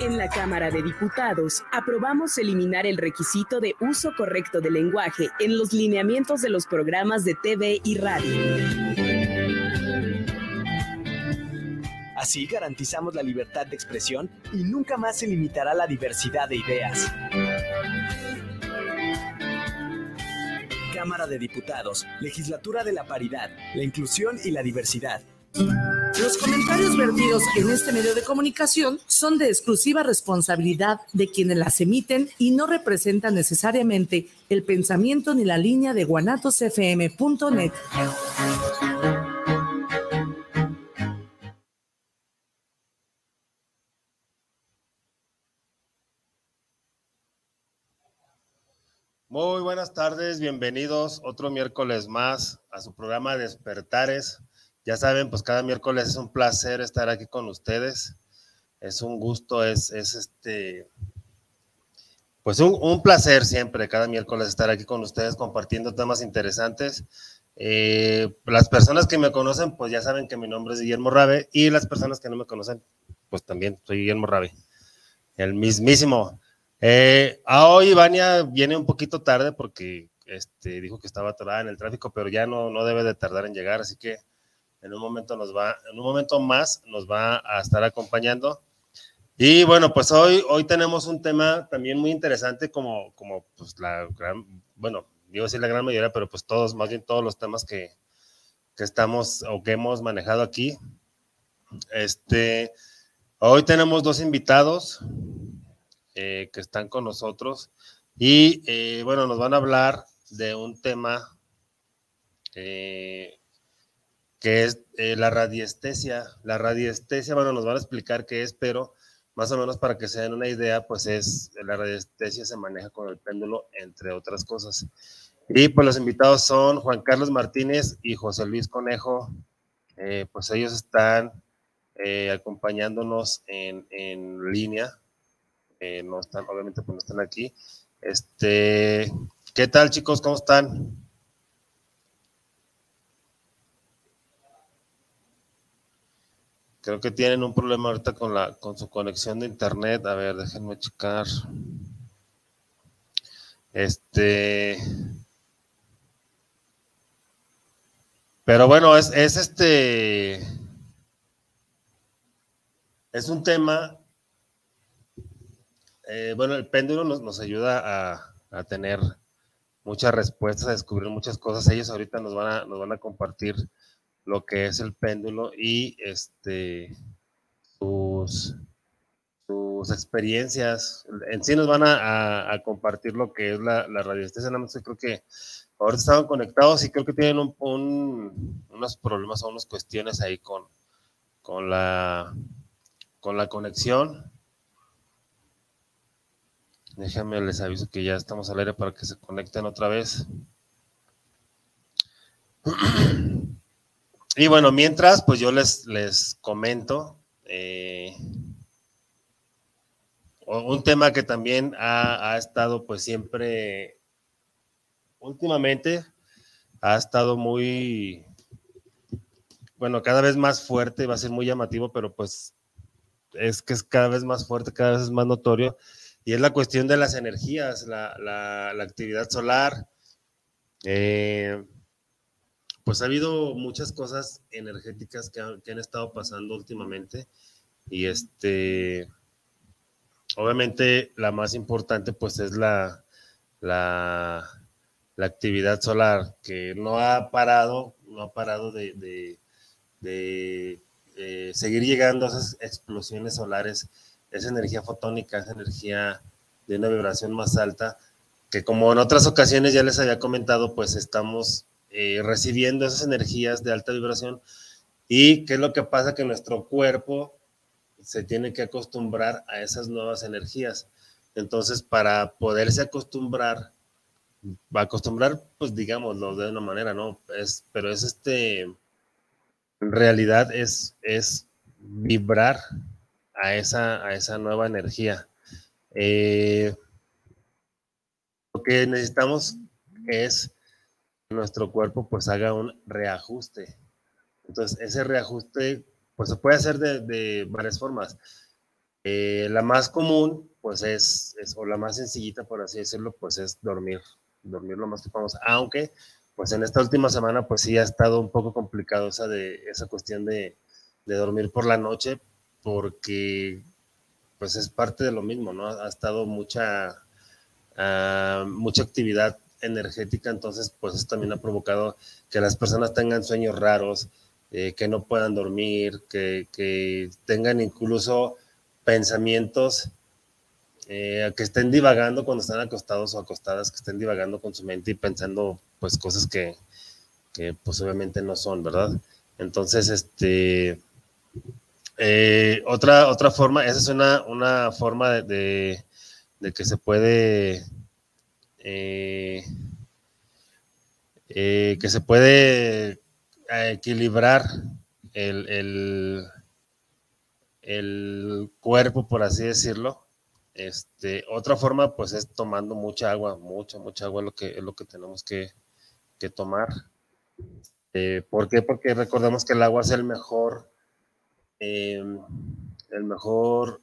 En la Cámara de Diputados aprobamos eliminar el requisito de uso correcto del lenguaje en los lineamientos de los programas de TV y radio. Así garantizamos la libertad de expresión y nunca más se limitará la diversidad de ideas. Cámara de Diputados, Legislatura de la Paridad, la Inclusión y la Diversidad. Los comentarios vertidos en este medio de comunicación son de exclusiva responsabilidad de quienes las emiten y no representan necesariamente el pensamiento ni la línea de guanatosfm.net. Muy buenas tardes, bienvenidos otro miércoles más a su programa Despertares. Ya saben, pues cada miércoles es un placer estar aquí con ustedes. Es un gusto, es, es este, pues un, placer siempre cada miércoles estar aquí con ustedes compartiendo temas interesantes. Eh, las personas que me conocen, pues ya saben que mi nombre es Guillermo Rabe y las personas que no me conocen, pues también soy Guillermo Rabe, el mismísimo. Eh, ah, hoy Ivania viene un poquito tarde porque este, dijo que estaba atorada en el tráfico, pero ya no, no debe de tardar en llegar, así que en un momento nos va, en un momento más nos va a estar acompañando. Y bueno, pues hoy, hoy tenemos un tema también muy interesante como, como pues la gran, bueno, digo decir la gran mayoría, pero pues todos, más bien todos los temas que, que estamos o que hemos manejado aquí. Este, hoy tenemos dos invitados, eh, que están con nosotros. Y eh, bueno, nos van a hablar de un tema eh, que es la radiestesia. La radiestesia, bueno, nos van a explicar qué es, pero más o menos para que se den una idea, pues es, la radiestesia se maneja con el péndulo, entre otras cosas. Y pues los invitados son Juan Carlos Martínez y José Luis Conejo. pues ellos están acompañándonos en, en línea eh, no están, obviamente pues no están aquí. Este, ¿qué tal chicos? ¿Cómo están? Creo que tienen un problema ahorita con la con su conexión de internet. A ver, déjenme checar. Este. Pero bueno, es, es este. Es un tema eh, bueno, el péndulo nos, ayuda a, tener muchas respuestas, a descubrir muchas cosas. Ellos ahorita nos van a, nos van a compartir lo que es el péndulo y este sus, sus experiencias. En sí nos van a, compartir lo que es la, la radiestesia. Nada más creo que ahora estaban conectados y creo que tienen unos problemas o unas cuestiones ahí con, con, la, con la conexión. Déjame, les aviso que ya estamos al aire para que se conecten otra vez. Y bueno, mientras, pues yo les, les comento eh, un tema que también ha, ha, estado pues siempre, últimamente, ha estado muy, bueno, cada vez más fuerte, va a ser muy llamativo, pero pues es que es cada vez más fuerte, cada vez es más notorio y es la cuestión de las energías, la, actividad solar. Eh, pues ha habido muchas cosas energéticas que han, estado pasando últimamente y este, obviamente la más importante pues es la, la, actividad solar que no ha parado, no ha parado de, eh, seguir llegando a esas explosiones solares. Esa energía fotónica, esa energía de una vibración más alta, que como en otras ocasiones ya les había comentado, pues estamos eh, recibiendo esas energías de alta vibración. ¿Y qué es lo que pasa? Que nuestro cuerpo se tiene que acostumbrar a esas nuevas energías. Entonces, para poderse acostumbrar, va a acostumbrar, pues digámoslo de una manera, ¿no? Es, pero es este, en realidad es, es vibrar a esa, a esa nueva energía. Eh, lo que necesitamos es nuestro cuerpo pues haga un reajuste. Entonces, ese reajuste pues se puede hacer de, varias formas. Eh, la más común, pues es, o la más sencillita, por así decirlo, pues es dormir, dormir lo más que podamos, aunque pues en esta última semana pues sí ha estado un poco complicado esa, de, esa cuestión de, dormir por la noche, porque pues es parte de lo mismo, ¿no? Ha estado mucha, uh, mucha actividad energética, entonces pues eso también ha provocado que las personas tengan sueños raros, eh, que no puedan dormir, que, que tengan incluso pensamientos eh, que estén divagando cuando están acostados o acostadas, que estén divagando con su mente y pensando pues cosas que, que pues obviamente no son, ¿verdad? Entonces, este, eh, otra, otra forma, esa es una, una forma de, de, que se puede, eh, eh, que se puede equilibrar el, el, el cuerpo, por así decirlo. Este, otra forma, pues, es tomando mucha agua, mucha, mucha agua es lo que, lo que tenemos que, que tomar. Eh, ¿Por qué? Porque recordemos que el agua es el mejor, eh, el mejor,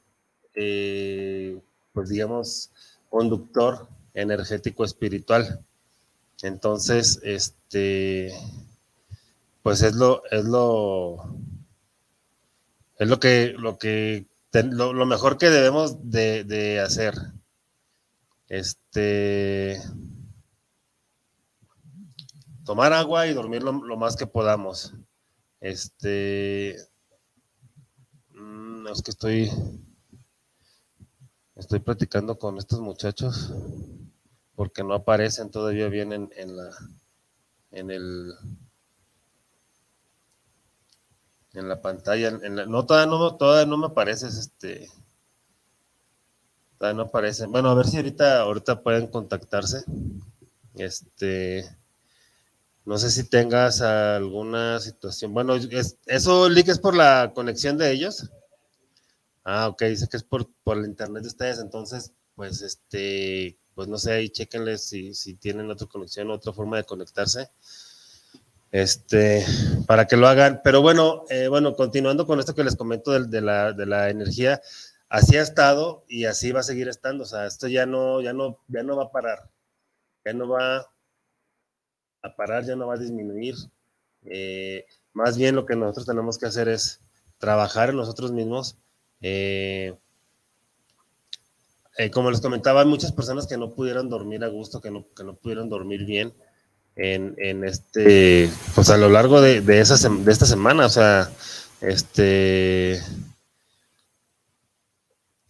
eh, pues digamos, conductor energético espiritual. Entonces, este, pues es lo, es lo, es lo que, lo que, lo, mejor que debemos de, de hacer. Este, tomar agua y dormir lo, lo más que podamos. Este, mm, es que estoy, estoy platicando con estos muchachos porque no aparecen todavía bien en, la, en el, en la pantalla. En la, no, todavía no, todavía no me apareces, este, todavía no aparecen. Bueno, a ver si ahorita, ahorita pueden contactarse. Este, no sé si tengas alguna situación. Bueno, es, ¿eso, Lick, es por la conexión de ellos? Ah, ok, dice que es por, por el internet de ustedes, entonces, pues, este, pues no sé, ahí chequenles si, si tienen otra conexión, otra forma de conectarse, este, para que lo hagan. Pero bueno, eh, bueno, continuando con esto que les comento de, de, la, de la energía, así ha estado y así va a seguir estando, o sea, esto ya no, ya no, ya no va a parar, ya no va a parar, ya no va a disminuir. Eh, más bien lo que nosotros tenemos que hacer es trabajar en nosotros mismos. Eh, eh, como les comentaba, hay muchas personas que no pudieron dormir a gusto, que no, que no pudieron dormir bien en, en este, pues a lo largo de, de, esa, de esta semana, o sea, este,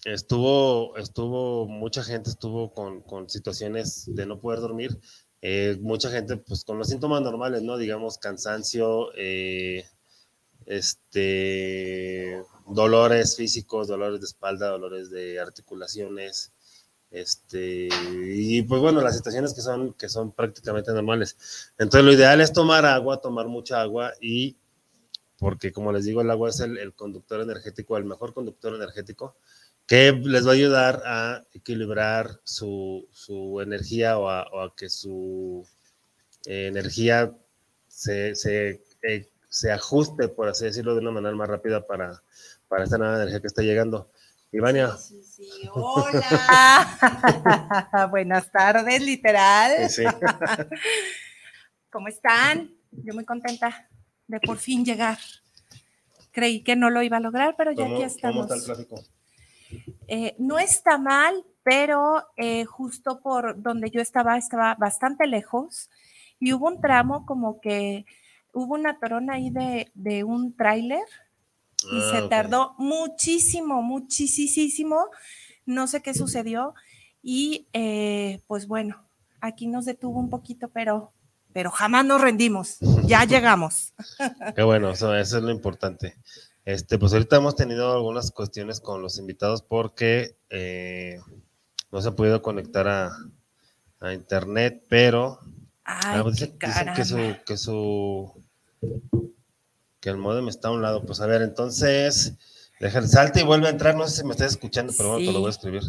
estuvo, estuvo, mucha gente estuvo con, con situaciones de no poder dormir eh, mucha gente, pues con los síntomas normales, ¿no? Digamos, cansancio, eh, este, dolores físicos, dolores de espalda, dolores de articulaciones, este, y pues bueno, las situaciones que son, que son prácticamente normales. Entonces, lo ideal es tomar agua, tomar mucha agua y, porque como les digo, el agua es el, conductor energético, el mejor conductor energético que les va a ayudar a equilibrar su, su energía o a, que su energía se, se, eh, se, ajuste, por así decirlo, de una manera más rápida para, para esta nueva energía que está llegando. Ivania. Sí, sí, sí. Hola. Buenas tardes, literal. Sí, ¿Cómo están? Yo muy contenta de por fin llegar. Creí que no lo iba a lograr, pero ya aquí estamos. ¿Cómo está el tráfico? Eh, no está mal, pero eh, justo por donde yo estaba, estaba bastante lejos y hubo un tramo como que hubo una torona ahí de, de un tráiler y Ah, se tardó muchísimo, muchísimo. No sé qué sucedió y eh, pues bueno, aquí nos detuvo un poquito, pero, pero jamás nos rendimos. Ya llegamos. Qué bueno, eso, eso es lo importante. Este, pues ahorita hemos tenido algunas cuestiones con los invitados porque eh, no se ha podido conectar a, a internet, pero Ay, ah, pues dicen, dicen que su, que su que el modem está a un lado. Pues a ver, entonces, déjale, salte y vuelve a entrar. No sé si me estás escuchando, pero bueno, te lo voy a escribir.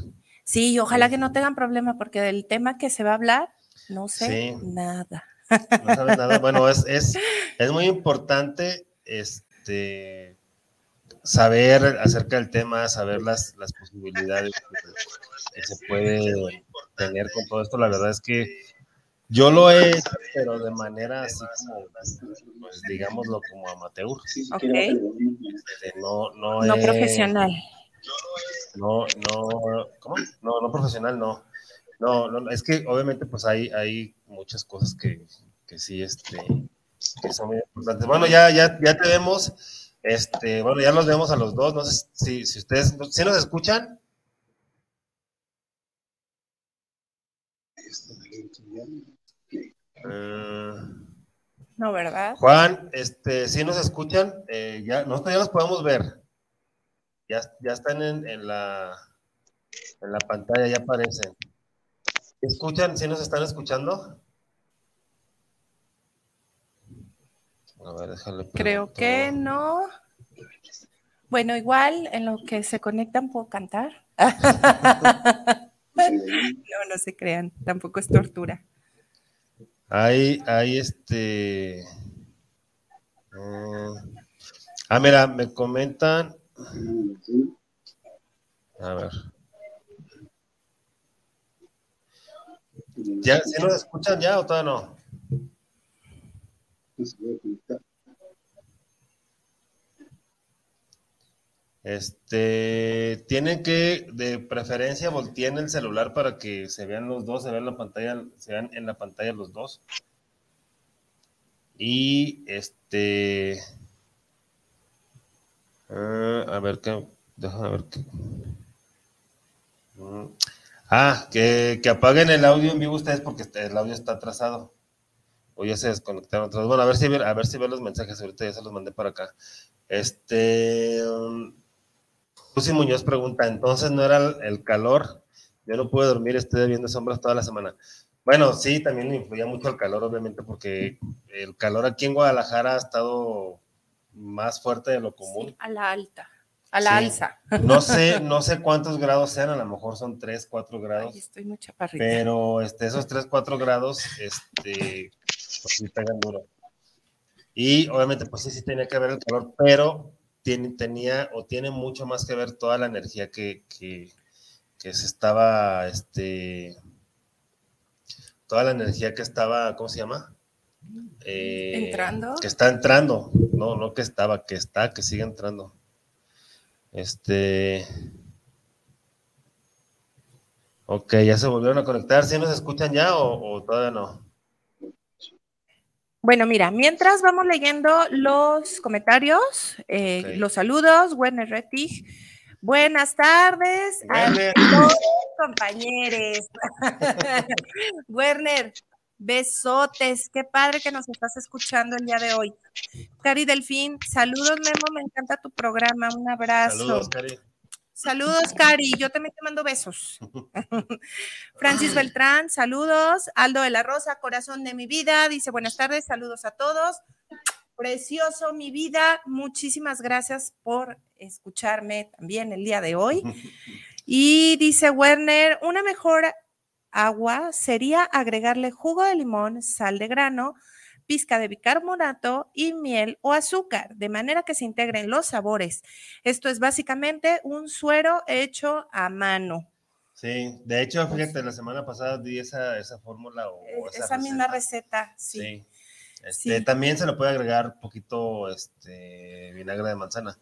Sí, y ojalá que no tengan problema porque del tema que se va a hablar, no sé Sí. nada. No sabes nada. Bueno, es, es, es muy importante este, saber acerca del tema, saber las, las posibilidades que, se puede tener con todo esto. La verdad es que yo lo he hecho, pero de manera así como, pues, digámoslo, como amateur. Okay. No, no, no profesional. No, no, ¿cómo? No, no profesional, no. No, no, es que obviamente pues hay, hay muchas cosas que, que sí, este, que son muy importantes. Bueno, ya, ya, ya te vemos. Este, bueno, ya los vemos a los dos. No sé si, si ustedes, ¿sí nos escuchan? Mm. no, ¿verdad? Juan, este, si nos escuchan, eh, ya, nosotros ya los podemos ver. Ya, ya están en, en, la, en la pantalla, ya aparecen. ¿Escuchan? ¿Sí nos están escuchando? A ver, déjale. Creo que no. Bueno, igual en lo que se conectan puedo cantar. no, no se crean, tampoco es tortura. Hay, hay este. Mm, ah, mira, me comentan. A ver. ¿Ya, ¿Sí nos escuchan ya o todavía no? Este, tienen que, de preferencia, volteen el celular para que se vean los dos, se vean la pantalla, se vean en la pantalla los dos. Y este, ah, a ver qué, déjame ver qué. Mm, ah, que, que apaguen el audio en vivo ustedes porque el audio está atrasado o ya se desconectaron todos. Bueno, a ver si a ver si veo los mensajes, ahorita ya se los mandé para acá. Este Lucy um, Muñoz pregunta, entonces no era el, calor, yo no pude dormir, estoy viendo sombras toda la semana. Bueno, sí, también influía mucho el calor, obviamente, porque el calor aquí en Guadalajara ha estado más fuerte de lo común. a la alta, a la alza. No sé, no sé cuántos grados sean, a lo mejor son 3, 4 grados. Ay, estoy muy chaparrita. Pero este, esos 3, 4 grados, este, pues sí pegan duro. Y obviamente, pues sí, sí tenía que ver el calor, pero tiene, tenía o tiene mucho más que ver toda la energía que, que, que se estaba, este, toda la energía que estaba, ¿cómo se llama? Eh, entrando. Que está entrando, no, no que estaba, que está, que sigue entrando. Este. Ok, ya se volvieron a conectar. ¿Sí nos escuchan ya o todavía no? Bueno, mira, mientras vamos leyendo los comentarios, eh, los saludos, Werner Rettig. Buenas tardes a todos compañeros. Werner, besotes, qué padre que nos estás escuchando el día de hoy. Cari Delfín, saludos Memo, me encanta tu programa, un abrazo. Saludos, Cari. Saludos, Cari. Yo también te mando besos. Francis Beltrán, saludos. Aldo de la Rosa, corazón de mi vida, dice buenas tardes, saludos a todos. Precioso, mi vida. Muchísimas gracias por escucharme también el día de hoy. Y dice Werner, una mejor agua sería agregarle jugo de limón, sal de grano, pizca de bicarbonato y miel o azúcar, de manera que se integren los sabores. Esto es básicamente un suero hecho a mano. Sí, de hecho, fíjate, la semana pasada di esa, esa fórmula o e, esa, misma receta, sí. Este, También se le puede agregar poquito este, vinagre de manzana,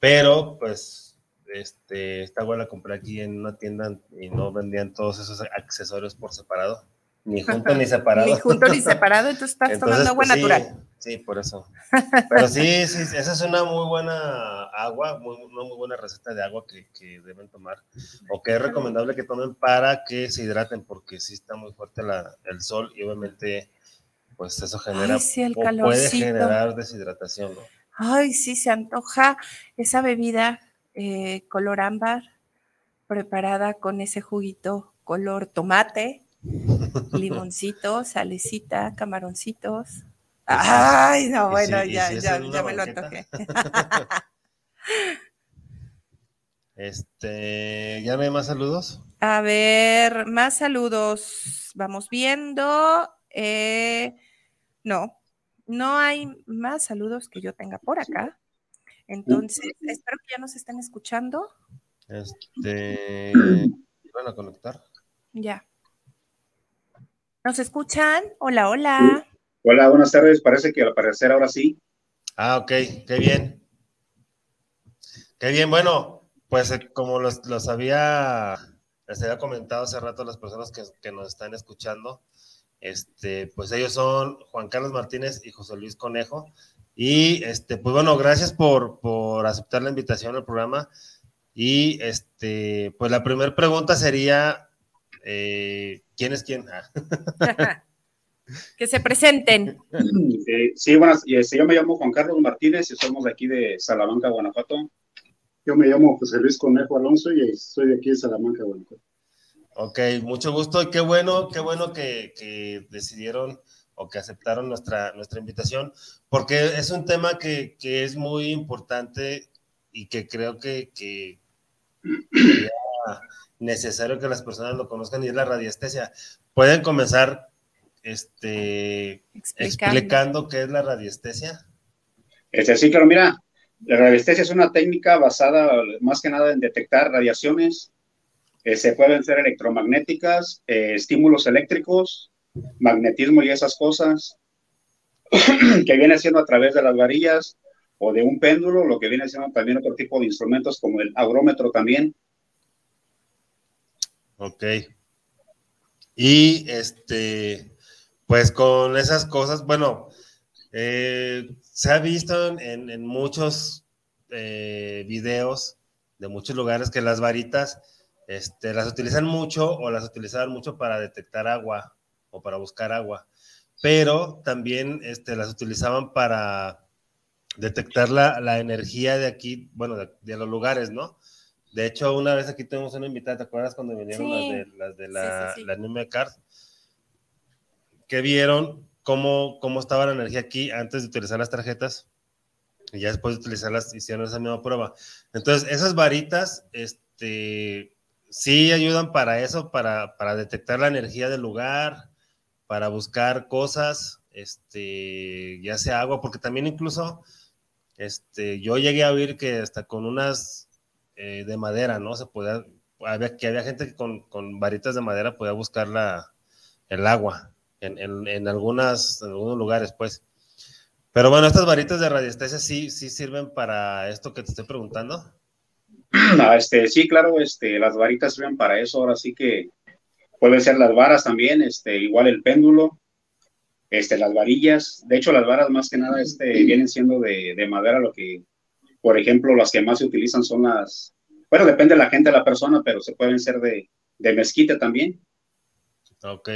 pero pues este, esta agua la compré aquí en una tienda y no vendían todos esos accesorios por separado. Ni junto ni separado. ni junto ni separado, entonces estás tomando agua pues, natural. Sí, por eso. Pero sí, sí, esa es una muy buena agua, una muy buena receta de agua que, que, deben tomar o que es recomendable que tomen para que se hidraten porque sí está muy fuerte la, el sol y obviamente pues eso genera o puede generar deshidratación. ¿no? Ay, sí, se antoja esa bebida eh, color ámbar preparada con ese juguito color tomate limoncito, salecita, camaroncitos. Ay, no, bueno, ya, ya, ya me lo antojé. este, ¿ya no hay más saludos? A ver, más saludos. Vamos viendo. Eh, no, no hay más saludos que yo tenga por acá. Entonces, espero que ya nos estén escuchando. Este, ¿van a conectar? Ya. ¿Nos escuchan? Hola, hola. Hola, buenas tardes. Parece que al parecer ahora sí. Ah, ok, qué bien. Qué bien, bueno, pues eh, como los, los había, les había comentado hace rato las personas que, que, nos están escuchando, este, pues ellos son Juan Carlos Martínez y José Luis Conejo. Y este, pues bueno, gracias por, por aceptar la invitación al programa. Y este, pues la primera pregunta sería, eh, ¿quién es quién? Ah. que se presenten. Eh, sí, buenas, este, yo me llamo Juan Carlos Martínez y somos de aquí de Salamanca, Guanajuato. Yo me llamo José Luis Conejo Alonso y soy de aquí de Salamanca, Guanajuato. Ok, mucho gusto y qué bueno, qué bueno que, que decidieron o que aceptaron nuestra, nuestra invitación, porque es un tema que, que es muy importante y que creo que, que necesario que las personas lo conozcan y es la radiestesia. Pueden comenzar este, explicando. qué es la radiestesia. Este, sí, claro, mira, la radiestesia es una técnica basada más que nada en detectar radiaciones. Eh, se pueden ser electromagnéticas, eh, estímulos eléctricos, magnetismo y esas cosas, que viene siendo a través de las varillas o de un péndulo, lo que viene siendo también otro tipo de instrumentos como el agrómetro también. Ok. Y este, pues con esas cosas, bueno, eh, se ha visto en, muchos eh, videos de muchos lugares que las varitas este, las utilizan mucho o las utilizaban mucho para detectar agua o para buscar agua, pero también este, las utilizaban para detectar la, la energía de aquí, bueno, de, los lugares, ¿no? De hecho, una vez aquí tuvimos una invitada, ¿te acuerdas cuando vinieron las de, las de la, sí, la Card? Que vieron cómo, cómo estaba la energía aquí antes de utilizar las tarjetas y ya después de utilizarlas hicieron esa misma prueba. Entonces, esas varitas, este, sí ayudan para eso, para, para detectar la energía del lugar, para buscar cosas, este, ya sea agua, porque también incluso este, yo llegué a oír que hasta con unas eh, de madera, ¿no? Se podía, había, que había gente que con, con varitas de madera podía buscar la, el agua en, en, en, algunas, en algunos lugares, pues. Pero bueno, estas varitas de radiestesia sí, sí sirven para esto que te estoy preguntando. Ah, este, sí, claro, este, las varitas sirven para eso, ahora sí que pueden ser las varas también, este, igual el péndulo, este, las varillas, de hecho las varas más que nada este, vienen siendo de, de, madera, lo que, por ejemplo, las que más se utilizan son las, bueno, depende de la gente, de la persona, pero se pueden ser de, de mezquite también. Ok,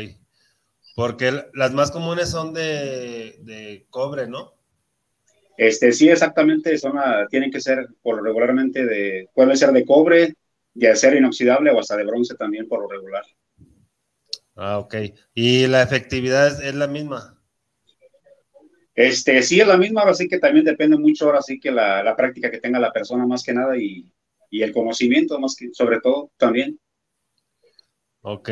porque las más comunes son de, de cobre, ¿no? Este, sí, exactamente, son a, tienen que ser por regularmente de, pueden ser de cobre, de acero inoxidable o hasta de bronce también por lo regular. Ah, ok. ¿Y la efectividad es, la misma? Este, sí, es la misma, así que también depende mucho ahora sí que la, la práctica que tenga la persona más que nada y, y, el conocimiento más que, sobre todo, también. Ok.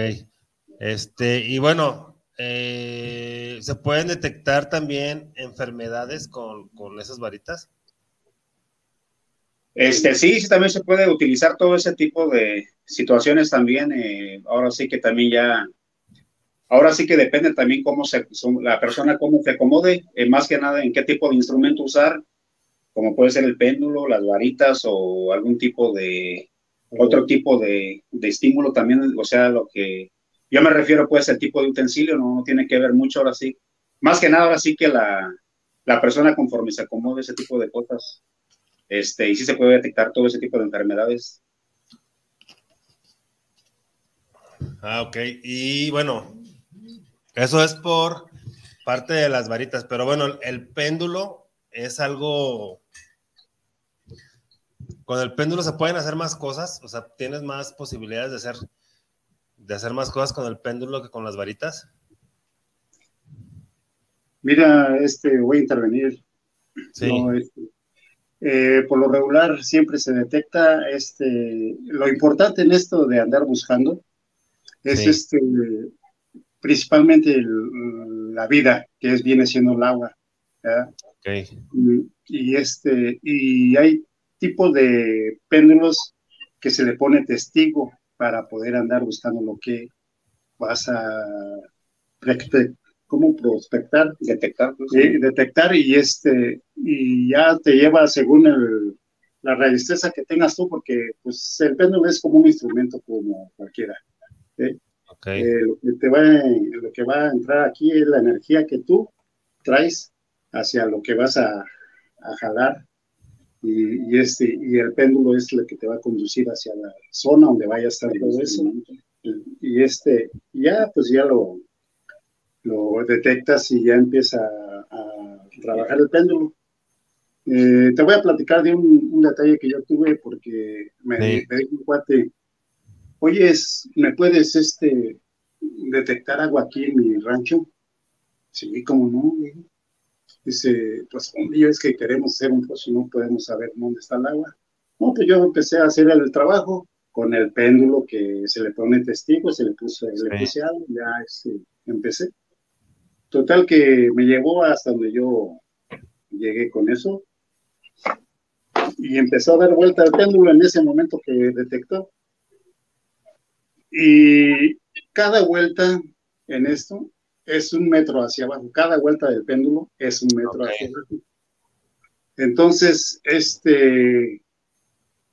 Este, y bueno, eh, ¿se pueden detectar también enfermedades con, con esas varitas? Este, sí, sí, también se puede utilizar todo ese tipo de situaciones también. Eh, ahora sí que también ya Ahora sí que depende también cómo se, la persona cómo se acomode, eh, más que nada en qué tipo de instrumento usar, como puede ser el péndulo, las varitas o algún tipo de, otro tipo de, de, estímulo también, o sea, lo que yo me refiero pues el tipo de utensilio, no, no tiene que ver mucho ahora sí. Más que nada ahora sí que la, la persona conforme se acomode ese tipo de cosas, este, y sí se puede detectar todo ese tipo de enfermedades. Ah, ok. Y bueno, eso es por parte de las varitas, pero bueno, el péndulo es algo... Con el péndulo se pueden hacer más cosas, o sea, tienes más posibilidades de hacer, de hacer más cosas con el péndulo que con las varitas. Mira, este, voy a intervenir. Sí. No, este, eh, por lo regular siempre se detecta este, lo importante en esto de andar buscando es sí. este principalmente el, la vida, que es, viene siendo el agua. Y, este, y hay tipos de péndulos que se le pone testigo para poder andar buscando lo que vas a cómo prospectar, detectar, detectar y este y ya te lleva según el, la resistencia que tengas tú, porque pues el péndulo es como un instrumento como cualquiera. ¿eh? Eh, lo, que te va, lo que va a entrar aquí es la energía que tú traes hacia lo que vas a, a jalar. Y, este y el péndulo es lo que te va a conducir hacia la zona donde vaya a estar todo eso. Y, este ya pues ya lo lo detectas y ya empieza a, trabajar el péndulo. Eh, te voy a platicar de un, detalle que yo tuve porque me, me dijo un cuate oye me puedes este detectar agua aquí en mi rancho sí como no Dice, pues un es que queremos hacer un pozo y no podemos saber dónde está el agua. No, pues yo empecé a hacer el trabajo con el péndulo que se le pone testigo, se le puso, le puse algo, ya este, empecé. Total que me llevó hasta donde yo llegué con eso y empezó a dar vuelta el péndulo en ese momento que detectó. Y cada vuelta en esto es un metro hacia abajo. Cada vuelta del péndulo es un metro hacia abajo. Entonces, este,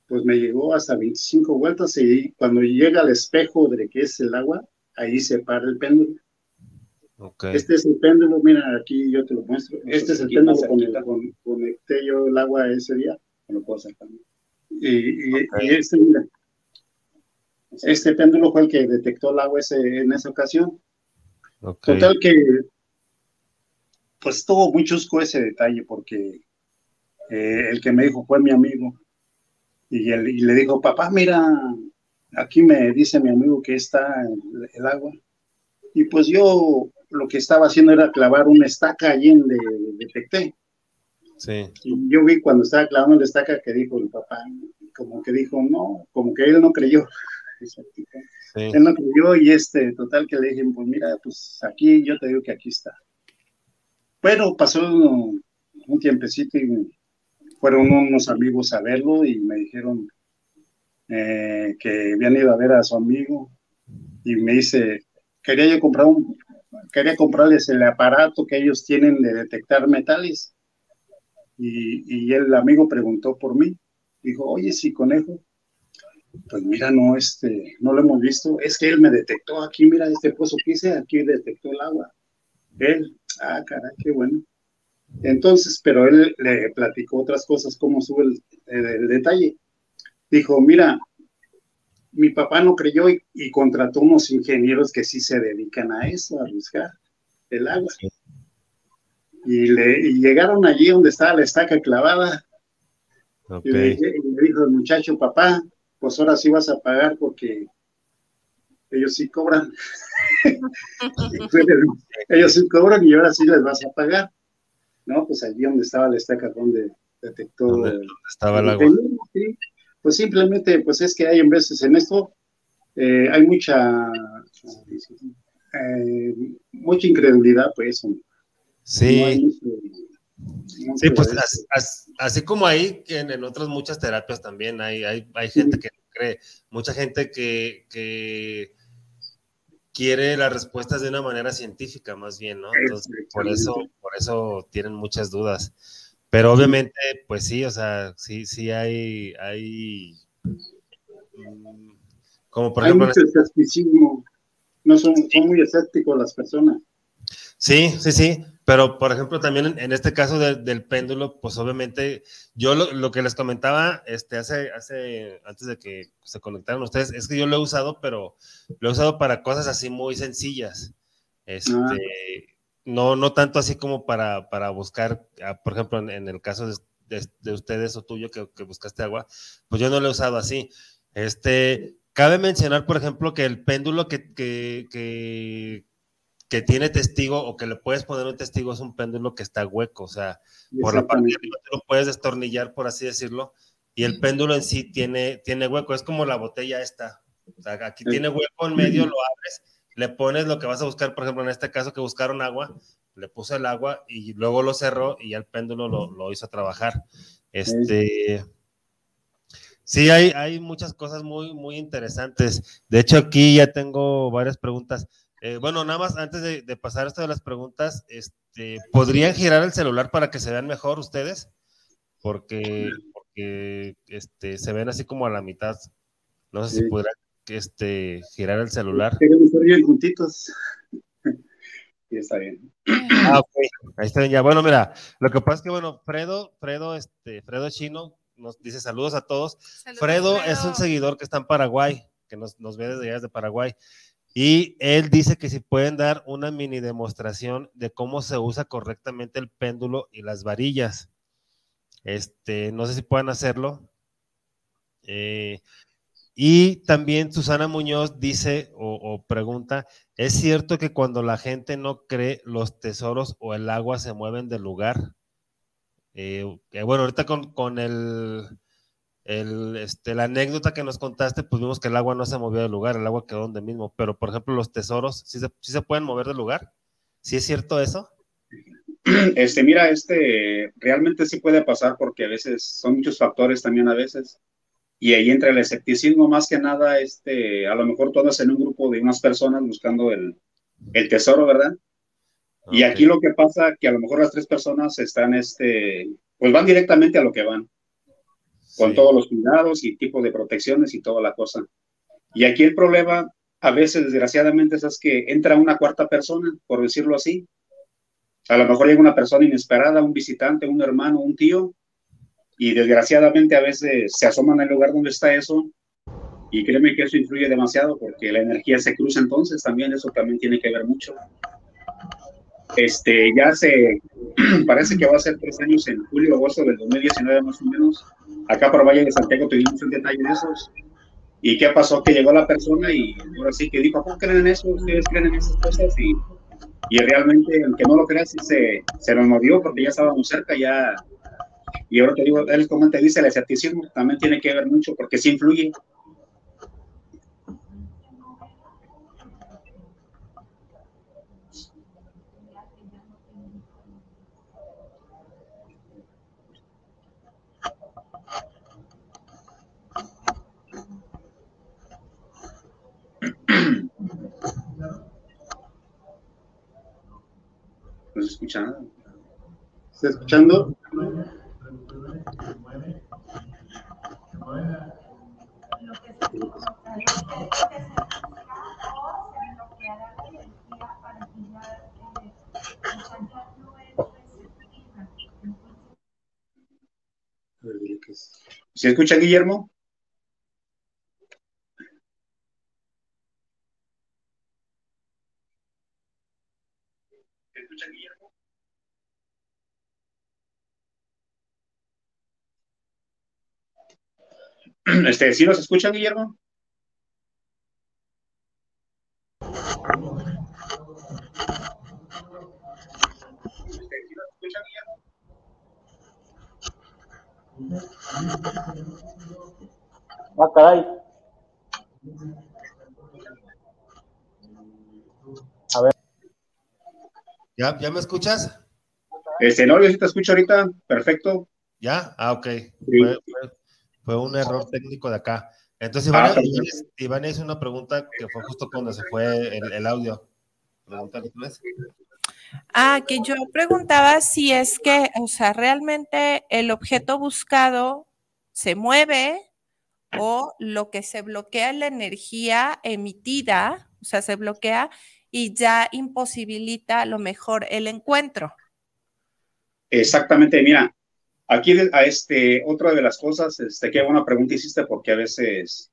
pues me llegó hasta 25 vueltas y cuando llega al espejo de que es el agua, ahí se para el péndulo. Este es el péndulo, mira, aquí yo te lo muestro. Este es el péndulo con el con, conecté yo el agua ese día. Lo puedo sacar. Y, y, este, mira, este péndulo fue el que detectó el agua ese, en esa ocasión. Total que, pues estuvo muy chusco ese detalle porque eh, el que me dijo fue mi amigo y, le dijo, papá, mira, aquí me dice mi amigo que está el, agua. Y pues yo lo que estaba haciendo era clavar una estaca allí en de, detecté. Sí. Y yo vi cuando estaba clavando la estaca que dijo el papá, como que dijo, no, como que él no creyó. Él no creyó y este, total que le dije, pues mira, pues aquí, yo te digo que aquí está. Pero pasó un, tiempecito y fueron unos amigos a verlo y me dijeron eh, que habían ido a ver a su amigo y me dice, quería yo comprar un, quería comprarles el aparato que ellos tienen de detectar metales. Y, y el amigo preguntó por mí. Dijo, oye, sí, conejo, pues mira, no, este, no lo hemos visto. Es que él me detectó aquí, mira, este pozo que hice, aquí detectó el agua. Él, ah, caray, qué bueno. Entonces, pero él le platicó otras cosas, cómo sube el, detalle. Dijo, mira, mi papá no creyó y, contrató unos ingenieros que sí se dedican a eso, a buscar el agua. Y, le, y llegaron allí donde estaba la estaca clavada. Y, le, y le dijo el muchacho, papá, pues ahora sí vas a pagar porque ellos sí cobran. ellos sí cobran y ahora sí les vas a pagar. ¿No? Pues allí donde estaba la estaca donde detectó. ¿Dónde, estaba el agua? Pues simplemente, pues es que hay en veces en esto, eh, hay mucha, eh, mucha incredulidad, pues. Sí. Sí, pues así, como hay en, en, otras muchas terapias también hay, hay, hay gente que cree, mucha gente que, que, quiere las respuestas de una manera científica más bien, ¿no? Entonces, por eso, por eso tienen muchas dudas. Pero obviamente, pues sí, o sea, sí, sí hay, hay mm, como por ejemplo... Hay mucho este escepticismo, no son, son muy escépticos las personas. Sí, sí, sí. Pero, por ejemplo, también en, este caso del péndulo, pues obviamente, yo lo, que les comentaba este, hace, hace, antes de que se conectaran ustedes, es que yo lo he usado, pero lo he usado para cosas así muy sencillas. Este, ah. no, no tanto así como para, para buscar, ah, por ejemplo, en, el caso de, ustedes o tuyo que, que, buscaste agua, pues yo no lo he usado así. Este, cabe mencionar, por ejemplo, que el péndulo que, que, que que tiene testigo o que le puedes poner un testigo es un péndulo que está hueco, o sea, por la parte de arriba te lo puedes destornillar, por así decirlo, y el péndulo en sí tiene, tiene hueco, es como la botella esta, o sea, aquí tiene hueco en medio, lo abres, le pones lo que vas a buscar, por ejemplo, en este caso que buscaron agua, le puse el agua y luego lo cerró y ya el péndulo lo, lo hizo trabajar. Este, sí, hay, hay muchas cosas muy, muy interesantes. De hecho, aquí ya tengo varias preguntas. Eh, bueno, nada más antes de, de, pasar esto de las preguntas, este, ¿podrían girar el celular para que se vean mejor ustedes? Porque, porque este, se ven así como a la mitad. No sé si podrán este, girar el celular. Queremos bien juntitos. sí, está bien. Ah, ok. Ahí está bien ya. Bueno, mira, lo que pasa es que, bueno, Fredo, Fredo, este, Fredo Chino nos dice saludos a todos. Saludos, Fredo, Fredo, es un seguidor que está en Paraguay, que nos, nos ve desde allá desde Paraguay. Y él dice que si pueden dar una mini demostración de cómo se usa correctamente el péndulo y las varillas. Este, no sé si pueden hacerlo. Eh, y también Susana Muñoz dice o, pregunta, ¿es cierto que cuando la gente no cree los tesoros o el agua se mueven del lugar? Eh, bueno, ahorita con, con el, el, este, la anécdota que nos contaste, pues vimos que el agua no se movió del lugar, el agua quedó donde mismo, pero por ejemplo los tesoros, ¿sí se, sí se pueden mover del lugar? ¿Sí es cierto eso? Este, mira, este, realmente sí puede pasar porque a veces son muchos factores también a veces y ahí entra el escepticismo más que nada, este, a lo mejor todas en un grupo de unas personas buscando el, el tesoro, ¿verdad? Okay. Y aquí lo que pasa que a lo mejor las tres personas están, este, pues van directamente a lo que van, con sí. todos los cuidados y tipo de protecciones y toda la cosa. Y aquí el problema, a veces desgraciadamente, es que entra una cuarta persona, por decirlo así. A lo mejor llega una persona inesperada, un visitante, un hermano, un tío, y desgraciadamente a veces se asoman al lugar donde está eso y créeme que eso influye demasiado porque la energía se cruza entonces también eso también tiene que ver mucho este ya se parece que va a ser tres años en julio agosto del 2019 más o menos acá por Valle de Santiago tuvimos un detalle de esos y qué pasó que llegó la persona y ahora sí que dijo ¿cómo creen en eso? ustedes creen en esas cosas y, y realmente aunque no lo creas se, se nos movió porque ya estábamos cerca ya y ahora te digo, él como te dice, el escepticismo también tiene que ver mucho porque sí influye. ¿No se escucha nada? ¿Está escuchando? ¿Se escucha, Guillermo? Este, ¿Sí nos escuchan, Guillermo? Ah, caray. A ver. ¿Ya, ¿Ya me escuchas? Este, no, yo sí te escucho ahorita, perfecto. ¿Ya? Ah, ok. Sí. Fue, un error técnico de acá. Entonces, Iván, ah, Iván, Iván hizo una pregunta que fue justo cuando se fue el, el audio. Pregúntale, ¿tú Ah, que yo preguntaba si es que, o sea, realmente el objeto buscado se mueve o lo que se bloquea es la energía emitida, o sea, se bloquea y ya imposibilita a lo mejor el encuentro. Exactamente, mira, aquí a este, otra de las cosas, este, qué buena pregunta hiciste porque a veces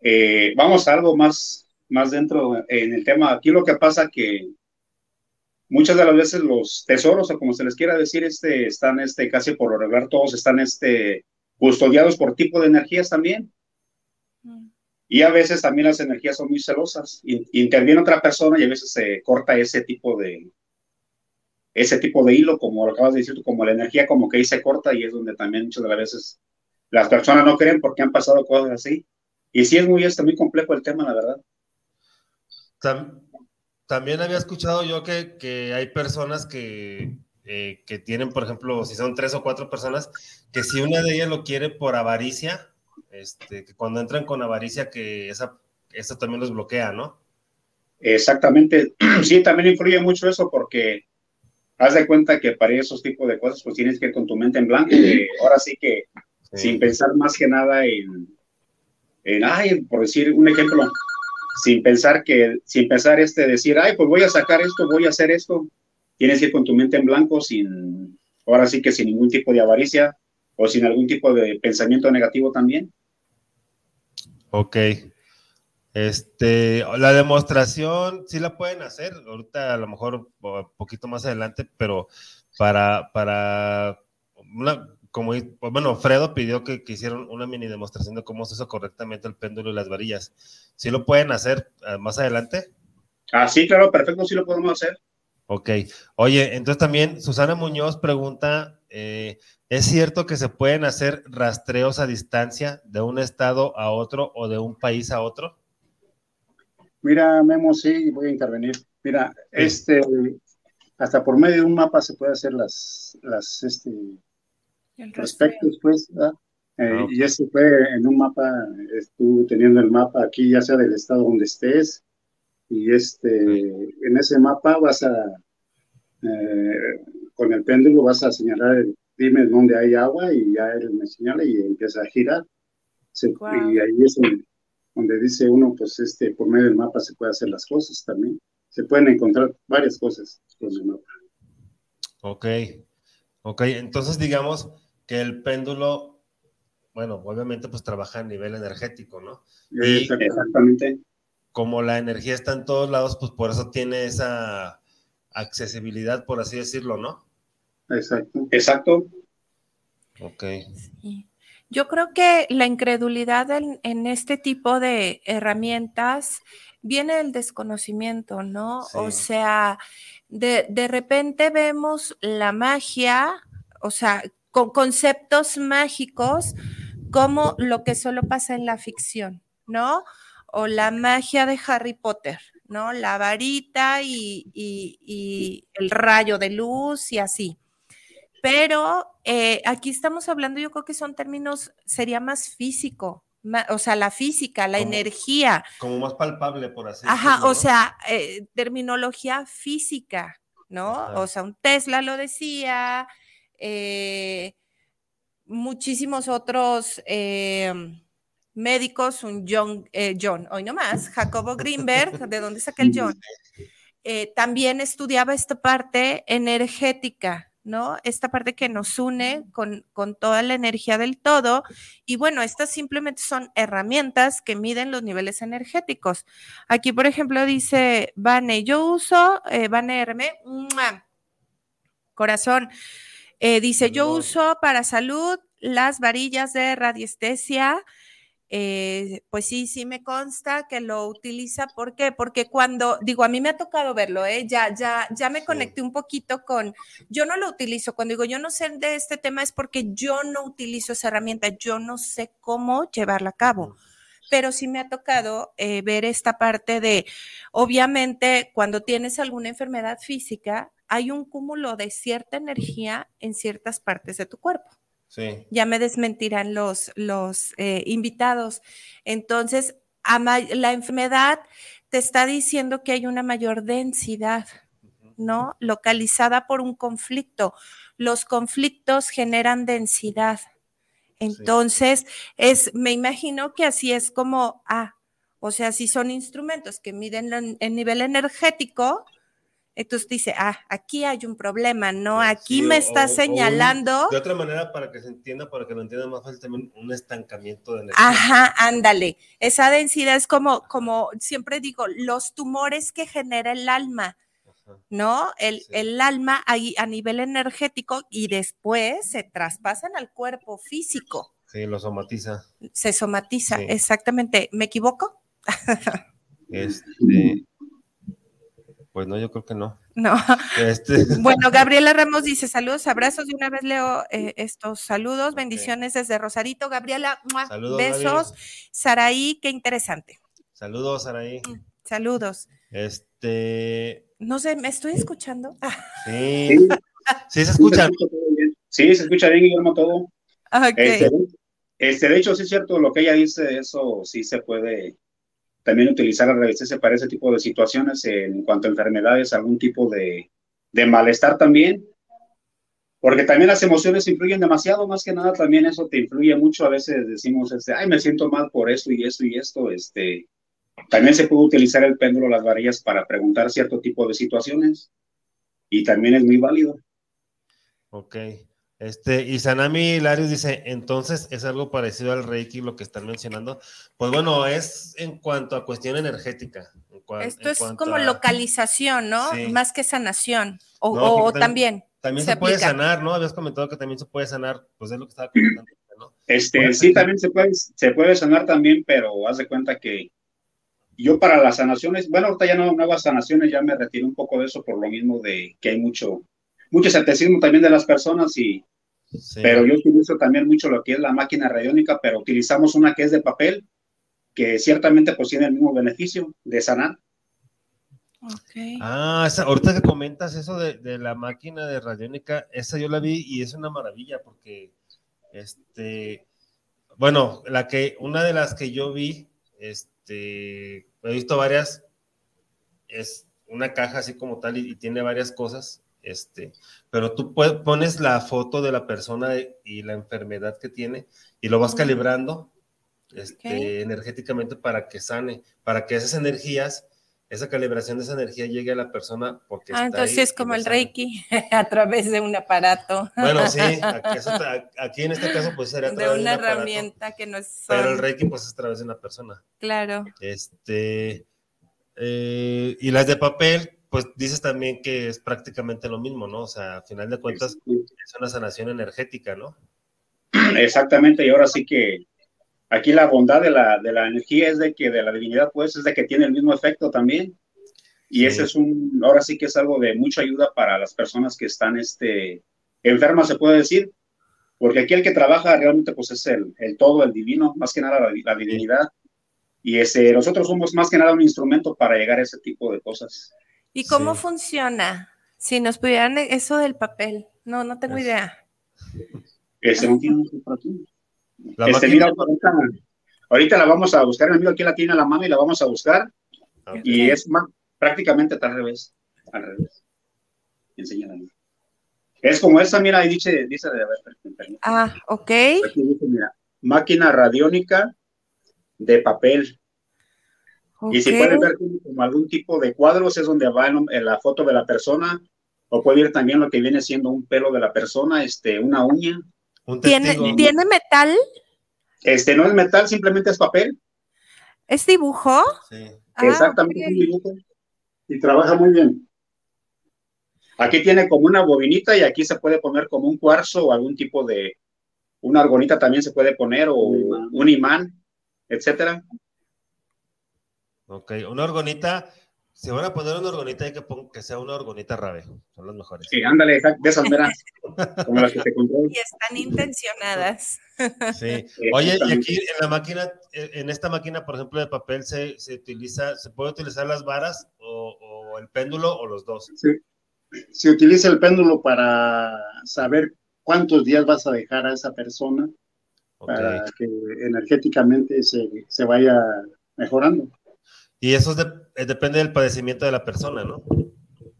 eh, vamos a algo más, más dentro en el tema. Aquí lo que pasa que muchas de las veces los tesoros, o como se les quiera decir, este, están este, casi por lo regular, todos están este, custodiados por tipo de energías también. Mm. Y a veces también las energías son muy celosas. Interviene otra persona y a veces se corta ese tipo de ese tipo de hilo, como lo acabas de decir, como la energía como que ahí se corta y es donde también muchas de las veces las personas no creen porque han pasado cosas así. Y sí es muy, está muy complejo el tema, la verdad. también había escuchado yo que, que hay personas que, eh, que tienen, por ejemplo, si son tres o cuatro personas, que si una de ellas lo quiere por avaricia, este, que cuando entran con avaricia, que esa, eso también los bloquea, ¿no? Exactamente. Sí, también influye mucho eso porque haz de cuenta que para esos tipos de cosas, pues tienes que ir con tu mente en blanco. Y ahora sí que sin pensar más que nada en, en, ay, por decir un ejemplo, sin pensar que, sin pensar este, decir, ay, pues voy a sacar esto, voy a hacer esto, tienes que ir con tu mente en blanco, sin, ahora sí que sin ningún tipo de avaricia o sin algún tipo de pensamiento negativo también. Ok. Este, la demostración sí la pueden hacer, ahorita a lo mejor un poquito más adelante, pero para, para una, como, bueno, Fredo pidió que, que, hicieran una mini demostración de cómo se usa correctamente el péndulo y las varillas. ¿Sí lo pueden hacer eh, más adelante? Ah, sí, claro, perfecto, sí lo podemos hacer. Ok. Oye, entonces también Susana Muñoz pregunta, eh, ¿es cierto que se pueden hacer rastreos a distancia de un estado a otro o de un país a otro? Mira, Memo, sí, voy a intervenir. Mira, este, hasta por medio de un mapa se puede hacer las, las, este, aspectos, pues, eh, ah, Y ese fue en un mapa, estuve teniendo el mapa aquí, ya sea del estado donde estés, y este, en ese mapa vas a, eh, con el péndulo vas a señalar, dime dónde hay agua, y ya él me señala y empieza a girar. Y ahí es donde dice uno, pues este, por medio del mapa se puede hacer las cosas también. Se pueden encontrar varias cosas con el mapa. Ok, ok, entonces digamos que el péndulo, bueno, obviamente pues trabaja a nivel energético, ¿no? Exactamente. Como la energía está en todos lados, pues por eso tiene esa accesibilidad, por así decirlo, ¿no? Exacto. Exacto. Ok. Sí. Yo creo que la incredulidad en, este tipo de herramientas viene del desconocimiento, ¿no? O sea, de, de, repente vemos la magia, o sea, con conceptos mágicos como lo que solo pasa en la ficción, ¿no? O la magia de Harry Potter, ¿no? La varita y, y el rayo de luz y así. Pero eh, aquí estamos hablando, yo creo que son términos, sería más físico, o sea, la física, la energía. Como más palpable, por así decirlo. Ajá, o sea, eh, terminología física, ¿no? O sea, un Tesla lo decía, eh, muchísimos otros médicos, un John, John, hoy nomás, Jacobo Greenberg, ¿de dónde saca el John? también estudiaba esta parte energética, ¿no? Esta parte que nos une con, toda la energía del todo. Y bueno, estas simplemente son herramientas que miden los niveles energéticos. Aquí, por ejemplo, dice Vane, yo uso, eh, Vane Herme, corazón, eh, dice, yo uso para salud las varillas de radiestesia eh, pues sí, sí me consta que lo utiliza. ¿Por qué? Porque cuando, digo, a mí me ha tocado verlo, ¿eh? ya, ya, ya me conecté un poquito con, yo no lo utilizo. Cuando digo yo no sé de este tema es porque yo no utilizo esa herramienta, yo no sé cómo llevarla a cabo. Pero sí me ha tocado eh, ver esta parte de, obviamente, cuando tienes alguna enfermedad física, hay un cúmulo de cierta energía en ciertas partes de tu cuerpo. Ya me desmentirán los, los eh, invitados. Entonces, la enfermedad te está diciendo que hay una mayor densidad, ¿no? Localizada por un conflicto. Los conflictos generan densidad. Entonces, es, me imagino que así es como, ah, o sea, si son instrumentos que miden el nivel energético, entonces dice, ah, aquí hay un problema, ¿no? Aquí me está señalando. de otra manera, para que se entienda, para que lo entienda más fácil, también un estancamiento de energía. Ajá, ándale. Esa densidad es como, como siempre digo, los tumores que genera el alma, ¿no? El, el alma ahí a nivel energético y después se traspasan al cuerpo físico. Sí, lo somatiza. Se somatiza, exactamente. ¿Me equivoco? Este. Pues no, yo creo que no. No. Este. Bueno, Gabriela Ramos dice saludos, abrazos. De una vez leo eh, estos saludos. Bendiciones desde Rosarito. Gabriela, besos. Saraí, qué interesante. Saludos, Saraí. Mm, saludos. Este. No sé, ¿me estoy escuchando? Sí. Sí, se escucha. Sí, se escucha bien, Guillermo, todo. Ah, Este, este, de hecho, sí es cierto lo que ella dice, eso sí se puede también utilizar a revisarse para ese tipo de situaciones en cuanto a enfermedades, algún tipo de, de malestar también. Porque también las emociones influyen demasiado, más que nada también eso te influye mucho. A veces decimos, este, ay, me siento mal por esto y esto y esto. Este, también se puede utilizar el péndulo, las varillas para preguntar cierto tipo de situaciones y también es muy válido. Ok. Este, y Sanami Larios dice, entonces es algo parecido al Reiki, lo que están mencionando. Pues bueno, es en cuanto a cuestión energética. Esto es como localización, ¿no? Más que sanación. O, también. También, se, puede sanar, ¿no? Habías comentado que también se puede sanar, pues es lo que estaba comentando, ¿no? Este, sí, también se puede, se puede sanar también, pero haz de cuenta que yo para las sanaciones, bueno, ahorita ya no, nuevas sanaciones, ya me retiro un poco de eso por lo mismo de que hay mucho, mucho escepticismo también de las personas y, pero yo utilizo también mucho lo que es la máquina radiónica, pero utilizamos una que es de papel, que ciertamente pues tiene el mismo beneficio de sanar. Okay. Ah, ahorita que comentas eso de, de, la máquina de radiónica, esa yo la vi y es una maravilla porque, este, bueno, la que, una de las que yo vi, este, este, he visto varias, es una caja así como tal y, tiene varias cosas, este, pero tú pones la foto de la persona y la enfermedad que tiene y lo vas calibrando este, energéticamente para que sane, para que esas energías, esa calibración de esa energía llegue a la persona porque ah, entonces es como el Reiki a través de un aparato. Bueno, sí, aquí, en este caso pues sería a través de una herramienta que no es. Pero el Reiki pues es a través de una persona. Claro. Este eh, y las de papel, pues dices también que es prácticamente lo mismo, ¿no? O sea, a final de cuentas es una sanación energética, ¿no? Exactamente, y ahora sí que Aquí la bondad de la, de la energía es de que, de la divinidad, pues, es de que tiene el mismo efecto también. Y ese es un, ahora sí que es algo de mucha ayuda para las personas que están este, enfermas, se puede decir, porque aquí el que trabaja realmente pues es el, el todo, el divino, más que nada la, divinidad. Y ese, nosotros somos más que nada un instrumento para llegar a ese tipo de cosas. ¿Y cómo funciona? Si nos pudieran eso del papel, no, no tengo idea. No tiene este, mira, ahorita, la vamos a buscar, el amigo aquí la tiene a la mano y la vamos a buscar. Y es prácticamente al revés. Al revés. Es como esa, mira, ahí dice, dice de ver, Ah, ok. Aquí dice, mira, máquina radiónica de papel. Y si pueden ver como algún tipo de cuadros, es donde va en, la foto de la persona, o puede ir también lo que viene siendo un pelo de la persona, este, una uña, ¿Tiene, ¿Tiene metal? Este no es metal, simplemente es papel. ¿Es dibujo? Sí. Ah, Exactamente, es un dibujo. Y trabaja muy bien. Aquí tiene como una bobinita y aquí se puede poner como un cuarzo o algún tipo de, una argonita también se puede poner o un imán, etcétera. Ok, una argonita si van a poner una orgonita, hay que poner que sea una orgonita rave. Son las mejores. Sí, ándale, de esas veras. como las que te Y están intencionadas. Sí. Oye, y aquí en la máquina, en esta máquina, por ejemplo, de papel, se, se utiliza, ¿se puede utilizar las varas o, el péndulo o los dos? Sí. Se utiliza el péndulo para saber cuántos días vas a dejar a esa persona para que energéticamente se, se vaya mejorando. Y eso eh, depende del padecimiento de la persona, ¿no?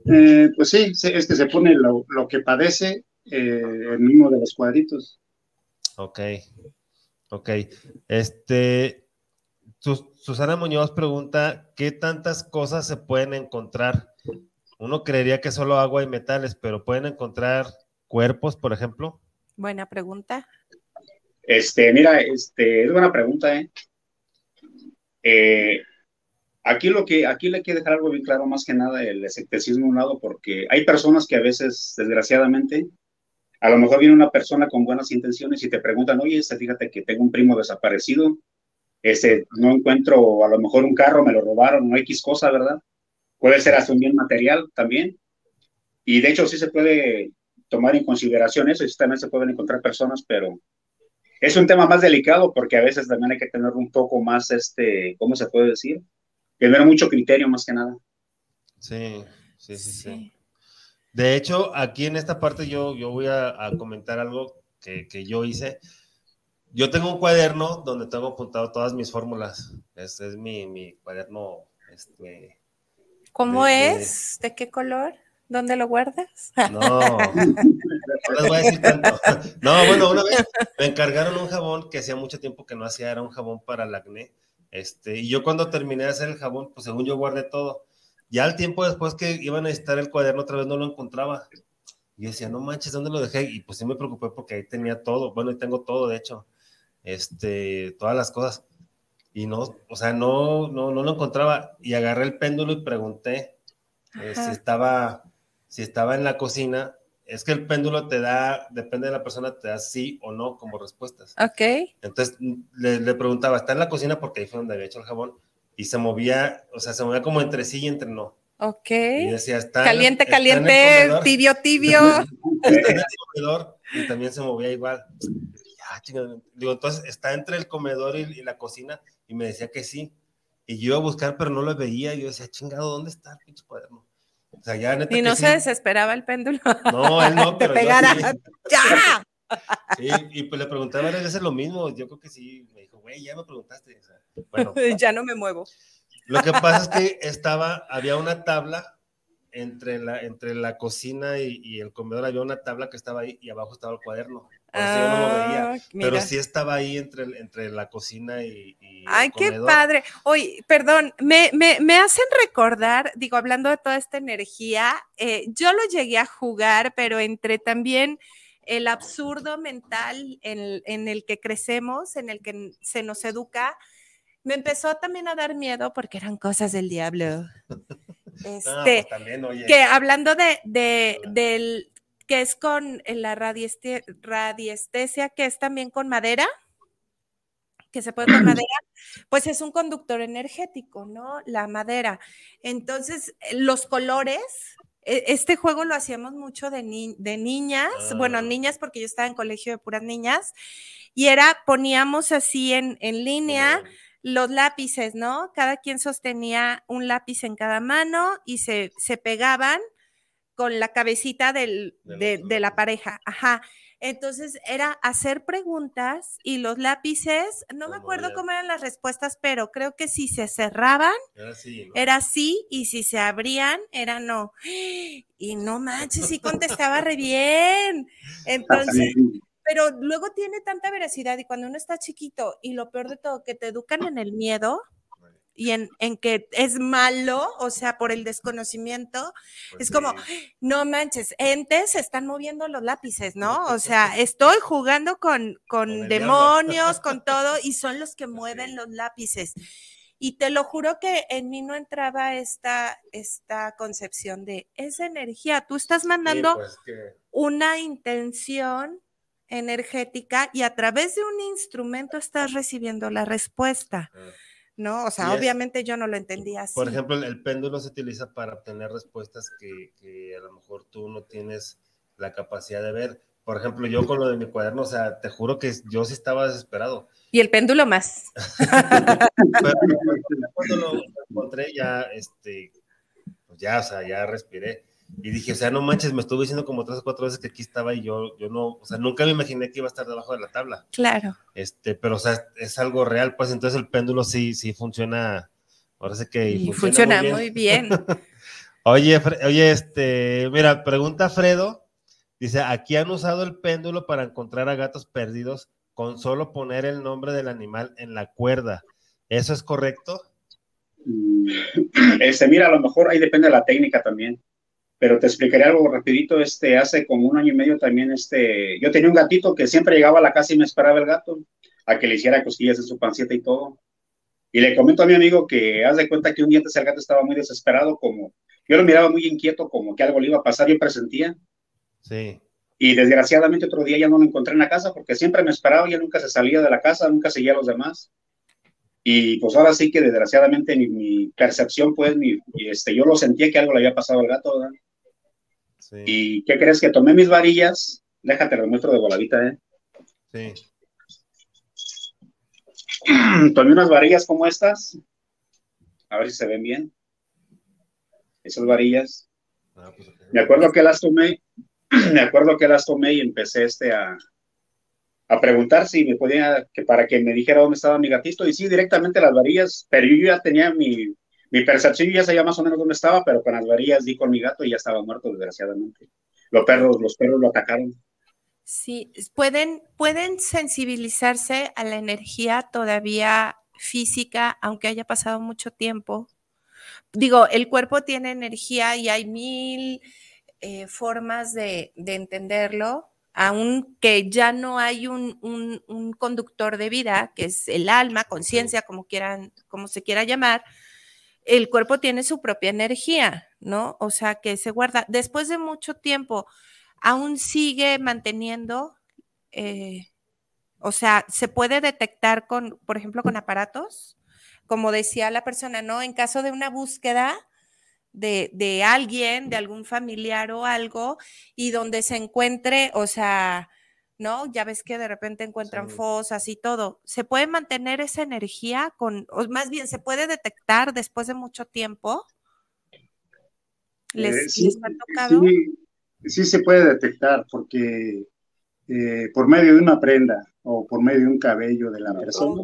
Eh, pues sí, es que se pone lo, que padece eh, en uno de los cuadritos. Ok, ok. Este, Susana Muñoz pregunta, ¿qué tantas cosas se pueden encontrar? Uno creería que solo agua y metales, pero pueden encontrar cuerpos, por ejemplo. Buena pregunta. Este, mira, este, es buena pregunta, ¿eh? eh Aquí lo que, aquí le quiero dejar algo bien claro, más que nada el escepticismo a un lado, porque hay personas que a veces, desgraciadamente, a lo mejor viene una persona con buenas intenciones y te preguntan, oye, este, fíjate que tengo un primo desaparecido, este, no encuentro a lo mejor un carro, me lo robaron, no X cosa, ¿verdad? Puede ser hasta un bien material también. Y de hecho sí se puede tomar en consideración eso, y también se pueden encontrar personas, pero es un tema más delicado porque a veces también hay que tener un poco más, este, ¿cómo se puede decir? Tener mucho criterio más que nada. Sí, sí, sí, sí. De hecho, aquí en esta parte yo, yo voy a, comentar algo que, que, yo hice. Yo tengo un cuaderno donde tengo apuntado todas mis fórmulas. Este es mi, mi cuaderno. Este, ¿Cómo es? De... qué color? ¿Dónde lo guardas? No, no les voy a decir tanto. No, bueno, una vez me encargaron un jabón que hacía mucho tiempo que no hacía, era un jabón para el acné. Este, y yo cuando terminé de hacer el jabón, pues según yo guardé todo. Ya al tiempo después que iban a necesitar el cuaderno otra vez no lo encontraba. Y decía, no manches, ¿dónde lo dejé? Y pues sí me preocupé porque ahí tenía todo. Bueno, y tengo todo, de hecho. Este, todas las cosas. Y no, o sea, no, no, no lo encontraba. Y agarré el péndulo y pregunté eh, si estaba, si estaba en la cocina. Es que el péndulo te da, depende de la persona, te da sí o no como respuestas. Ok. Entonces le, le preguntaba, ¿está en la cocina? Porque ahí fue donde había hecho el jabón y se movía, o sea, se movía como entre sí y entre no. Ok. Y decía, está caliente, caliente, tibio, tibio. está en el comedor y también se movía igual. Digo, entonces está entre el comedor y, la cocina y me decía que sí. Y yo iba a buscar, pero no lo veía. Y yo decía, chingado, ¿dónde está el pinche cuaderno? O sea, ya neta Y no se desesperaba el péndulo. No, él no, pero. Te pegara. ¡Ya! Sí, y pues le pregunté varias veces lo mismo. Yo creo que sí. Me dijo, güey, ya me preguntaste. bueno, ya no me muevo. Lo que pasa es que estaba, había una tabla entre la, entre la cocina y, el comedor, había una tabla que estaba ahí y abajo estaba el cuaderno. Por eso yo no lo veía. Ah, pero sí estaba ahí entre, entre la cocina y. Ay, qué padre. Oye, perdón, me, me, me, hacen recordar, digo, hablando de toda esta energía, eh, yo lo llegué a jugar, pero entre también el absurdo mental en, el que crecemos, en el que se nos educa, me empezó también a dar miedo porque eran cosas del diablo. Este, pues que hablando de, del que es con la radiestesia, que es también con madera, que se puede con madera, pues es un conductor energético, ¿no? La madera. Entonces, los colores e, este juego lo hacíamos mucho de, de niñas, bueno, ah. niñas porque yo estaba en colegio de puras niñas, y era, poníamos así en, en línea los lápices, ¿no? Cada quien sostenía un lápiz en cada mano y se, se pegaban con la cabecita del, de, de, la pareja, ajá. Entonces era hacer preguntas y los lápices, no me acuerdo cómo eran las respuestas, pero creo que si se cerraban, era sí, y si se abrían, era no. Y no manches, sí contestaba re bien. Entonces, pero luego tiene tanta veracidad y cuando uno está chiquito y lo peor de todo, que te educan en el miedo, y en, que es malo, o sea, por el desconocimiento, pues es como, no manches, entes están moviendo los lápices, ¿no? O sea, estoy jugando con, con, demonios, con todo, y son los que mueven los lápices. Y te lo juro que en mí no entraba esta, esta concepción de esa energía. Tú estás mandando pues una intención energética y a través de un instrumento estás recibiendo la respuesta. Ah. ¿No? O sea, obviamente yo no lo entendía así. Por ejemplo, el, péndulo se utiliza para obtener respuestas que, a lo mejor tú no tienes la capacidad de ver. Por ejemplo, yo con lo de mi cuaderno, o sea, te juro que yo sí estaba desesperado. Y el péndulo más. cuando lo encontré ya, este, pues ya, o sea, ya respiré. Y dije, o sea, no manches, me estuve diciendo como tres o cuatro veces que aquí estaba y yo, yo no, o sea, nunca me imaginé que iba a estar debajo de la tabla. Claro. Este, pero, o sea, es algo real, pues entonces el péndulo sí, sí funciona. Ahora sé que funciona, muy bien. oye, oye, este, mira, pregunta Fredo. Dice, aquí han usado el péndulo para encontrar a gatos perdidos con solo poner el nombre del animal en la cuerda. ¿Eso es correcto? Este, mira, a lo mejor ahí depende de la técnica también pero te explicaré algo rapidito, este, hace como un año y medio también, este, yo tenía un gatito que siempre llegaba a la casa y me esperaba el gato, a que le hiciera cosquillas en su pancita y todo, y le comento a mi amigo que haz de cuenta que un día antes el gato estaba muy desesperado, como, yo lo miraba muy inquieto, como que algo le iba a pasar, yo presentía, sí, y desgraciadamente otro día ya no lo encontré en la casa, porque siempre me esperaba, y nunca se salía de la casa, nunca seguía a los demás, y pues ahora sí que desgraciadamente mi, percepción, pues, mi, este, yo lo sentía que algo le había pasado al gato, ¿verdad? ¿Y qué crees? Que tomé mis varillas. Déjate, lo muestro de voladita, ¿eh? Sí. tomé unas varillas como estas. A ver si se ven bien. esas varillas. Ah, pues, me acuerdo que las tomé, me acuerdo que las tomé y empecé este a, a preguntar si me podía, que para que me dijera dónde estaba mi gatito, y sí, directamente las varillas, pero yo ya tenía mi, mi percepción, ya sabía más o menos dónde estaba, pero con las varillas di con mi gato y ya estaba muerto, desgraciadamente. Los perros, los perros lo atacaron. Sí, pueden, pueden sensibilizarse a la energía todavía física, aunque haya pasado mucho tiempo. Digo, el cuerpo tiene energía y hay mil eh, formas de, entenderlo, aunque ya no hay un, conductor de vida, que es el alma, conciencia, como quieran, como se quiera llamar, el cuerpo tiene su propia energía, ¿no? O sea, que se guarda. Después de mucho tiempo, aún sigue manteniendo, eh, o sea, se puede detectar con, por ejemplo, con aparatos, como decía la persona, ¿no? En caso de una búsqueda de, alguien, de algún familiar o algo, y donde se encuentre, o sea, ¿no? Ya ves que de repente encuentran fosas y todo. ¿Se puede mantener esa energía con, o más bien, se puede detectar después de mucho tiempo? ¿Les, eh, sí, ha tocado? Sí, se puede detectar porque eh, por medio de una prenda o por medio de un cabello de la persona.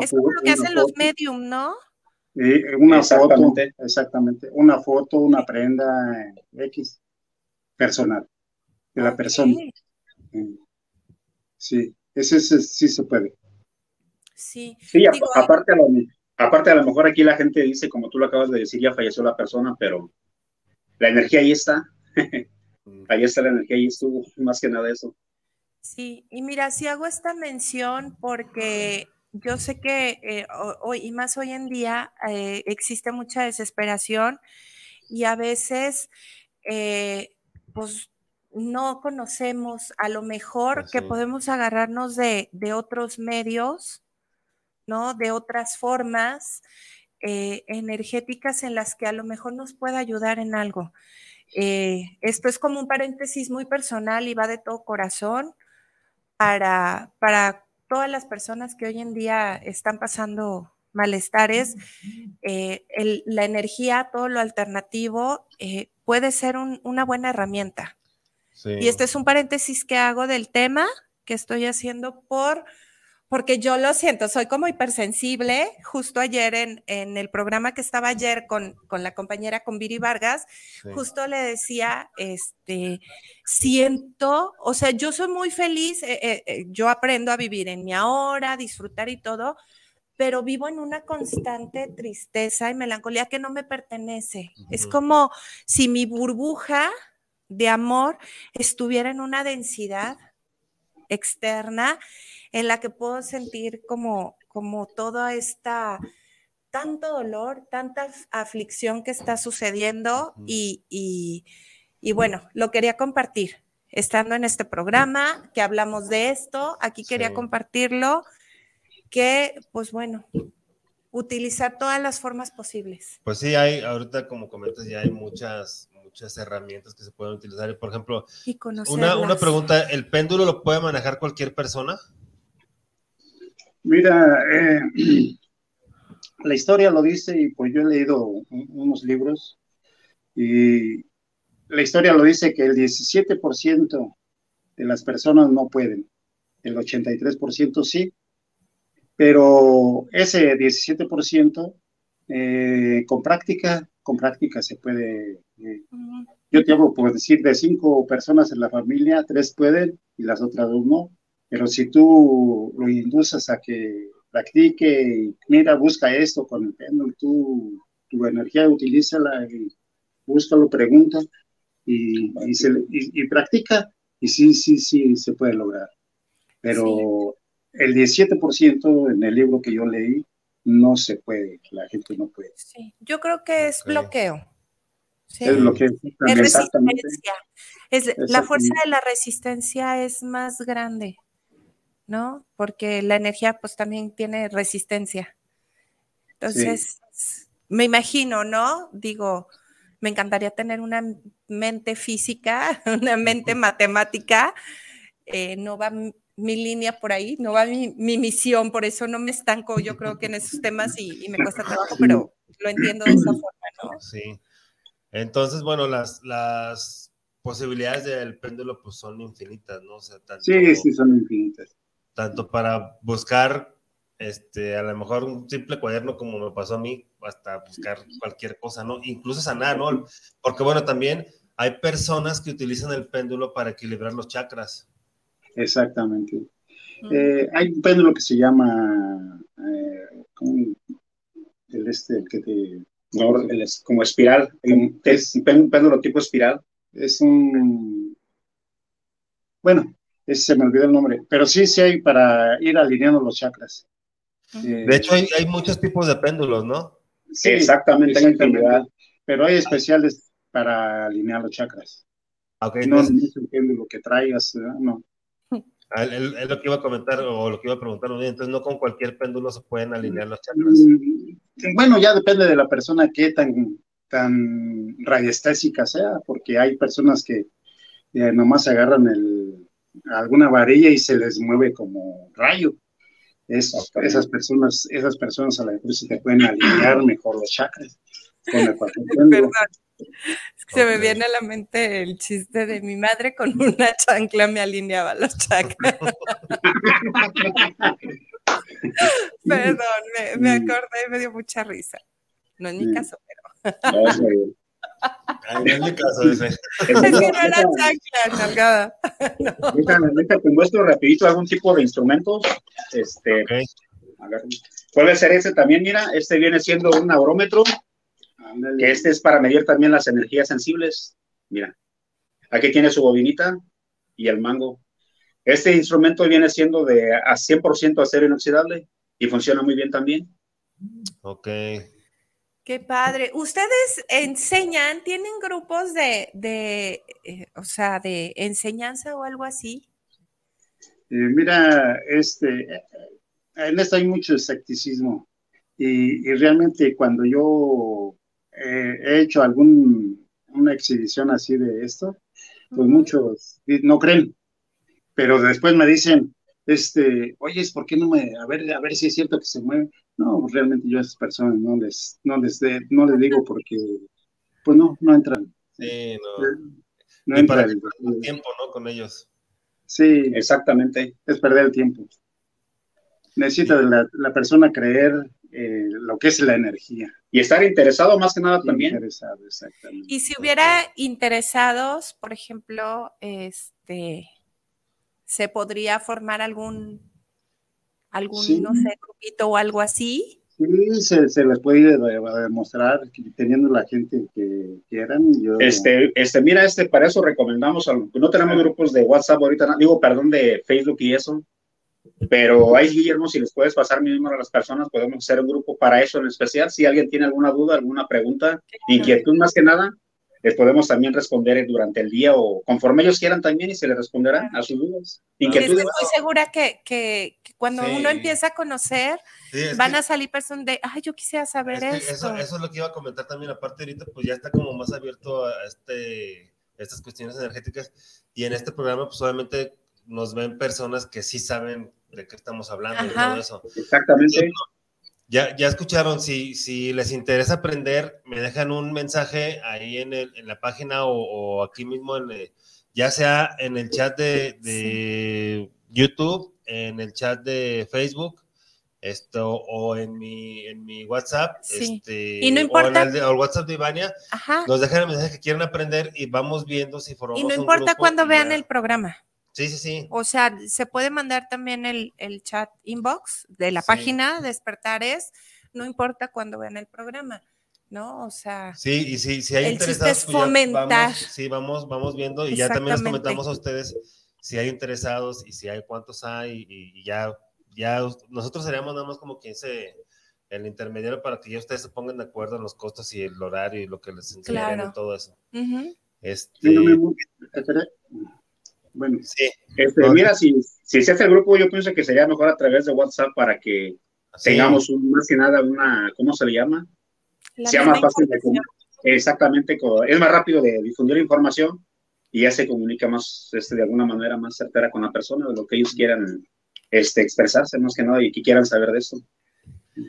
es como lo que hacen los medium, ¿no? una foto, exactamente, una foto, una prenda X personal de la persona. Sí, ese, sí se puede. Sí, sí aparte, a lo, aparte a lo mejor aquí la gente dice, como tú lo acabas de decir, ya falleció la persona, pero la energía ahí está. ahí está la energía, ahí estuvo, más que nada eso. Sí, y mira, si hago esta mención porque yo sé que eh, hoy, y más hoy en día, eh, existe mucha desesperación y a veces, eh, pues, no conocemos a lo mejor que podemos agarrarnos de, otros medios, ¿no? De otras formas energéticas en las que a lo mejor nos pueda ayudar en algo. esto es como un paréntesis muy personal y va de todo corazón para, para todas las personas que hoy en día están pasando malestares, eh, la energía, todo lo alternativo, eh, puede ser una buena herramienta. Y este es un paréntesis que hago del tema que estoy haciendo por porque yo lo siento, soy como hipersensible. Justo ayer en, en el programa que estaba ayer con, con la compañera, con Viri Vargas, justo le decía, este, siento, o sea, yo soy muy feliz, eh, eh, eh, yo aprendo a vivir en mi ahora, disfrutar y todo, pero vivo en una constante tristeza y melancolía que no me pertenece. Es como si mi burbuja de amor estuviera en una densidad externa en la que puedo sentir como, como toda esta, tanto dolor, tanta aflicción que está sucediendo y, y, bueno, lo quería compartir. Estando en este programa, que hablamos de esto, aquí quería compartirlo, que pues bueno, utilizar todas las formas posibles. Pues sí, hay, ahorita como comentas, ya hay muchas, muchas herramientas que se pueden utilizar. Por ejemplo, una, una, pregunta, ¿el péndulo lo puede manejar cualquier persona? Mira, eh, la historia lo dice y pues yo he leído unos libros y la historia lo dice que el 17% de las personas no pueden, el 83% sí, pero ese 17% eh, con práctica, con práctica se puede, eh, yo te hablo por decir, de cinco personas en la familia, tres pueden y las otras dos no. Pero si tú lo induces a que practique, mira, busca esto con el péndulo, tú, tu energía utilízala y búscalo, pregunta y, y, practica, y sí, sí, sí, se puede lograr. Pero el 17% en el libro que yo leí, no se puede, la gente no puede. Sí, yo creo que es bloqueo. Es bloqueo. Es resistencia. Es, la fuerza de la resistencia es más grande. ¿no? Porque la energía pues también tiene resistencia. Entonces, me imagino, ¿no? Digo, me encantaría tener una mente física, una mente matemática. Eh, no va mi línea por ahí, no va mi, misión, por eso no me estanco yo creo que en esos temas y, me cuesta trabajo, pero lo entiendo de esa forma, ¿no? Sí. Entonces, bueno, las, las posibilidades del péndulo pues son infinitas, ¿no? O sea, tanto, Sí, sí, son infinitas. tanto para buscar, este, a lo mejor un simple cuaderno como me pasó a mí, hasta buscar cualquier cosa, ¿no? Incluso sanar, ¿no? Porque bueno, también hay personas que utilizan el péndulo para equilibrar los chakras. Exactamente. Mm. Eh, hay un péndulo que se llama eh, ¿cómo? el este, el que te No, el es como espiral, el- es un pén- péndulo tipo espiral. es un bueno, ese se me olvidó el nombre, pero sí, sí hay para ir alineando los chakras. Eh, De hecho, hay, hay muchos tipos de péndulos, ¿no? sí, exactamente. Pero hay especiales para alinear los chakras. Ok, No, no es el péndulo que traigas, no. Él- él- es lo que iba a comentar o lo que iba a preguntar, ¿no? entonces no con cualquier péndulo se pueden alinear los chakras. Mm, Bueno, ya depende de la persona que tan, tan radiestésica sea, porque hay personas que eh, nomás agarran el, alguna varilla y se les mueve como rayo. Es- esas personas, esas personas a la vez se te pueden alinear mejor los chakras. Con el cualquier péndulo. Es se me viene a la mente el chiste de mi madre con una chancla me alineaba los chakras. Perdón, me, me acordé y me dio mucha risa. No en mi caso, pero. No, es muy bien. Ay, no es mi caso ese. Es que no era chancla, nalgada. Te muestro rapidito algún tipo de instrumentos. Este, a ver, puede ser ese también, mira, este viene siendo un aurómetro, Ándale. que este es para medir también las energías sensibles. Mira, aquí tiene su bobinita y el mango. Este instrumento viene siendo de a 100% acero inoxidable y funciona muy bien también. Ok. Qué padre. ¿Ustedes enseñan, tienen grupos de, de eh, o sea, de enseñanza o algo así? Eh, mira, este, en esto hay mucho escepticismo y, y realmente cuando yo eh, he hecho algún, una exhibición así de esto, pues muchos no creen, pero después me dicen, este, oye, ¿por qué no me, a ver, a ver si es cierto que se mueve? No, pues realmente yo a esas personas no les, no les, de- no les digo porque, pues no, no entran, Sí, no. no Y para el- tiempo, ¿no? Con ellos. sí, Exactamente. es perder el tiempo. Necesita la, la persona creer eh, lo que es la energía. Y estar interesado más que nada también. Interesado, exactamente. Y si hubiera interesados, por ejemplo, este, se podría formar algún, algún, Sí. no sé, grupito o algo así. Sí, se, se les puede ir a- a demostrar que teniendo la gente que quieran. Yo, Este, este, mira, este, para eso recomendamos, no tenemos grupos de WhatsApp ahorita, digo, perdón, de Facebook y eso, pero ahí, Guillermo, si les puedes pasar mi número a las personas, podemos hacer un grupo para eso en especial. Si alguien tiene alguna duda, alguna pregunta, inquietud más que nada, les podemos también responder durante el día o conforme ellos quieran también y se les responderá a sus dudas. Inquietudes. estoy muy segura que, que- que cuando Sí. uno empieza a conocer, Sí, es van que- a salir personas de, ay, yo quisiera saber Es que esto. eso, eso es lo que iba a comentar también. Aparte, ahorita, pues ya está como más abierto a este, estas cuestiones energéticas. Y en este programa, pues obviamente nos ven personas que sí saben de qué estamos hablando y todo eso. Exactamente. Ya, ya escucharon, si, si les interesa aprender, me dejan un mensaje ahí en, el, en la página o, o aquí mismo, en el- ya sea en el chat de, de YouTube, en el chat de Facebook, esto, o en mi, en mi WhatsApp, Sí. este, Y no o en importa- el, de- o el WhatsApp de Ivania, Ajá. nos dejan el mensaje que quieren aprender y vamos viendo si formamos Y no importa cuando vean ya- el programa. Sí, sí, sí. O sea, se puede mandar también el, el chat inbox de la Sí. página Despertares, no importa cuando vean el programa, ¿no? O sea, Sí, y si, si hay El interesados, es pues fomentar. vamos, sí, vamos, vamos viendo y ya también les comentamos a ustedes si hay interesados y si hay cuántos hay y, y ya, ya nosotros seríamos nada más como quien se el intermediario para que ya ustedes se pongan de acuerdo en los costos y el horario y lo que les enseñarán Claro. y todo eso. ujú. Este, Bueno, sí, Este, No. mira, si, si se hace el grupo, yo pienso que sería mejor a través de WhatsApp para que sí. tengamos un- más que nada una, ¿cómo se le llama? La sea más fácil de. Exactamente, es más rápido de difundir la información y ya se comunica más, este, de alguna manera más certera con la persona de lo que ellos quieran este, expresarse, más que nada, y que quieran saber de eso.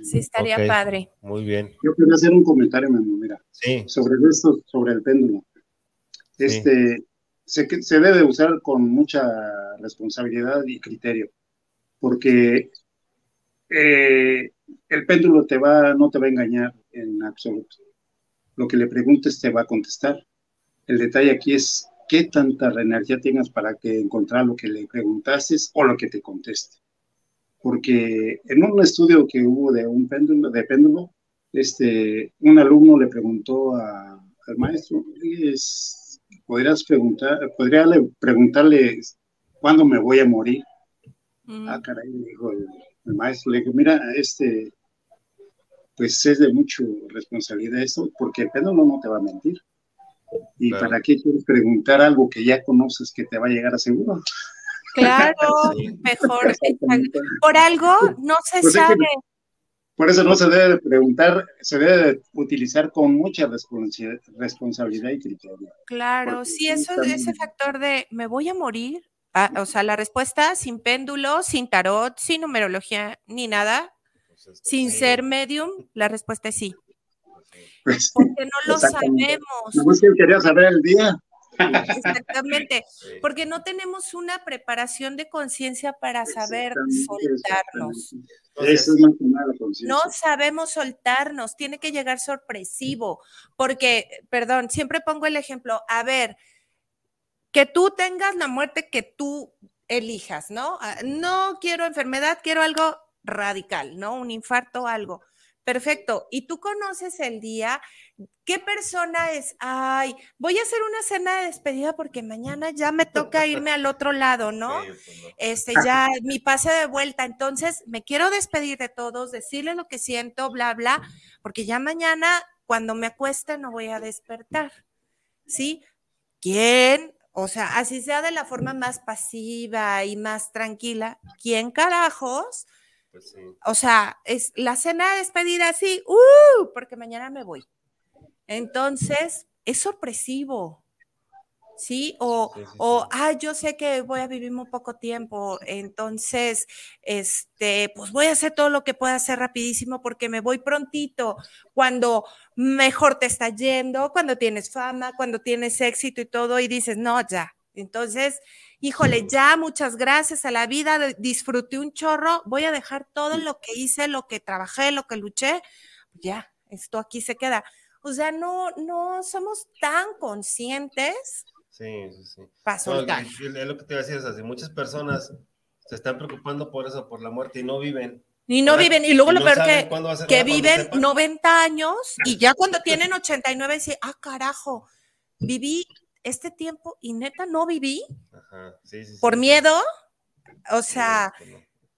Sí, estaría padre. Muy bien. Yo quería hacer un comentario, Memo, mira. Sí. Sobre esto, sobre el péndulo. Este, se, debe usar con mucha responsabilidad y criterio, porque eh, el péndulo te va, no te va a engañar en absoluto. Lo que le preguntes te va a contestar. El detalle aquí es qué tanta energía tengas para que encontrar lo que le preguntaste o lo que te conteste. Porque en un estudio que hubo de un péndulo, de péndulo, este, un alumno le preguntó al maestro, podrías preguntar, podría preguntarle cuándo me voy a morir. Mm. Ah, caray, dijo el, maestro, le dijo, mira, este, pues es de mucha responsabilidad eso, porque el péndulo no te va a mentir. ¿Y para qué quieres preguntar algo que ya conoces que te va a llegar a seguro? Claro, mejor. Por algo no se pues sabe. Por eso no se debe preguntar, se debe utilizar con mucha responsabilidad y criterio. Claro, sí, eso, ese factor de me voy a morir, ah, o sea, la respuesta sin péndulo, sin tarot, sin numerología, ni nada, pues sin ser medium, la respuesta es sí. Pues, porque no lo sabemos. No que quería saber el día. Exactamente, porque no tenemos una preparación de conciencia para saber soltarnos. Eso es no sabemos soltarnos, tiene que llegar sorpresivo, porque, perdón, siempre pongo el ejemplo, a ver, que tú tengas la muerte que tú elijas, ¿no? Ah, no quiero enfermedad, quiero algo radical, ¿no? Un infarto, algo. Perfecto. ¿Y tú conoces el día? ¿Qué persona es? Ay, voy a hacer una cena de despedida porque mañana ya me toca irme al otro lado, ¿no? Pues este, ya mi pase de vuelta. Entonces, me quiero despedir de todos, decirle lo que siento, bla, bla, porque ya mañana, cuando me acueste, no voy a despertar. ¿Sí? ¿Quién? O sea, así sea de la forma más pasiva y más tranquila, ¿quién carajos? Pues o sea, es la cena de despedida así, ¡uh! Porque mañana me voy. Entonces, es sorpresivo. ¿Sí? O, o, ah, yo sé que voy a vivir muy poco tiempo, entonces, este, pues voy a hacer todo lo que pueda hacer rapidísimo porque me voy prontito, cuando mejor te está yendo, cuando tienes fama, cuando tienes éxito y todo, y dices, no, ya. Entonces, híjole, ya muchas gracias a la vida, disfruté un chorro, voy a dejar todo lo que hice, lo que trabajé, lo que luché, ya, esto aquí se queda. O sea, no, no somos tan conscientes. Sí, sí, sí. Para soltar. es lo que te iba a decir, es así, muchas personas se están preocupando por eso, por la muerte y no viven. Y no viven, y luego lo peor que, que viven 90 años y ya cuando tienen 89 dicen, ah, carajo, viví este tiempo y neta no viví por miedo. O sea,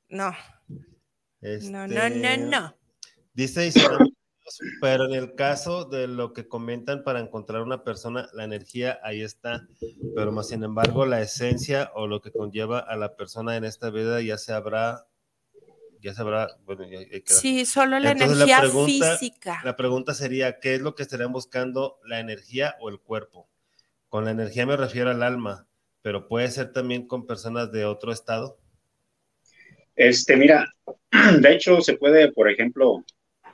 no. No, no, no, este, no. Dice pero en el caso de lo que comentan para encontrar una persona, la energía ahí está, pero más sin embargo la esencia o lo que conlleva a la persona en esta vida ya se habrá, ya se habrá, bueno, sí, solo la energía física. La pregunta sería, ¿qué es lo que estarían buscando, la energía o el cuerpo? Con la energía me refiero al alma, pero puede ser también con personas de otro estado. Este, mira, de hecho se puede, por ejemplo,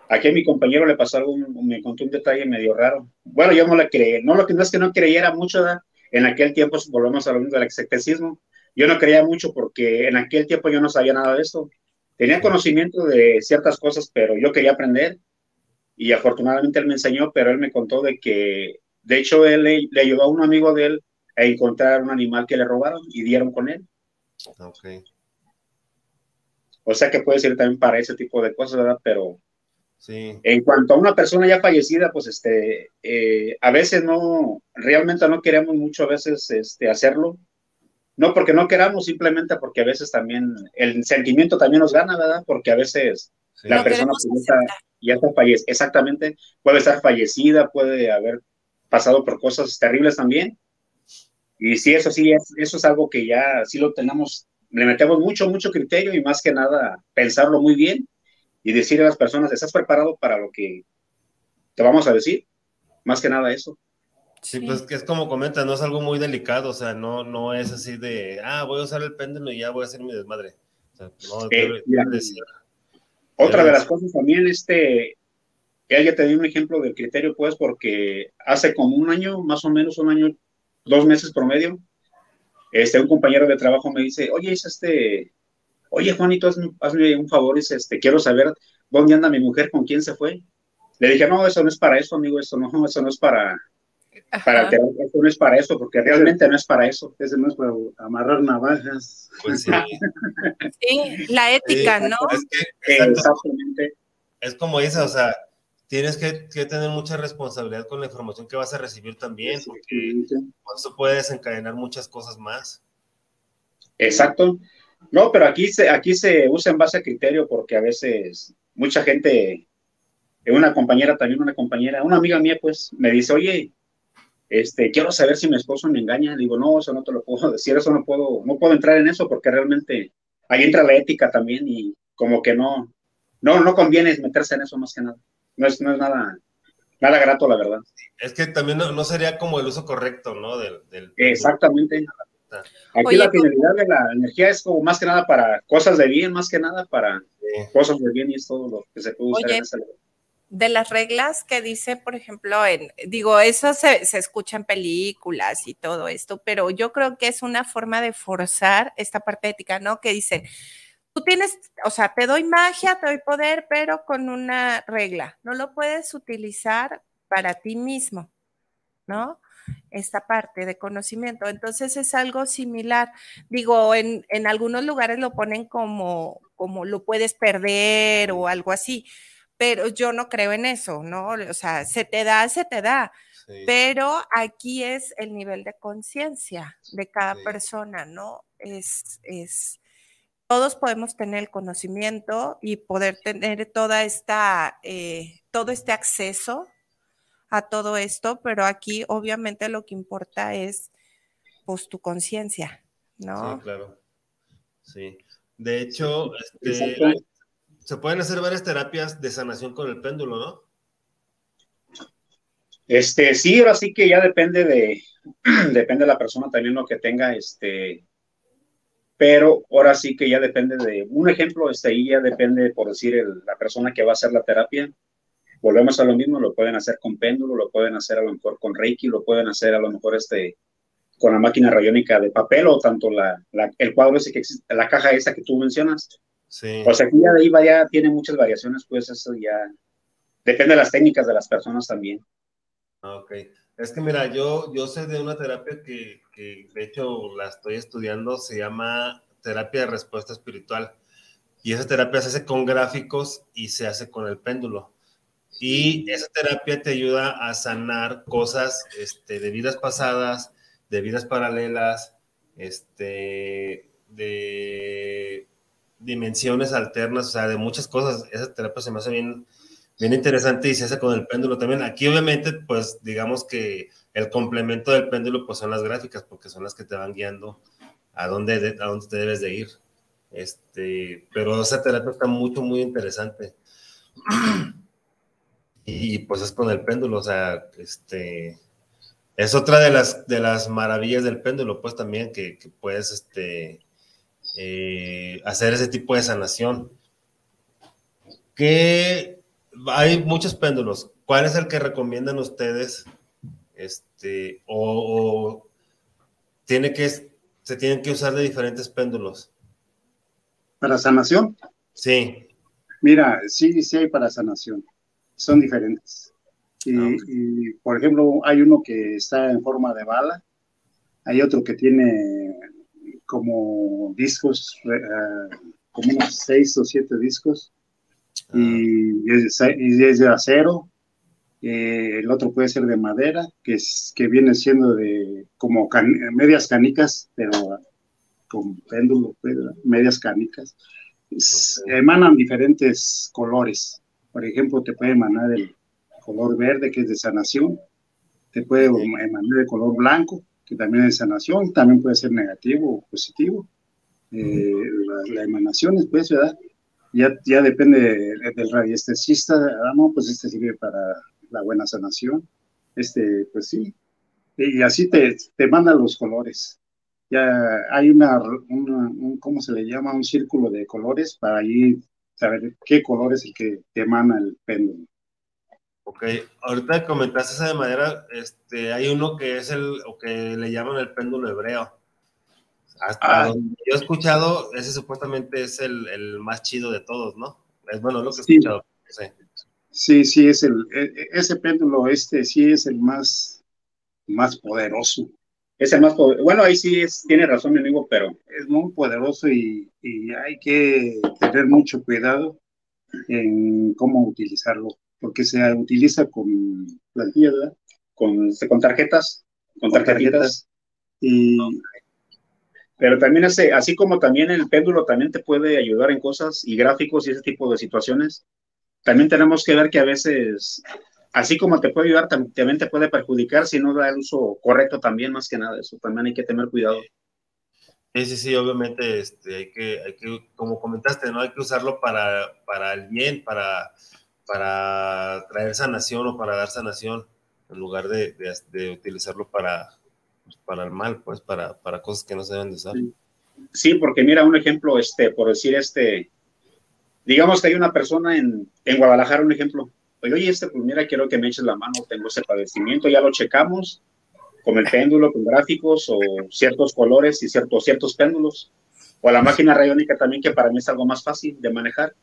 aquí a mi compañero le pasó algo, me contó un detalle medio raro. Bueno, yo no le creí, no lo que no es que no creyera mucho, en aquel tiempo volvemos a lo mismo del escepticismo. Yo no creía mucho porque en aquel tiempo yo no sabía nada de esto. Tenía conocimiento de ciertas cosas, pero yo quería aprender y afortunadamente él me enseñó, pero él me contó de que de hecho, él le, ayudó a un amigo de él a encontrar un animal que le robaron y dieron con él. Ok. O sea que puede ser también para ese tipo de cosas, ¿verdad? Pero sí. en cuanto a una persona ya fallecida, pues este, eh, a veces no, realmente no queremos mucho a veces este, hacerlo. No porque no queramos, simplemente porque a veces también el sentimiento también nos gana, ¿verdad? Porque a veces la persona pues, ya está fallecida, exactamente, puede estar fallecida, puede haber pasado por cosas terribles también. Y sí, eso sí, eso es algo que ya sí lo tenemos, le metemos mucho, mucho criterio y más que nada pensarlo muy bien y decirle a las personas, ¿estás preparado para lo que te vamos a decir? Más que nada eso. Sí, pues que es como comentas, no es algo muy delicado, o sea, no, no es así de, ah, voy a usar el péndulo y ya voy a hacer mi desmadre. O sea, no, eh, Otra de las cosas también, este, que alguien te dio un ejemplo del criterio, pues, porque hace como un año, más o menos un año, dos meses promedio, este, un compañero de trabajo me dice, oye, es este, oye, Juanito, hazme, un favor, es este, quiero saber dónde anda mi mujer, con quién se fue. Le dije, no, eso no es para eso, amigo, eso no, eso no es para, para eso no es para eso, porque realmente no es para eso. Ese no es para amarrar navajas. Pues sí. la ética, ¿no? Es exactamente. Es como dice, o sea, tienes que, tener mucha responsabilidad con la información que vas a recibir también, porque eso puede desencadenar muchas cosas más. Exacto. No, pero aquí se, aquí se usa en base a criterio porque a veces mucha gente, una compañera también, una compañera, una amiga mía, pues, me dice, oye, este, quiero saber si mi esposo me engaña. Digo, no, eso no te lo puedo decir, eso no puedo, no puedo entrar en eso porque realmente ahí entra la ética también y como que no, no, no conviene meterse en eso más que nada. No es, no es nada, nada grato, la verdad. Es que también no, sería como el uso correcto, ¿no? Del, Exactamente. Aquí la finalidad de la energía es como más que nada para cosas de bien, más que nada para cosas de bien y es todo lo que se puede usar en esa de las reglas que dice, por ejemplo, en, digo, eso se, se, escucha en películas y todo esto, pero yo creo que es una forma de forzar esta parte ética, ¿no? Que dicen, tú tienes, o sea, te doy magia, te doy poder, pero con una regla, no lo puedes utilizar para ti mismo, ¿no? esta parte de conocimiento. Entonces es algo similar. Digo, en, en, algunos lugares lo ponen como, como lo puedes perder o algo así, pero yo no creo en eso, ¿no? O sea, se te da, se te da. Pero aquí es el nivel de conciencia de cada persona, ¿no? Es, es, todos podemos tener el conocimiento y poder tener toda esta, eh, todo este acceso a todo esto, pero aquí obviamente lo que importa es pues tu conciencia, ¿no? Sí, claro. Sí. De hecho, este, se pueden hacer varias terapias de sanación con el péndulo, ¿no? Este, sí, ahora sí que ya depende de, depende de la persona también lo que tenga, este, pero ahora sí que ya depende de, un ejemplo, este, ahí ya depende, por decir, la persona que va a hacer la terapia, volvemos a lo mismo, lo pueden hacer con péndulo, lo pueden hacer a lo mejor con Reiki, lo pueden hacer a lo mejor este, con la máquina rayónica de papel o tanto la, el cuadro ese que existe, la caja esa que tú mencionas. Sí. O sea, que ya de ahí ya tiene muchas variaciones, pues eso ya depende de las técnicas de las personas también. Ah, ok. Es que mira, yo, yo sé de una terapia que, que de hecho la estoy estudiando, se llama terapia de respuesta espiritual. Y esa terapia se hace con gráficos y se hace con el péndulo. Y esa terapia te ayuda a sanar cosas este, de vidas pasadas, de vidas paralelas, este, de dimensiones alternas, o sea, de muchas cosas. Esa terapia se me hace bien, bien interesante y se hace con el péndulo también. Aquí obviamente, pues digamos que el complemento del péndulo pues son las gráficas, porque son las que te van guiando a dónde, a dónde te debes de ir. Este, pero esa terapia está mucho, muy interesante. y pues es con el péndulo, o sea, este, es otra de las, de las maravillas del péndulo, pues también que, puedes este, eh, hacer ese tipo de sanación. Que hay muchos péndulos. ¿Cuál es el que recomiendan ustedes? Este, o, tiene que, se tienen que usar de diferentes péndulos. ¿Para sanación? Sí. Mira, sí, sí hay para sanación son diferentes. Ah, y, por ejemplo, hay uno que está en forma de bala, hay otro que tiene como discos, eh, como unos seis o siete discos, ah. y, es, de acero. Eh, el otro puede ser de madera, que, es, que viene siendo de como medias canicas, pero con péndulo, medias canicas. Emanan diferentes colores. Por ejemplo, te puede emanar el color verde, que es de sanación, te puede emanar el color blanco, que también es de sanación, también puede ser negativo o positivo. Eh, la, emanación es, pues, ¿verdad? Ya, ya depende del radiestesista, no, pues este sirve para la buena sanación. Este, pues sí. Y así te, te manda los colores. Ya hay una, un, ¿cómo se le llama? Un círculo de colores para ir saber qué color es el que emana el péndulo. Ok, ahorita comentaste esa de manera, este, hay uno que es el, o que le llaman el péndulo hebreo. Hasta ah. donde yo he escuchado, ese supuestamente es el, el, más chido de todos, ¿no? Es bueno lo que he escuchado. Sí. sí, sí, es el, e, e, ese péndulo, este sí es el más, más poderoso. Es el más poderoso. Bueno, ahí sí es, tiene razón mi amigo, pero es muy poderoso y, y hay que tener mucho cuidado en cómo utilizarlo, porque se utiliza con plantillas, Con, este, con tarjetas, con tarjetas. Y, pero también hace, así como también el péndulo también te puede ayudar en cosas y gráficos y ese tipo de situaciones, también tenemos que ver que a veces, así como te puede ayudar, también te puede perjudicar si no da el uso correcto también, más que nada, eso también hay que tener cuidado. Sí, sí, sí, obviamente este, hay, que, hay que, como comentaste, ¿no? Hay que usarlo para, para el bien, para, para traer sanación o para dar sanación, en lugar de, de utilizarlo para, para el mal, pues, para, para cosas que no se deben de usar. Sí, porque mira, un ejemplo, este, por decir, este, digamos que hay una persona en, en Guadalajara, un ejemplo, oye, este, pues mira, quiero que me eches la mano, tengo ese padecimiento, ya lo checamos con el péndulo, con gráficos o ciertos colores y ciertos, ciertos péndulos, o la máquina rayónica también, que para mí es algo más fácil de manejar.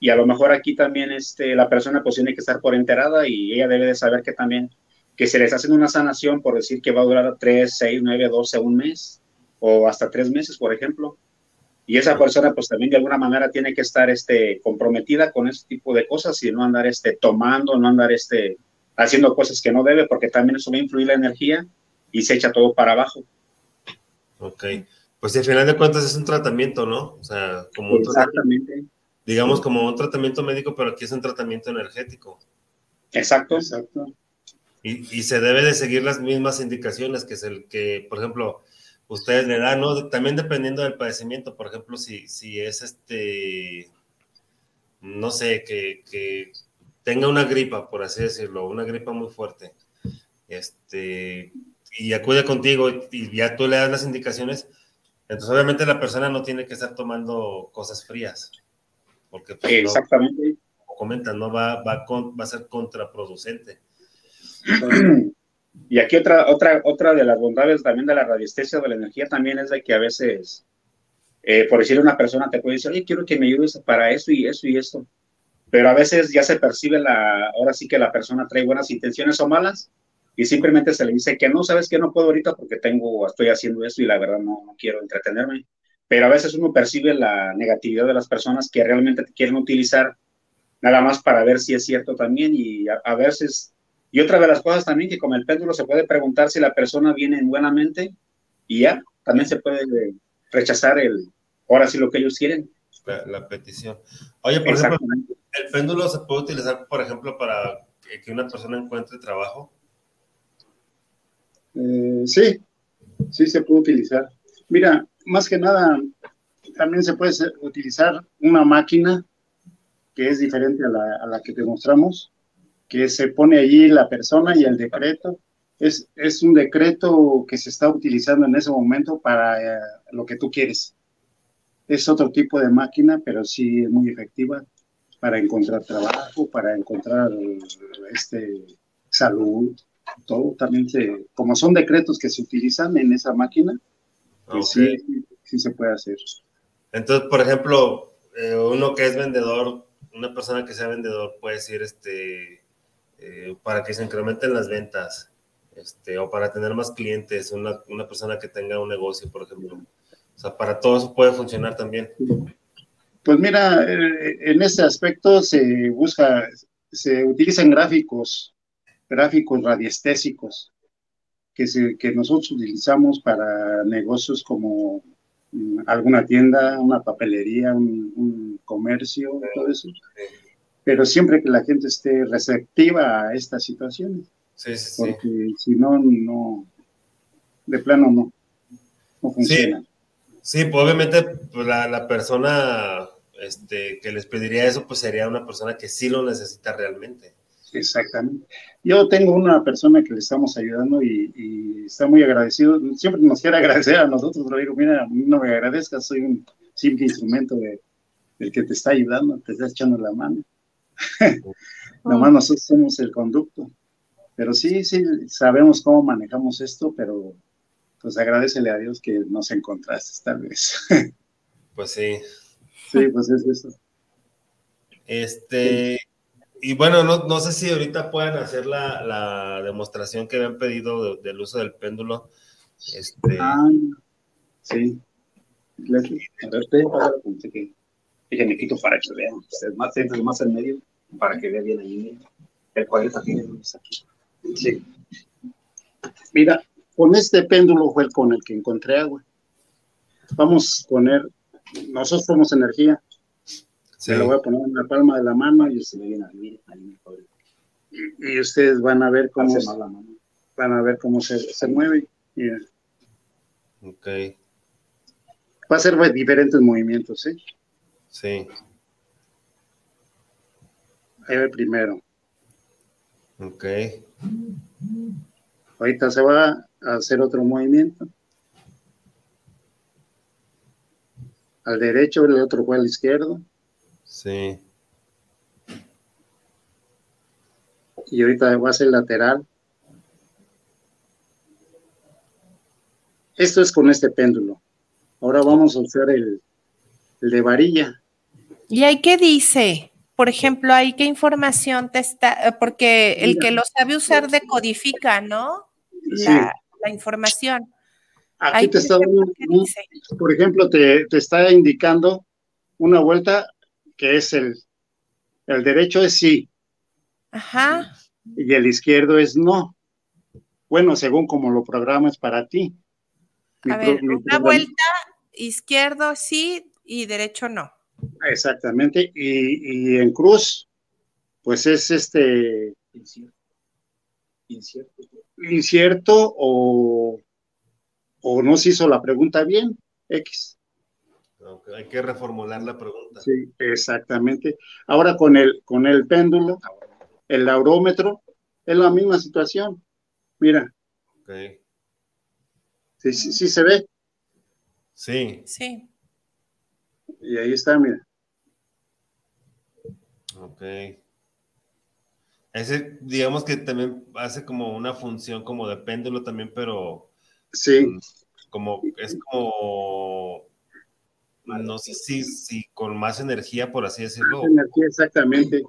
Y a lo mejor aquí también este, la persona pues tiene que estar por enterada y ella debe de saber que también que se les hace una sanación por decir que va a durar 3, 6, 9, 12, un mes o hasta tres meses, por ejemplo. Y esa persona pues también de alguna manera tiene que estar este, comprometida con ese tipo de cosas y no andar este, tomando, no andar este, haciendo cosas que no debe, porque también eso va a influir la energía y se echa todo para abajo. Ok, pues al final de cuentas es un tratamiento, ¿no? O sea, como Exactamente. digamos como un tratamiento médico, pero aquí es un tratamiento energético. Exacto, exacto. Y, se debe de seguir las mismas indicaciones que es el que, por ejemplo, ustedes le dan, ¿no? También dependiendo del padecimiento, por ejemplo, si, si es este, no sé, que, que tenga una gripa, por así decirlo, una gripa muy fuerte, este, y acude contigo y ya tú le das las indicaciones, entonces obviamente la persona no tiene que estar tomando cosas frías, porque pues, exactamente, como comentan, no va, va, va a ser contraproducente. Y aquí otra, otra, otra de las bondades también de la radiestesia de la energía también es de que a veces, eh, por decirle una persona te puede decir, oye, quiero que me ayudes para eso y eso y esto. Pero a veces ya se percibe la, ahora sí que la persona trae buenas intenciones o malas y simplemente se le dice que no, sabes que no puedo ahorita porque tengo, estoy haciendo esto y la verdad no, no quiero entretenerme. Pero a veces uno percibe la negatividad de las personas que realmente te quieren utilizar nada más para ver si es cierto también y a veces y otra de las cosas también que con el péndulo se puede preguntar si la persona viene en buena mente y ya, también se puede rechazar el, ahora sí lo que ellos quieren. La, petición. Oye, por ejemplo, ¿el péndulo se puede utilizar, por ejemplo, para que una persona encuentre trabajo? Eh, sí, sí se puede utilizar. Mira, más que nada, también se puede utilizar una máquina que es diferente a la, a la que te mostramos, que se pone allí la persona y el decreto. Es, es un decreto que se está utilizando en ese momento para eh, lo que tú quieres. Es otro tipo de máquina, pero sí es muy efectiva para encontrar trabajo, para encontrar este, salud, todo. También se, como son decretos que se utilizan en esa máquina, pues sí, sí se puede hacer. Entonces, por ejemplo, eh, uno que es vendedor, una persona que sea vendedor puede decir, este, eh, para que se incrementen las ventas este, o para tener más clientes, una, una, persona que tenga un negocio, por ejemplo. O sea, para todo eso puede funcionar también. Pues mira, eh, en ese aspecto se busca, se utilizan gráficos, gráficos radiestésicos, que, se, que nosotros utilizamos para negocios como mm, alguna tienda, una papelería, un, un comercio, todo eso pero siempre que la gente esté receptiva a estas situaciones. Sí, sí, porque si no, no, de plano no, no funciona. Sí, pues obviamente pues la, la, persona este, que les pediría eso, pues sería una persona que sí lo necesita realmente. Exactamente. Yo tengo una persona que le estamos ayudando y, y está muy agradecido. Siempre nos quiere agradecer a nosotros, pero digo, mira, no me agradezcas, soy un simple instrumento de, el que te está ayudando, te está echando la mano. Nomás nosotros somos el conducto. Pero sí, sí, sabemos cómo manejamos esto, pero pues agradecele a Dios que nos encontraste tal vez. Pues sí. Sí, pues es eso. Este, y bueno, no, sé si ahorita pueden hacer la, demostración que habían pedido del uso del péndulo. Este, ah, sí. A ver, que me quito para que vean. Más, más en medio para que vea bien ahí. El cuadrito tiene aquí. Sí. Mira, con este péndulo fue el con el que encontré agua. Vamos a poner, nosotros somos energía. Se lo voy a poner en la palma de la mano y se ve bien y, ustedes van a ver cómo se, van a ver cómo se, se mueve. Ok. Va a ser diferentes movimientos, ¿sí? Sí. Ahí va el primero. Ok. Ahorita se va a hacer otro movimiento. Al derecho, el otro fue al izquierdo. Sí. Y ahorita va a ser lateral. Esto es con este péndulo. Ahora vamos a usar el, el de varilla. ¿Y ahí qué dice? Por ejemplo, ahí qué información te está, eh, porque el que lo sabe usar decodifica, ¿no? La, información. Aquí te está dando, por ejemplo, te, está indicando una vuelta que es el, el derecho es sí. Ajá. Y el izquierdo es no. Bueno, según como lo programas para ti. A ver, una vuelta, izquierdo sí y derecho no. Exactamente, y, en cruz, pues es este incierto, incierto, o, o no se hizo la pregunta bien, X. hay que reformular la pregunta. Sí, exactamente. Ahora con el, con el péndulo, el laurómetro, es la misma situación. Mira. Okay. Sí, sí, sí se ve. Sí. Sí. Y ahí está, mira. Ok. Ese, digamos que también hace como una función como de péndulo también, pero. Sí. Mm, como, es como. No sé si, si con más energía, por así decirlo. Más energía, exactamente.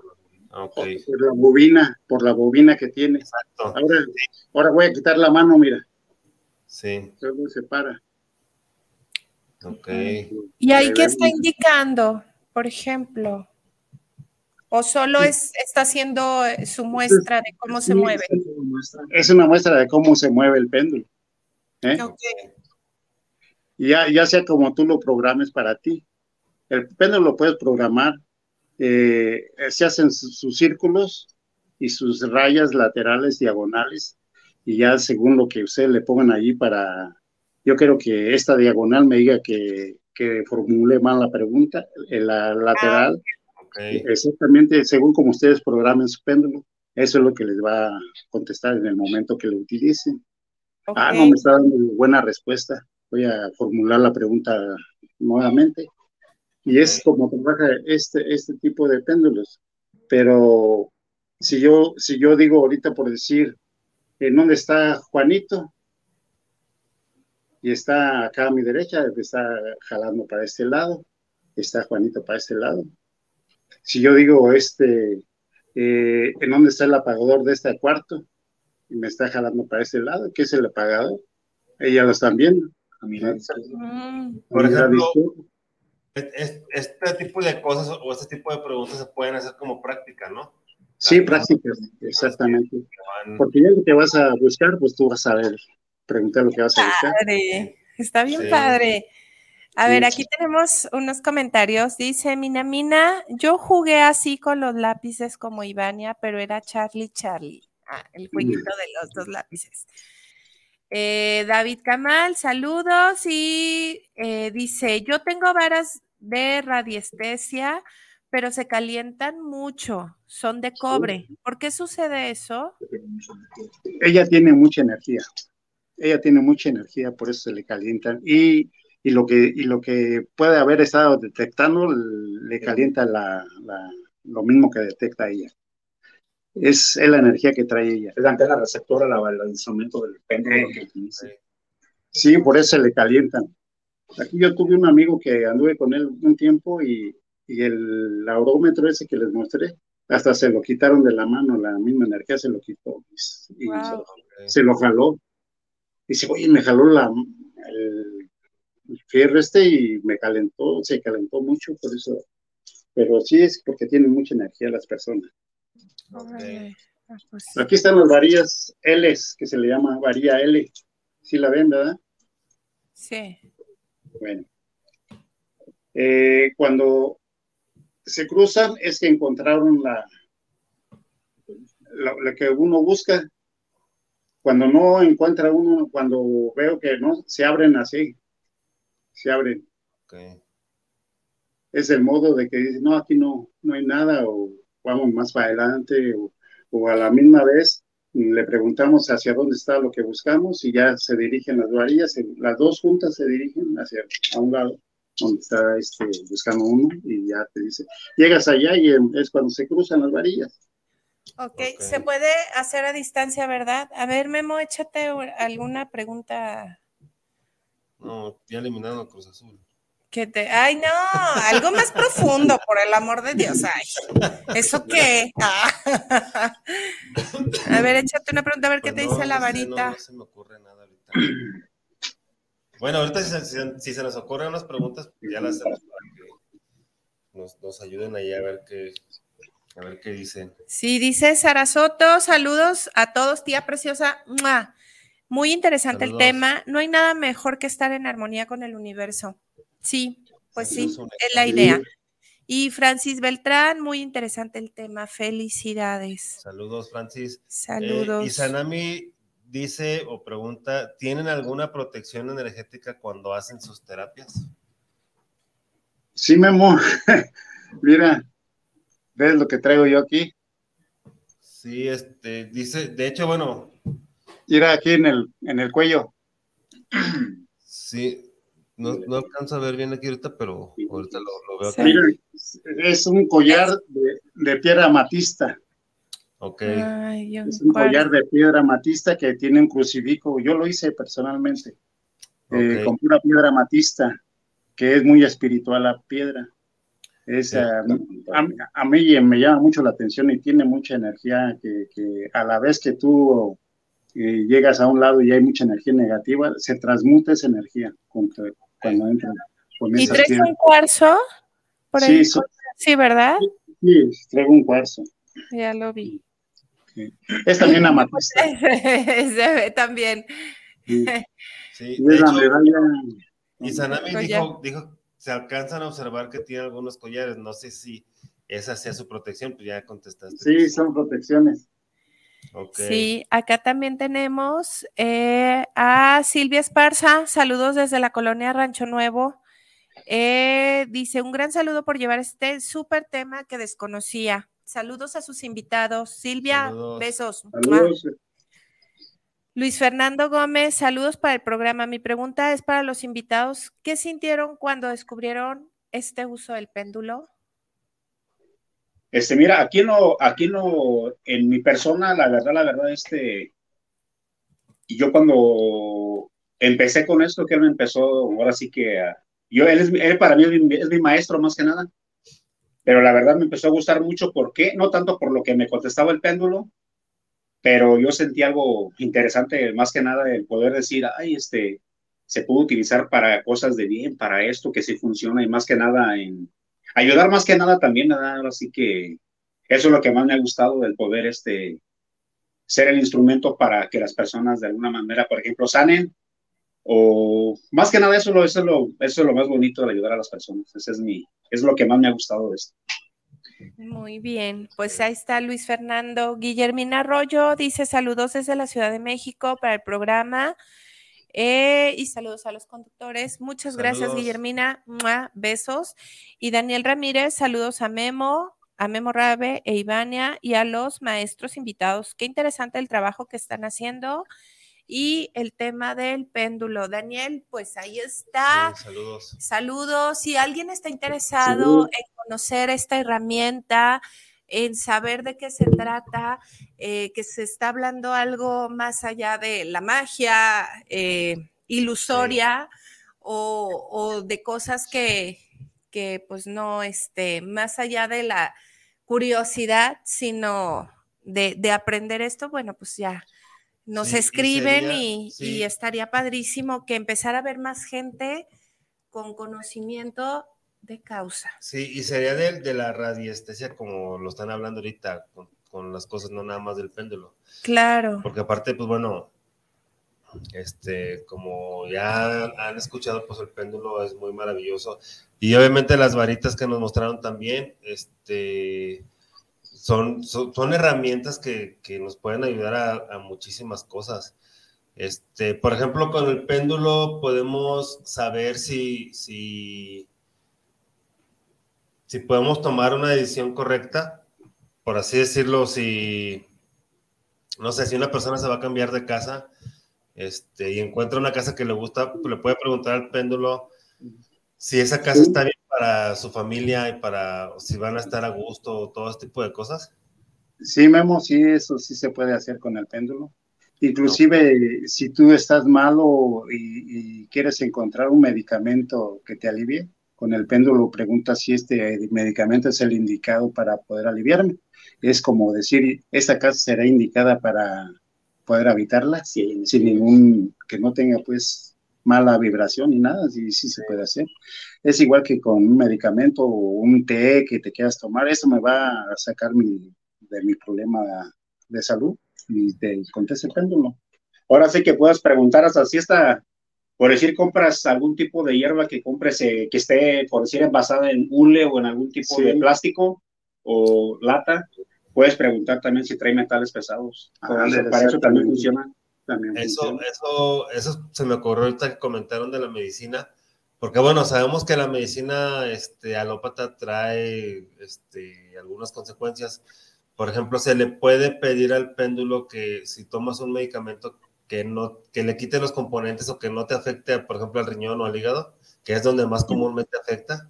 Okay. Por la bobina, por la bobina que tiene. Exacto. Ahora, ahora voy a quitar la mano, mira. Sí. Solo se para. Ok. ¿Y ahí qué está indicando, por ejemplo? ¿O solo es, está haciendo eh, su muestra de cómo se mueve? Es una muestra de cómo se mueve el péndulo. ¿eh? Ya, ya sea como tú lo programes para ti. El péndulo lo puedes programar. Eh, se hacen sus círculos y sus rayas laterales, diagonales, y ya según lo que ustedes le pongan allí para, yo quiero que esta diagonal me diga que, que formule mal la pregunta, en la lateral, exactamente según como ustedes programen su péndulo, eso es lo que les va a contestar en el momento que lo utilicen. Ah, no me está dando buena respuesta. Voy a formular la pregunta nuevamente. Y es como trabaja este, este tipo de péndulos. Pero si yo, si yo digo ahorita por decir, ¿en dónde está Juanito? Y está acá a mi derecha, está jalando para este lado, está Juanito para este lado. Si yo digo, este, eh, ¿en dónde está el apagador de este cuarto? Y me está jalando para este lado, ¿qué es el apagador? Ella lo están viendo. Mm. Por ejemplo, este tipo de cosas o este tipo de preguntas se pueden hacer como práctica, ¿no? Sí, prácticas, exactamente. Porque ya que te vas a buscar, pues tú vas a ver preguntar lo que vas a decir. Está bien padre. A ver, aquí tenemos unos comentarios. Dice Minamina, yo jugué así con los lápices como Ivania, pero era Charlie Charlie. Ah, el jueguito de los dos lápices. Eh, David Kamal, saludos y eh, dice, yo tengo varas de radiestesia, pero se calientan mucho, son de cobre. ¿Por qué sucede eso? Ella tiene mucha energía ella tiene mucha energía, por eso se le calientan. Y y lo que, y lo que puede haber estado detectando le calienta la, lo mismo que detecta ella. Es, la energía que trae ella. Es la antena receptora, la, el instrumento del péndulo que. Sí, por eso le calientan. Aquí yo tuve un amigo que anduve con él un tiempo y, y el aurómetro ese que les mostré, hasta se lo quitaron de la mano, la misma energía se lo quitó y, se, lo jaló. Dice, oye, me jaló la, el, fierro este y me calentó, se calentó mucho, por eso. Pero sí es porque tienen mucha energía las personas. Ah, pues Aquí están las varillas L, que se le llama varilla L. Sí la ven, ¿verdad? Sí. Bueno. Eh, cuando se cruzan es que encontraron la, la, que uno busca. Cuando no encuentra uno, cuando veo que no, se abren así, se abren. Es el modo de que dicen, no, aquí no, no hay nada, o vamos más para adelante, o, o a la misma vez le preguntamos hacia dónde está lo que buscamos y ya se dirigen las varillas, las dos juntas se dirigen hacia a un lado donde está este, buscando uno y ya te dice, llegas allá y es cuando se cruzan las varillas. Ok, se puede hacer a distancia, ¿verdad? A ver, Memo, échate alguna pregunta. No, ya eliminaron a Cruz Azul. Que te, ay, no, algo más profundo, por el amor de Dios. Ay, ¿eso qué? Ah. A ver, échate una pregunta, a ver qué pues te dice la varita. No, se me ocurre nada ahorita. Bueno, ahorita si, se nos ocurren unas preguntas, pues ya las hacemos para que nos, ayuden ahí a ver qué, a ver qué dicen. Sí, dice Sara Soto, saludos a todos, tía preciosa. Muy interesante el tema. No hay nada mejor que estar en armonía con el universo. Sí, pues sí, es la idea. Y Francis Beltrán, muy interesante el tema. Felicidades. Saludos, Francis. Saludos. Eh, y Sanami dice o pregunta, ¿tienen alguna protección energética cuando hacen sus terapias? Sí, Memo. Mira, ¿ves lo que traigo yo aquí? Sí, este, dice, de hecho, bueno. Mira aquí en el, en el cuello. Sí, no, no alcanzo a ver bien aquí ahorita, pero ahorita lo, veo aquí. Mira, es un collar de, de piedra amatista. es un collar de piedra amatista que tiene un crucifijo. Yo lo hice personalmente. Eh, con pura piedra amatista, que es muy espiritual la piedra. Es, a, mí me llama mucho la atención y tiene mucha energía que, a la vez que tú eh, llegas a un lado y hay mucha energía negativa, se transmuta esa energía cuando, entra. ¿Y traes un cuarzo? sí, sí, ¿verdad? Sí, traigo un cuarzo. Ya lo vi. Es también amatista. Se ve también. Sí. y Sanami dijo, dijo, se alcanzan a observar que tiene algunos collares. No sé si esa sea su protección, pues ya contestaste. Sí, son protecciones. Sí, acá también tenemos eh, a Silvia Esparza. Saludos desde la colonia Rancho Nuevo. Eh, dice, un gran saludo por llevar este súper tema que desconocía. Saludos a sus invitados. Silvia, besos. Luis Fernando Gómez, saludos para el programa. Mi pregunta es para los invitados. ¿Qué sintieron cuando descubrieron este uso del péndulo? Este, mira, aquí no, aquí no, en mi persona, la verdad, la verdad, este, yo cuando empecé con esto, que él me empezó, ahora sí que, yo, él, es, él para mí es mi maestro más que nada pero la verdad me empezó a gustar mucho. ¿Por qué? No tanto por lo que me contestaba el péndulo, pero yo sentí algo interesante, más que nada el poder decir, ay, este, se puede utilizar para cosas de bien, para esto que sí funciona y más que nada en ayudar más que nada también, así que eso es lo que más me ha gustado del poder este ser el instrumento para que las personas de alguna manera, por ejemplo, sanen o más que nada eso, eso, es, lo, eso es lo más bonito de ayudar a las personas. Ese es mi, es lo que más me ha gustado de esto. Muy bien, pues ahí está Luis Fernando. Guillermina Arroyo dice saludos desde la Ciudad de México para el programa eh, y saludos a los conductores. Muchas gracias, Guillermina. Besos. Y Daniel Ramírez, saludos a Memo, a Memo Rabe e Ivania y a los maestros invitados. Qué interesante el trabajo que están haciendo y el tema del péndulo. Daniel, pues ahí está. saludos. Saludos. Si alguien está interesado en conocer esta herramienta, en saber de qué se trata, eh, que se está hablando algo más allá de la magia eh, ilusoria o, de cosas que, que, pues no, este, más allá de la curiosidad, sino de, de aprender esto, bueno, pues ya nos escriben y, estaría padrísimo que empezara a ver más gente con conocimiento de causa. Sí, y sería de, de la radiestesia como lo están hablando ahorita, con, con, las cosas, no nada más del péndulo. Claro. Porque aparte, pues bueno, este, como ya han escuchado, pues el péndulo es muy maravilloso. Y obviamente las varitas que nos mostraron también, este, son, son, herramientas que, nos pueden ayudar a, muchísimas cosas. Este, por ejemplo, con el péndulo podemos saber si, si, si podemos tomar una decisión correcta, por así decirlo, si, no sé, si una persona se va a cambiar de casa este, y encuentra una casa que le gusta, le puede preguntar al péndulo si esa casa está bien para su familia y para si van a estar a gusto, todo este tipo de cosas? Sí, Memo, sí, eso sí se puede hacer con el péndulo. Inclusive si tú estás malo y, quieres encontrar un medicamento que te alivie, con el péndulo preguntas si este medicamento es el indicado para poder aliviarme. Es como decir, esta casa será indicada para poder habitarla sin, sin ningún, que no tenga pues mala vibración ni nada, sí, sí se puede hacer. Es igual que con un medicamento o un té que te quieras tomar, eso me va a sacar mi, de mi problema de salud y te contesta el péndulo. Ahora sí que puedes preguntar hasta si está, por decir, compras algún tipo de hierba que compres eh, que esté, por decir, envasada en hule o en algún tipo de plástico o lata, puedes preguntar también si trae metales pesados. Ah, para eso también funciona eso, eso, eso se me ocurrió ahorita que comentaron de la medicina, porque bueno, sabemos que la medicina este, alópata trae este, algunas consecuencias. Por ejemplo, se le puede pedir al péndulo que si tomas un medicamento que, no, que le quite los componentes o que no te afecte, por ejemplo, al riñón o al hígado, que es donde más comúnmente afecta.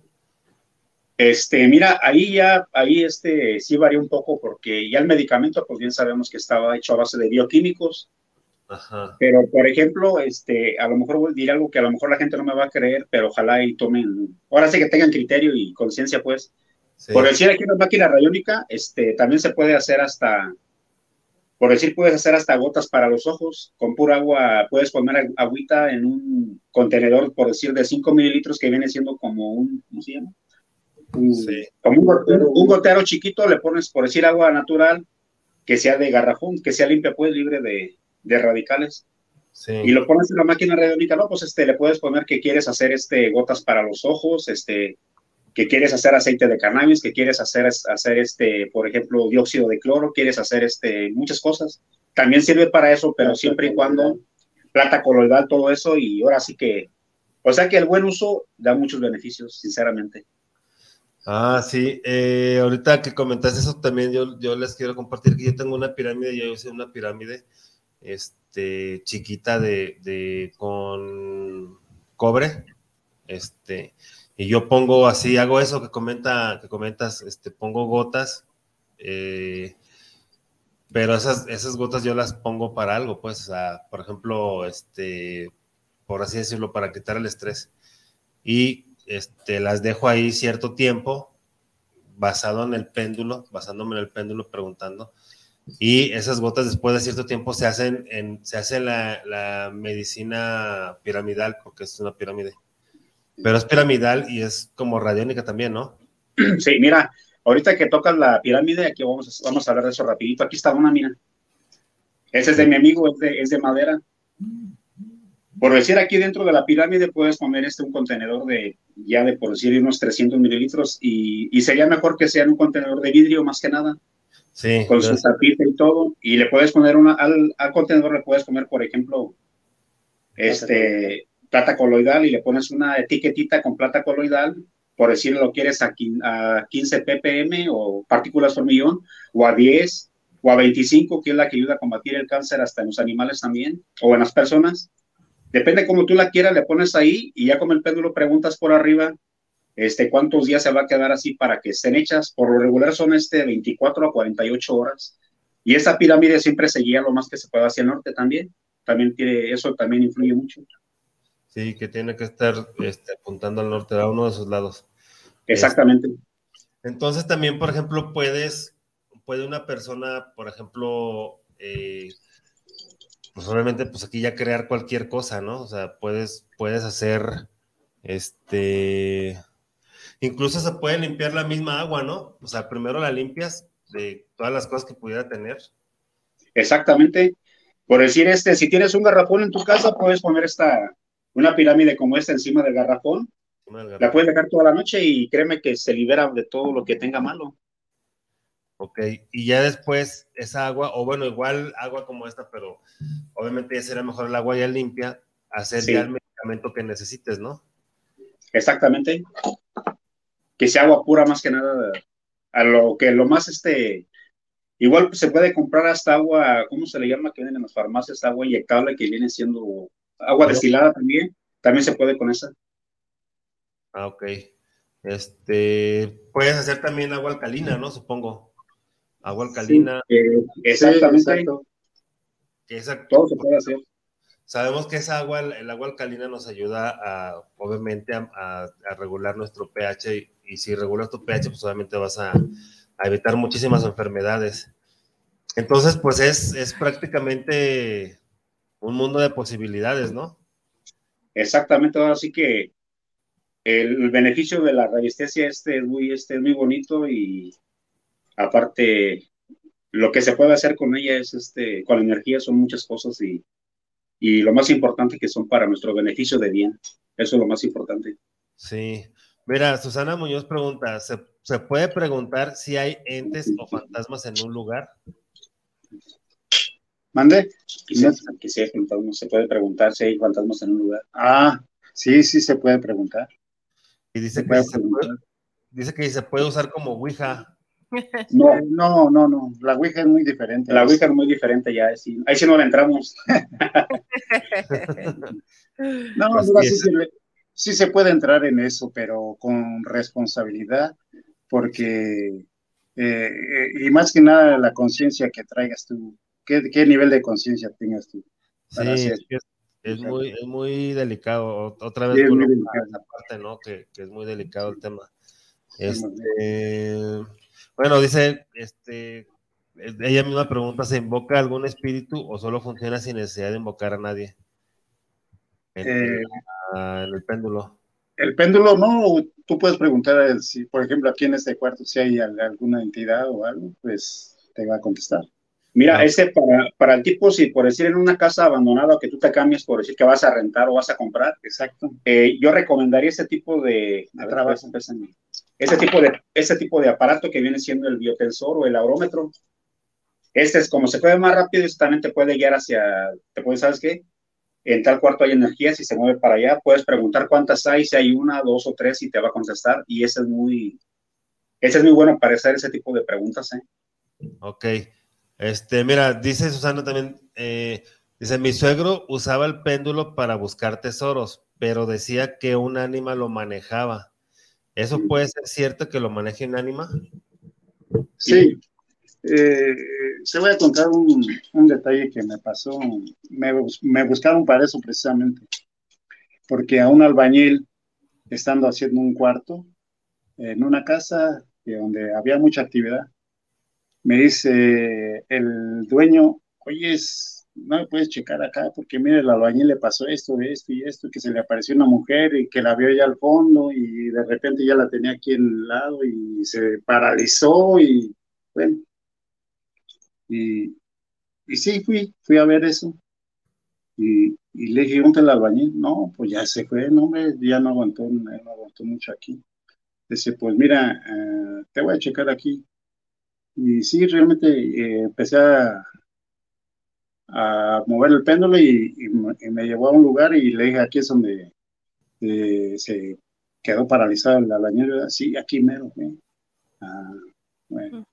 Este, mira, ahí ya, ahí este sí varía un poco porque ya el medicamento, pues bien sabemos que estaba hecho a base de bioquímicos, pero, por ejemplo, este, a lo mejor diré algo que a lo mejor la gente no me va a creer, pero ojalá y tomen, ahora sí que tengan criterio y conciencia, pues. Por decir aquí una máquina rayónica, este, también se puede hacer hasta, por decir, puedes hacer hasta gotas para los ojos, con pura agua, puedes poner agüita en un contenedor, por decir, de 5 mililitros, que viene siendo como un, ¿cómo se llama? Como un gotero chiquito, le pones, por decir, agua natural, que sea de garrafón, que sea limpia, pues, libre de, de radicales. Y lo pones en la máquina radiónica, no, pues este, le puedes poner que quieres hacer este, gotas para los ojos, este, que quieres hacer aceite de cannabis, que quieres hacer, hacer este, por ejemplo, dióxido de cloro, quieres hacer este, muchas cosas. También sirve para eso, pero siempre y cuando plata coloidal, todo eso, y ahora sí que, o sea que el buen uso da muchos beneficios, sinceramente. Ah, sí, eh, ahorita que comentaste eso también, yo, yo les quiero compartir que yo tengo una pirámide, yo hice una pirámide este, chiquita de, con cobre, este, y yo pongo así, hago eso que comenta, que comentas, este, pongo gotas, eh, pero esas, esas gotas yo las pongo para algo, pues, por ejemplo, este, por así decirlo, para quitar el estrés. Y este, las dejo ahí cierto tiempo, basado en el péndulo, basándome en el péndulo, preguntando y esas gotas después de cierto tiempo se hacen en, se hace la, medicina piramidal, porque es una pirámide. Pero es piramidal y es como radiónica también, ¿no? Sí, mira, ahorita que tocas la pirámide, aquí vamos, vamos a hablar de eso rapidito. Aquí está una, mira. Ese es de mi amigo, es de, es de madera. Por decir, aquí dentro de la pirámide puedes poner este un contenedor de, ya de por decir, unos 300 mililitros y, y sería mejor que sea un contenedor de vidrio más que nada con su tapita y todo, y le puedes poner una, al, contenedor le puedes poner, por ejemplo, este, plata coloidal y le pones una etiquetita con plata coloidal, por decir lo quieres a, a 15 ppm o partículas por millón, o a 10, o a 25, que es la que ayuda a combatir el cáncer hasta en los animales también, o en las personas. Depende cómo tú la quieras, le pones ahí y ya como el péndulo preguntas por arriba, este, cuántos días se va a quedar así para que estén hechas. Por lo regular son este 24 a 48 horas. Y esa pirámide siempre seguía lo más que se pueda hacia el norte también. También tiene, eso también influye mucho. Sí, que tiene que estar este, apuntando al norte, a uno de sus lados. Exactamente. entonces también, por ejemplo, puedes, puede una persona, por ejemplo, eh, pues obviamente, pues aquí ya crear cualquier cosa, ¿no? O sea, puedes, puedes hacer, este, incluso se puede limpiar la misma agua, ¿no? O sea, primero la limpias de todas las cosas que pudiera tener. Exactamente. Por decir, este, si tienes un garrafón en tu casa, puedes poner esta, una pirámide como esta encima del garrafón. La puedes dejar toda la noche y créeme que se libera de todo lo que tenga malo. Ok, y ya después esa agua, o bueno, igual agua como esta, pero obviamente ya será mejor el agua ya limpia, hacer ya el medicamento que necesites, ¿no? Exactamente. Que sea agua pura más que nada, a lo que lo más este, igual se puede comprar hasta agua, ¿cómo se le llama? Que vienen en las farmacias, agua inyectable que viene siendo agua destilada también, también se puede con esa. Ah, ok. Este, puedes hacer también agua alcalina, ¿no? Supongo agua alcalina. exactamente. Todo se puede hacer. Sabemos que esa agua, el agua alcalina nos ayuda a, obviamente, a, regular nuestro pH y, si regulas tu pH, pues obviamente vas a, evitar muchísimas enfermedades. Entonces, pues es, es prácticamente un mundo de posibilidades, ¿no? Exactamente, ahora sí que el beneficio de la resistencia este es muy, este es muy bonito y aparte, lo que se puede hacer con ella es, este, con la energía son muchas cosas y, y lo más importante que son para nuestro beneficio de bien. Eso es lo más importante. Sí. Mira, Susana Muñoz pregunta, ¿se, ¿se puede preguntar si hay entes o fantasmas en un lugar? ¿Mande? Que si hay fantasmas, se puede preguntar si hay fantasmas en un lugar. Ah, sí, sí se puede preguntar. Y dice, que, se puede, dice que se puede usar como Ouija. No, no, no, no. La Ouija es muy diferente. La Ouija es muy diferente ya. Sí. Ahí sí no la entramos. no, sí, se puede entrar en eso, pero con responsabilidad, porque, eh, y más que nada la conciencia que traigas tú, qué, qué nivel de conciencia tengas tú. Sí, es, muy, es muy delicado. Otra vez, por parte, ¿no? Que, que, es muy delicado el tema. Este, bueno, dice, este, ella misma pregunta, ¿se invoca algún espíritu o solo funciona sin necesidad de invocar a nadie? En, eh, el péndulo. El péndulo, no, tú puedes preguntar si, por ejemplo, aquí en este cuarto, si hay alguna entidad o algo, pues te va a contestar. Mira, ah. ese para, para el tipo, si por decir en una casa abandonada que tú te cambies por decir que vas a rentar o vas a comprar, exacto. Eh, yo recomendaría ese tipo de, de trabajo. Ese tipo de, ese tipo de aparato que viene siendo el biotensor o el aurómetro. Este es como se puede más rápido, este también te puede guiar hacia, te puede, ¿sabes qué? En tal cuarto hay energía, si se mueve para allá, puedes preguntar cuántas hay, si hay una, dos o tres, y te va a contestar. Y ese es muy, ese es muy bueno para hacer ese tipo de preguntas, ¿eh? Ok. Este, mira, dice Susana también, eh, dice, mi suegro usaba el péndulo para buscar tesoros, pero decía que un ánima lo manejaba. ¿Eso puede ser cierto que lo maneje un ánima? Sí. Eh, se voy a contar un, detalle que me pasó. Me, me, buscaron para eso precisamente. Porque a un albañil, estando haciendo un cuarto en una casa donde había mucha actividad, me dice el dueño, oye, no me puedes checar acá porque mire, el albañil le pasó esto, esto y esto, que se le apareció una mujer y que la vio ya al fondo y de repente ya la tenía aquí en el lado y se paralizó y bueno. Y, y sí, fui, fui a ver eso. Y, le dije, ¿dónde el albañil? No, pues ya se fue, no, hombre, ya no aguantó, no aguantó mucho aquí. Dice, pues mira, eh, te voy a checar aquí. Y sí, realmente eh, empecé a, a, mover el péndulo y, me llevó a un lugar y le dije, aquí es donde eh, se quedó paralizado la albañil. Sí, aquí mero. Ah, bueno.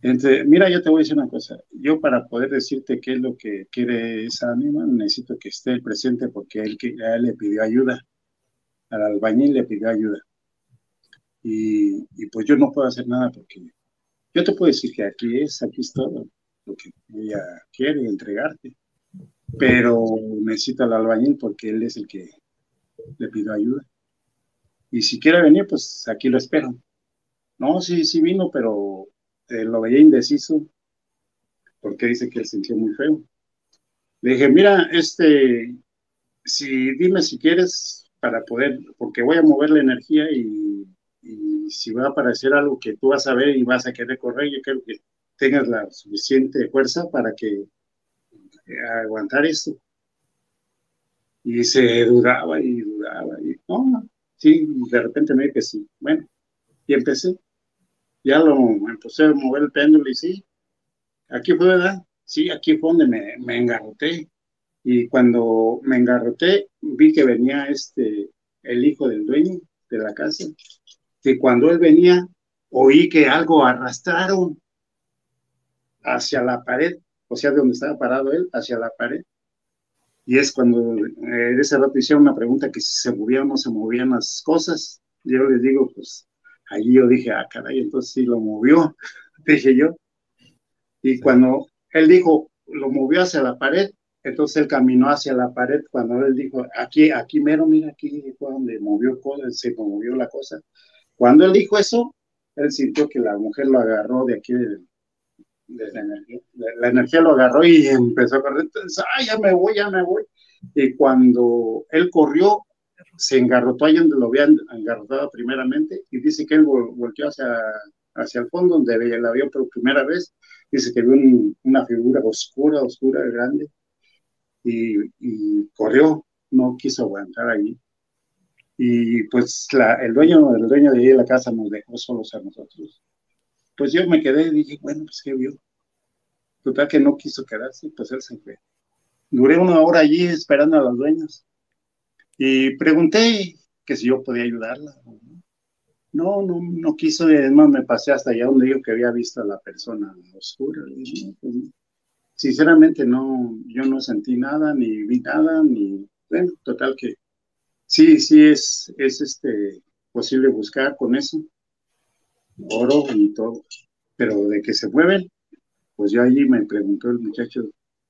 Entre, mira, yo te voy a decir una cosa. Yo para poder decirte qué es lo que quiere esa ánima, necesito que esté presente porque él, que, a él le pidió ayuda. Al albañil le pidió ayuda. Y, y, pues yo no puedo hacer nada porque yo te puedo decir que aquí es, aquí es todo lo que ella quiere entregarte. Pero necesito al albañil porque él es el que le pidió ayuda. Y si quiere venir, pues aquí lo espero. No, sí, sí vino, pero eh, lo veía indeciso porque dice que él sintió muy feo. Le dije, mira, este, si dime si quieres para poder, porque voy a mover la energía y, y, si va a aparecer algo que tú vas a ver y vas a querer correr, yo creo que tengas la suficiente fuerza para que eh, aguantar esto. Y se dudaba y dudaba y no, sí, de repente me dije sí. Bueno, y empecé ya lo empecé a mover el péndulo y sí, aquí fue, ¿verdad? Sí, aquí fue donde me, me engarroté. Y cuando me engarroté, vi que venía este, el hijo del dueño de la casa. Y cuando él venía, oí que algo arrastraron hacia la pared, o sea, de donde estaba parado él, hacia la pared. Y es cuando eh, ese rato hicieron una pregunta que si se movían o no se movían las cosas. Yo les digo, pues Allí yo dije, ah, caray, entonces sí lo movió, dije yo. Y cuando él dijo, lo movió hacia la pared, entonces él caminó hacia la pared. Cuando él dijo, aquí, aquí mero, mira, aquí fue donde movió, se movió la cosa. Cuando él dijo eso, él sintió que la mujer lo agarró de aquí, de, la energía. La, energía lo agarró y empezó a correr. Entonces, ah, ya me voy, ya me voy. Y cuando él corrió, se engarrotó ahí donde lo habían engarrotado primeramente y dice que él volteó hacia, hacia el fondo donde la vio por primera vez. Dice que vio una figura oscura, oscura, grande y, corrió, no quiso aguantar allí. Y pues la, el, dueño, el dueño de ahí de la casa nos dejó solos a nosotros. Pues yo me quedé y dije, bueno, pues qué vio. Total que no quiso quedarse, pues él se fue. Duré una hora allí esperando a los dueños y pregunté que si yo podía ayudarla. No, no, no quiso, además me pasé hasta allá donde dijo que había visto a la persona oscura. Pues sinceramente no, yo no sentí nada, ni vi nada, ni, bueno, total que sí, sí es, es este, posible buscar con eso, oro y todo, pero de que se mueven, pues yo allí me preguntó el muchacho,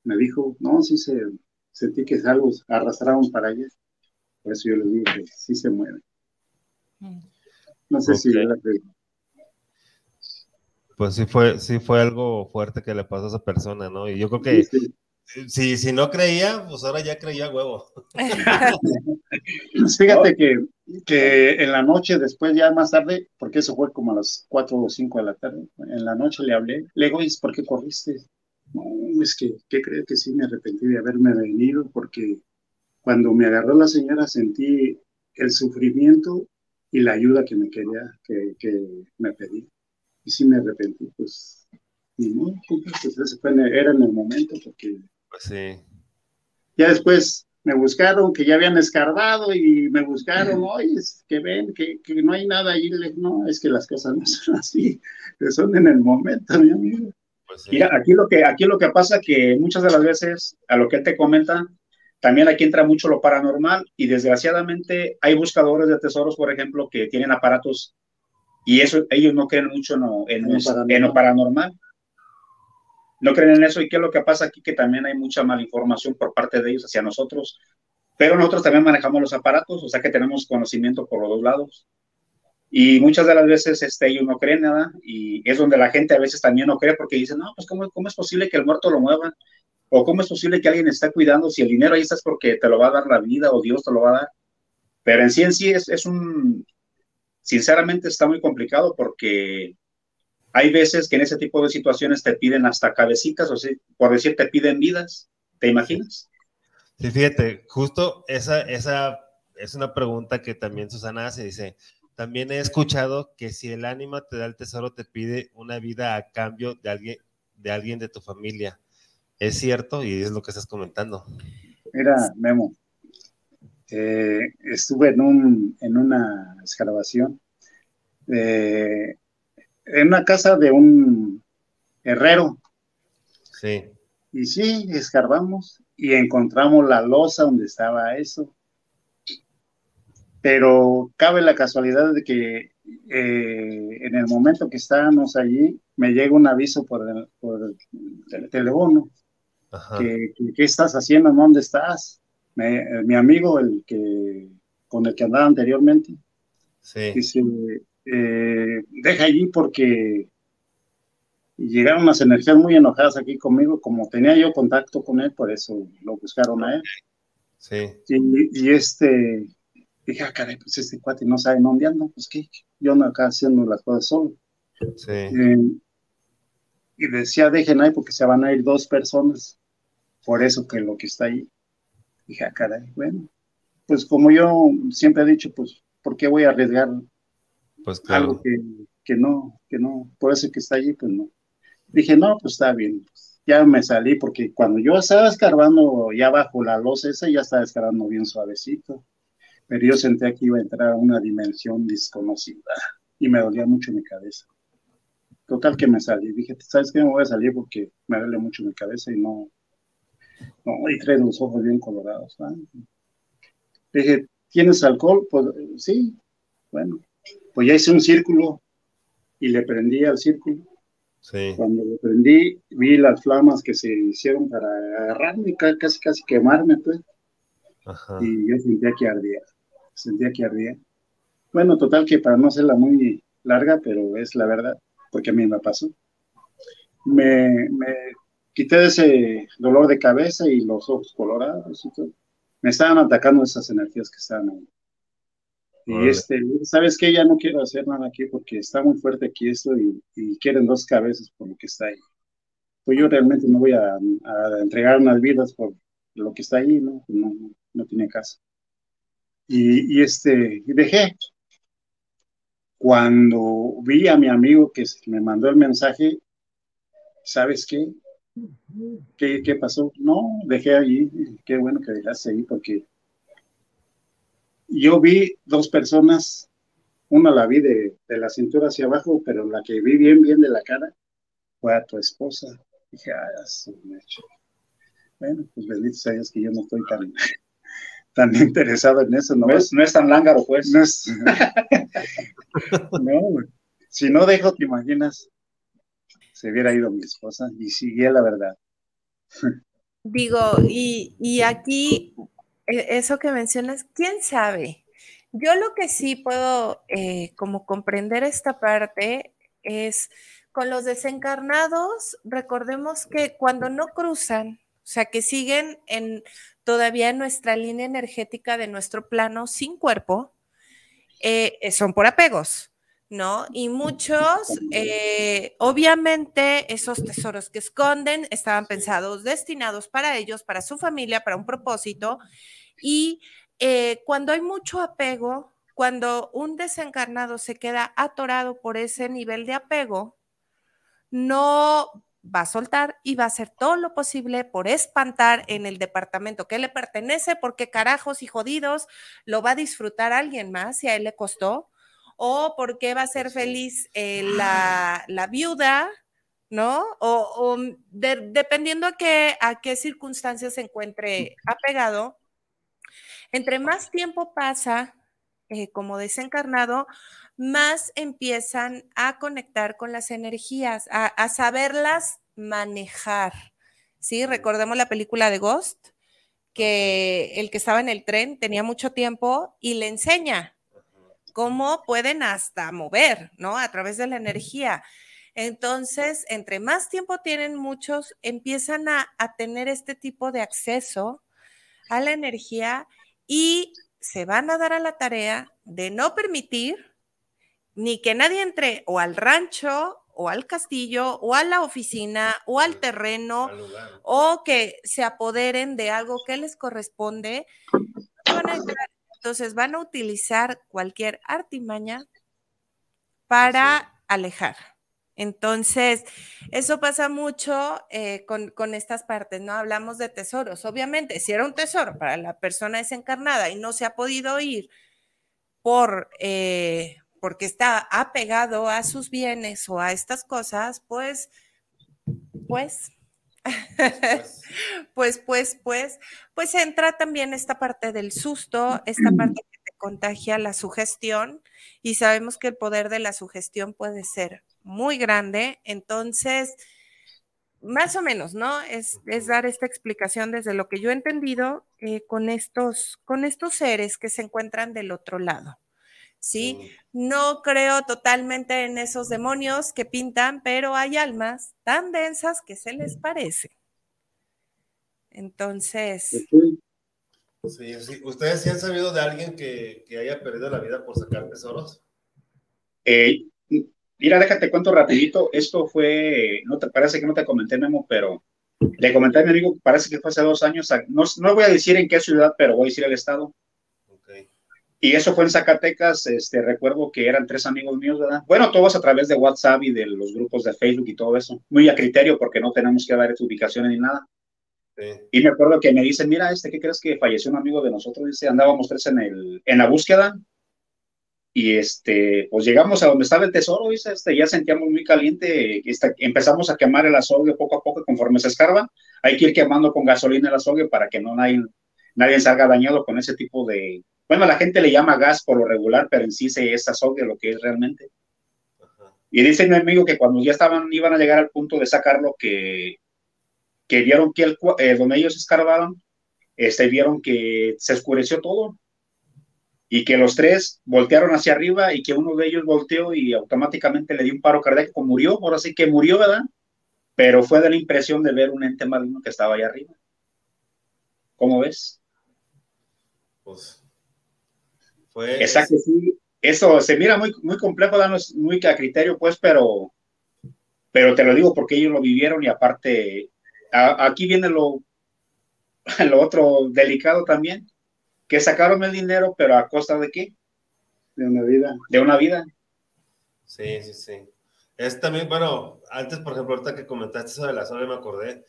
me dijo, no, sí se, sentí que algo arrastraron para allá. Por eso yo le digo que sí se mueve. Mm. No sé si Pues sí fue, sí fue algo fuerte que le pasó a esa persona, ¿no? Y yo creo que Si, si no creía, pues ahora ya creía huevo. Fíjate que, que en la noche, después ya más tarde, porque eso fue como a las 4 o 5 de la tarde, en la noche le hablé, le digo, ¿por qué corriste? No, es que, ¿qué crees que sí me arrepentí de haberme venido? Porque cuando me agarró la señora sentí el sufrimiento y la ayuda que me quería, que, que me pedí. Y sí me arrepentí, pues, y no, pues fue, era en el momento porque... Pues sí. Ya después me buscaron, que ya habían escarbado y me buscaron, oye, que ven, que, que, no hay nada ahí. No, es que las cosas no son así, que son en el momento, mi amigo. Pues Mira, aquí lo, que, aquí lo que pasa que muchas de las veces, a lo que él te comenta, también aquí entra mucho lo paranormal y desgraciadamente hay buscadores de tesoros, por ejemplo, que tienen aparatos y eso ellos no creen mucho en, lo, paranormal. No creen en eso y qué es lo que pasa aquí, que también hay mucha malinformación por parte de ellos hacia nosotros, pero nosotros también manejamos los aparatos, o sea que tenemos conocimiento por los dos lados. Y muchas de las veces este, ellos no creen nada y es donde la gente a veces también no cree porque dicen, no, pues ¿cómo, cómo es posible que el muerto lo mueva? ¿O cómo es posible que alguien está cuidando si el dinero ahí está es porque te lo va a dar la vida o Dios te lo va a dar? Pero en sí en sí es, es un, sinceramente está muy complicado porque hay veces que en ese tipo de situaciones te piden hasta cabecitas, o sea, por decir, te piden vidas, ¿te imaginas? Sí, fíjate, justo esa, esa es una pregunta que también Susana hace, dice, también he escuchado que si el ánima te da el tesoro, te pide una vida a cambio de alguien, de alguien de tu familia es cierto y es lo que estás comentando. Mira, Memo, eh, estuve en, un, en una excavación en una casa de un, herrero. Sí. Y sí, escarbamos y encontramos la losa donde estaba eso. Pero cabe la casualidad de que eh, en el momento que estábamos allí, me llega un aviso por el, por el teléfono. Que, ¿Qué estás haciendo? ¿Dónde estás? mi amigo, el que con el que andaba anteriormente, sí. dice, eh, deja allí porque llegaron las energías muy enojadas aquí conmigo, como tenía yo contacto con él, por eso lo buscaron a él. Sí. Y, este, dije, ah, caray, pues este cuate no sabe dónde anda, pues qué, yo ando acá haciendo las cosas solo. Sí. Eh, y decía, dejen ahí porque se van a ir dos personas, por eso que lo que está ahí. Dije, ah, caray, bueno, pues como yo siempre he dicho, pues, ¿por qué voy a arriesgar pues claro. algo que, que no, que no, por eso que está allí, pues no. Dije, no, pues está bien. Ya me salí porque cuando yo estaba escarbando ya bajo la losa esa, ya estaba escarbando bien suavecito. Pero yo senté que iba a entrar a una dimensión desconocida y me dolía mucho mi cabeza. Total que me salí. Dije, ¿sabes qué? Me voy a salir porque me duele mucho mi cabeza y no. No, y trae los ojos bien colorados. Dije, ¿tienes alcohol? Pues sí. Bueno, pues ya hice un círculo y le prendí al círculo cuando lo prendí, vi las flamas que se hicieron para agarrarme, casi casi quemarme, pues. Y yo sentía que ardía, sentía que ardía. Bueno, total que para no hacerla muy larga, pero es la verdad, porque a mí me pasó. Me, me quité de ese dolor de cabeza y los ojos colorados y todo. Me estaban atacando esas energías que estaban ahí. Y este, ¿sabes qué? Ya no quiero hacer nada aquí porque está muy fuerte aquí esto y, quieren dos cabezas por lo que está ahí. Pues yo realmente no voy a, entregar unas vidas por lo que está ahí, ¿no? No, no tiene caso. Y, este, y dejé. Cuando vi a mi amigo que me mandó el mensaje, ¿sabes qué? ¿Qué, qué pasó? No, dejé ahí. Qué bueno que dejaste ahí porque yo vi dos personas, una la vi de, la cintura hacia abajo, pero la que vi bien, bien de la cara fue a tu esposa. Dije, ah, su mecho. Bueno, pues bendito sea Dios que yo no estoy tan, tan interesado en eso. No, es, no es tan lángaro, pues. No, es, no si no dejo, te imaginas, se hubiera ido mi esposa y sigue la verdad. Digo, y, y aquí eso que mencionas, quién sabe. Yo lo que sí puedo eh, como comprender esta parte es con los desencarnados, recordemos que cuando no cruzan, o sea, que siguen en todavía en nuestra línea energética de nuestro plano sin cuerpo, eh, son por apegos, ¿no? Y muchos, obviamente, esos tesoros que esconden estaban pensados, destinados para ellos, para su familia, para un propósito, y eh, cuando hay mucho apego, cuando un desencarnado se queda atorado por ese nivel de apego, no va a soltar y va a hacer todo lo posible por espantar en el departamento que le pertenece, porque carajos y jodidos lo va a disfrutar alguien más si a él le costó, o porque va a ser feliz eh, la, viuda, ¿no? O, dependiendo a qué, a qué circunstancias se encuentre apegado, entre más tiempo pasa eh, como desencarnado, más empiezan a conectar con las energías, a, saberlas manejar. ¿Sí? Recordemos la película de Ghost, que el que estaba en el tren tenía mucho tiempo y le enseña cómo pueden hasta mover, ¿no? A través de la energía. Entonces, entre más tiempo tienen muchos, empiezan a, a tener este tipo de acceso a la energía y se van a dar a la tarea de no permitir ni que nadie entre o al rancho o al castillo o a la oficina o al terreno o que se apoderen de algo que les corresponde. Entonces van a utilizar cualquier artimaña para alejar. Entonces, eso pasa mucho eh, con, estas partes, ¿no? Hablamos de tesoros. Obviamente, si era un tesoro para la persona desencarnada y no se ha podido ir por, eh, porque está apegado a sus bienes o a estas cosas, pues pues, pues, pues, pues, pues entra también esta parte del susto, esta parte que te contagia la sugestión y sabemos que el poder de la sugestión puede ser muy grande, entonces, más o menos, ¿no? Es, dar esta explicación desde lo que yo he entendido eh, con, estos, con estos seres que se encuentran del otro lado. ¿Sí? No creo totalmente en esos demonios que pintan, pero hay almas tan densas que se les parece. Entonces... Sí, sí. ¿Ustedes sí han sabido de alguien que, haya perdido la vida por sacar tesoros? Eh, mira, déjate cuento rapidito. Esto fue, no te parece que no te comenté, Memo, pero le comenté a mi amigo, parece que fue hace dos años. No, no voy a decir en qué ciudad, pero voy a decir el estado. Y eso fue en Zacatecas, este, recuerdo que eran tres amigos míos, ¿verdad? Bueno, todos a través de WhatsApp y de los grupos de Facebook y todo eso. Muy a criterio porque no tenemos que dar ubicaciones ni nada. Y me acuerdo que me dicen, mira, este, ¿qué crees que falleció un amigo de nosotros? Dice, andábamos tres en, el, en la búsqueda y este, pues llegamos a donde estaba el tesoro, dice, este, ya sentíamos muy caliente, este, empezamos a quemar el azogue poco a poco conforme se escarba. Hay que ir quemando con gasolina el azogue para que no nadie, nadie salga dañado con ese tipo de, bueno, la gente le llama gas por lo regular, pero en sí se es de lo que es realmente. Y dice mi amigo que cuando ya estaban, iban a llegar al punto de sacarlo, que, que vieron que el, eh, donde ellos escarbaron, este, vieron que se oscureció todo y que los tres voltearon hacia arriba y que uno de ellos volteó y automáticamente le dio un paro cardíaco, murió, ahora sí que murió, ¿verdad? Pero fue de la impresión de ver un ente maligno que estaba allá arriba. ¿Cómo ves? Pues Exacto, sí. Eso se mira muy, muy complejo, muy a criterio, pues, pero, pero te lo digo porque ellos lo vivieron y aparte, aquí viene lo, lo otro delicado también, que sacaron el dinero, pero a costa de qué? De una vida. De una vida. Sí, sí, sí. Es también, bueno, antes, por ejemplo, ahorita que comentaste eso de la zona, me acordé,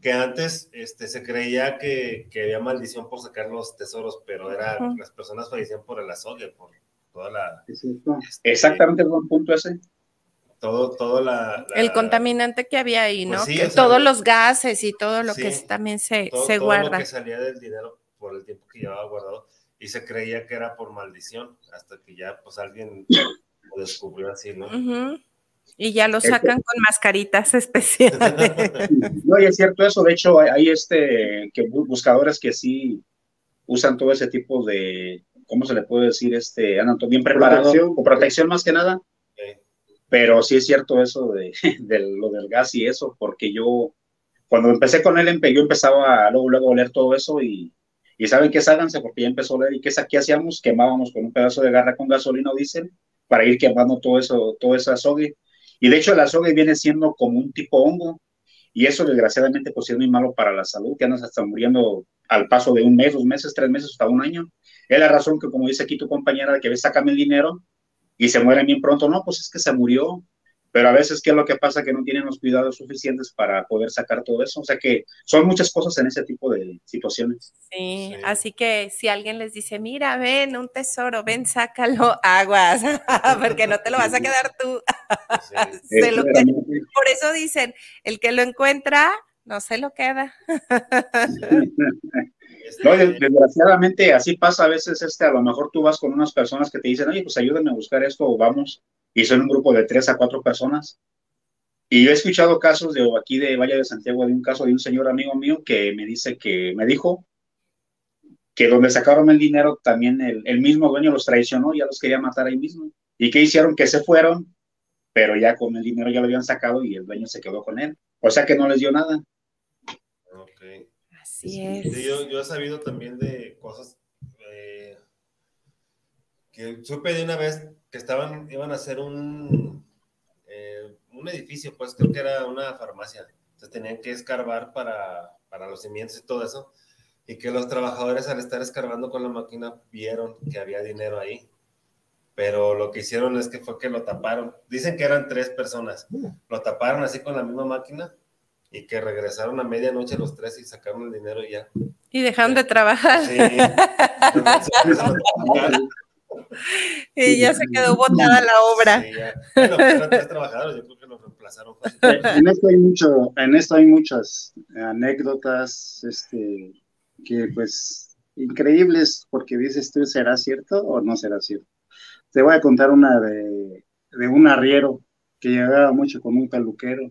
que antes este, se creía que, que, había maldición por sacar los tesoros, pero era, las personas fallecían por el azogue, por toda la... Este, Exactamente, buen punto ese. Todo, todo la, El contaminante que había ahí, pues ¿no? que todos los gases y todo lo que también se, se guarda. Todo lo que salía del dinero por el tiempo que llevaba guardado y se creía que era por maldición, hasta que ya pues alguien lo descubrió así, ¿no? Y ya lo sacan con mascaritas especiales. No, y es cierto eso. De hecho, hay, este que buscadores que sí usan todo ese tipo de, ¿cómo se le puede decir? Este, andan bien preparados, con protección más que nada. Pero sí es cierto eso de, lo del gas y eso, porque yo, cuando empecé con él, yo empezaba luego, luego a oler todo eso y, y saben qué háganse porque ya empezó a oler y qué, qué hacíamos, quemábamos con un pedazo de garra con gasolina o diésel para ir quemando todo eso, todo ese azogue y de hecho el azogue viene siendo como un tipo hongo y eso desgraciadamente pues es muy malo para la salud, que andas hasta muriendo al paso de un mes, dos meses, tres meses, hasta un año. Es la razón que como dice aquí tu compañera, que ves, sácame el dinero y se muere bien pronto. No, pues es que se murió, pero a veces, ¿qué es lo que pasa? Que no tienen los cuidados suficientes para poder sacar todo eso. O sea que son muchas cosas en ese tipo de situaciones. Sí, así que si alguien les dice, mira, ven, un tesoro, ven, sácalo, aguas, porque no te lo vas a quedar tú. por eso dicen, el que lo encuentra, no se lo queda. No, desgraciadamente así pasa a veces, este, a lo mejor tú vas con unas personas que te dicen, oye, pues ayúdenme a buscar esto o vamos, y son un grupo de tres a cuatro personas. Y yo he escuchado casos de aquí de Valle de Santiago, de un caso de un señor amigo mío que me dice que me dijo que donde sacaron el dinero también el, el mismo dueño los traicionó, ya los quería matar ahí mismo. ¿Y qué hicieron? Que se fueron, pero ya con el dinero ya lo habían sacado y el dueño se quedó con él. O sea que no les dio nada. Ok. Así es. yo, yo, he sabido también de cosas eh, que supe de una vez que estaban, iban a hacer un, eh, un edificio, pues creo que era una farmacia. Entonces tenían que escarbar para, para los cimientos y todo eso. Y que los trabajadores al estar escarbando con la máquina vieron que había dinero ahí. Pero lo que hicieron es que fue que lo taparon. Dicen que eran tres personas. Lo taparon así con la misma máquina y que regresaron a medianoche los tres y sacaron el dinero y ya. Y dejaron de trabajar. Sí. y ya se quedó botada la obra. Sí. Bueno, pues tres trabajadores, yo creo que los aplazaron. en esto hay mucho, en esto hay muchas anécdotas, este, que pues increíbles, porque dices tú, ¿será cierto o no será cierto? Te voy a contar una de, de un arriero que llegaba mucho con un peluquero.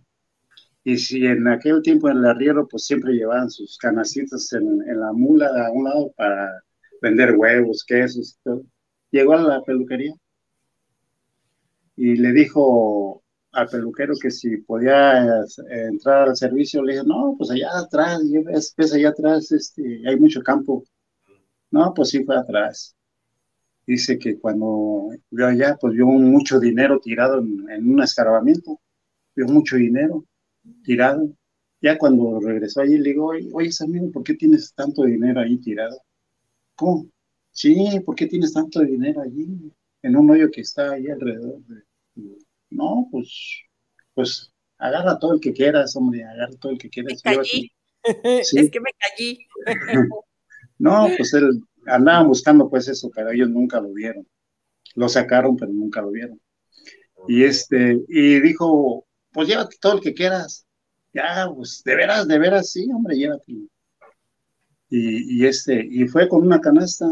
Y si en aquel tiempo en el arriero, pues siempre llevaban sus canacitas en, en la mula a un lado para vender huevos, quesos y todo. Llegó a la peluquería y le dijo al peluquero que si podía eh, entrar al servicio, le dije, no, pues allá atrás, ves, allá atrás, este, hay mucho campo. No, pues sí fue atrás. Dice que cuando vio allá, pues vio mucho dinero tirado en, un escarbamiento, vio mucho dinero tirado. Ya cuando regresó allí, le digo, oye, amigo, ¿por qué tienes tanto dinero ahí tirado? ¿Cómo? Sí, ¿por qué tienes tanto dinero allí? En un hoyo que está ahí alrededor. No, pues, pues agarra todo el que quieras, hombre, agarra todo el que quieras. Es que me callí. no, pues él andaban buscando pues eso, pero ellos nunca lo vieron. Lo sacaron, pero nunca lo vieron. Y este, y dijo, pues llévate todo el que quieras. Ya, pues, de veras, de veras, sí, hombre, llévate. Y, y este, y fue con una canasta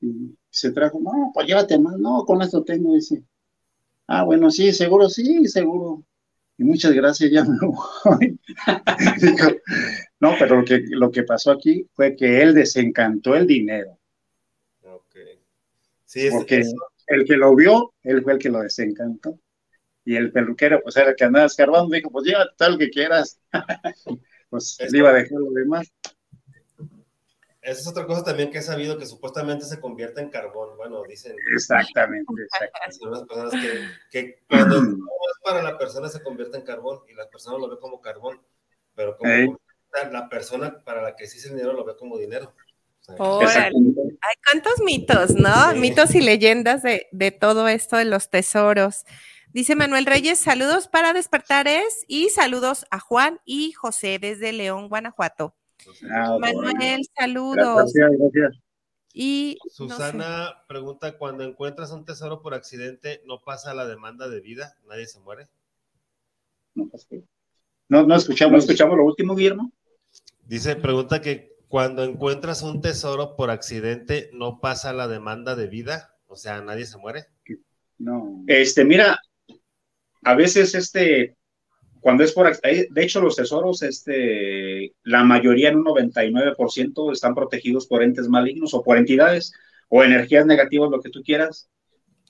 y se trajo, no, pues llévate más, no, con esto tengo, dice. Ah, bueno, sí, seguro, sí, seguro. Y muchas gracias, ya me voy. no, pero lo que, lo que pasó aquí fue que él desencantó el dinero. Ok. Sí, es, Porque el que lo vio, él fue el que lo desencantó. Y el peluquero, pues era el que andaba escarbando, dijo, pues llévate tal que quieras. pues le iba a dejar lo demás. Esa es otra cosa también que he sabido que supuestamente se convierte en carbón. Bueno, dicen. Exactamente, exactamente. Son las personas que, que cuando es para la persona se convierte en carbón y la persona lo ve como carbón, pero como la persona para la que sí el dinero lo ve como dinero. Hay cuántos mitos, ¿no? Mitos y leyendas de, de todo esto de los tesoros. Dice Manuel Reyes, saludos para despertares y saludos a Juan y José desde León, Guanajuato. Ah, Manuel, saludos. Gracias, gracias. Y Susana pregunta: cuando encuentras un tesoro por accidente, ¿no pasa la demanda de vida? ¿Nadie se muere? No, no, escuchamos, escuchamos lo último, Guillermo. Dice, pregunta que cuando encuentras un tesoro por accidente, ¿no pasa la demanda de vida? O sea, ¿nadie se muere? No. Este, mira, a veces este cuando es por, de hecho los tesoros, este, la mayoría en un 99% están protegidos por entes malignos o por entidades o energías negativas, lo que tú quieras.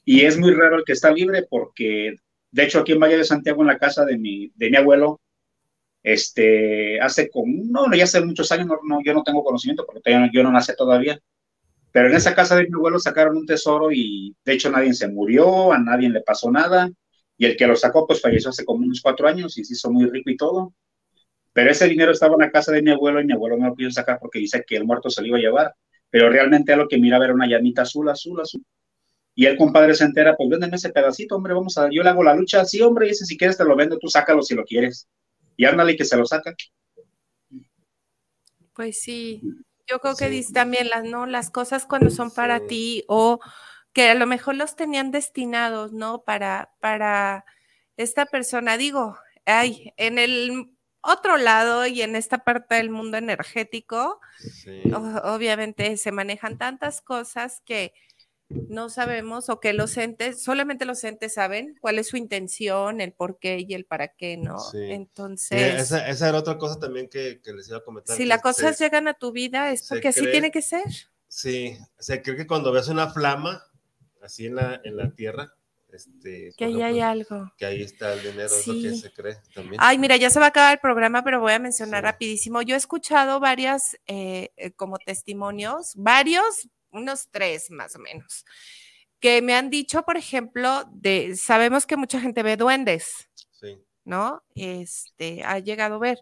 Y es muy raro el que está libre porque, de hecho, aquí en Valle de Santiago, en la casa de mi, de mi abuelo, este, hace como, no, ya hace muchos años, no, yo no tengo conocimiento porque yo no nací todavía, pero en esa casa de mi abuelo sacaron un tesoro y de hecho nadie se murió, a nadie le pasó nada y el que lo sacó, pues falleció hace como unos cuatro años y se hizo muy rico y todo. Pero ese dinero estaba en la casa de mi abuelo y mi abuelo no lo quiso sacar porque dice que el muerto se lo iba a llevar. Pero realmente a lo que miraba era una llamita azul, azul, azul. Y el compadre se entera, pues véndeme ese pedacito, hombre, vamos a, yo le hago la lucha, sí, hombre, dice, si quieres te lo vendo, tú sácalo si lo quieres. Y ándale que se lo saca. Pues sí, yo creo que dice también las, ¿no? Las cosas cuando son para ti o que a lo mejor los tenían destinados, ¿no? Para, para esta persona. Digo, ay, en el otro lado y en esta parte del mundo energético, obviamente se manejan tantas cosas que no sabemos o que los entes, solamente los entes saben cuál es su intención, el por qué y el para qué, ¿no? Entonces... esa, esa, era otra cosa también que, les iba a comentar. Si las cosas llegan a tu vida es porque así tiene que ser. Sí, o sea, creo que cuando ves una flama, así en la, en la tierra. Este, que ahí hay algo. Que ahí está el dinero, es lo que se cree también. Ay, mira, ya se va a acabar el programa, pero voy a mencionar rapidísimo. Yo he escuchado varias eh, eh, como testimonios, varios, unos tres más o menos, que me han dicho, por ejemplo, de, sabemos que mucha gente ve duendes, sí. ¿no? Este, ha llegado a ver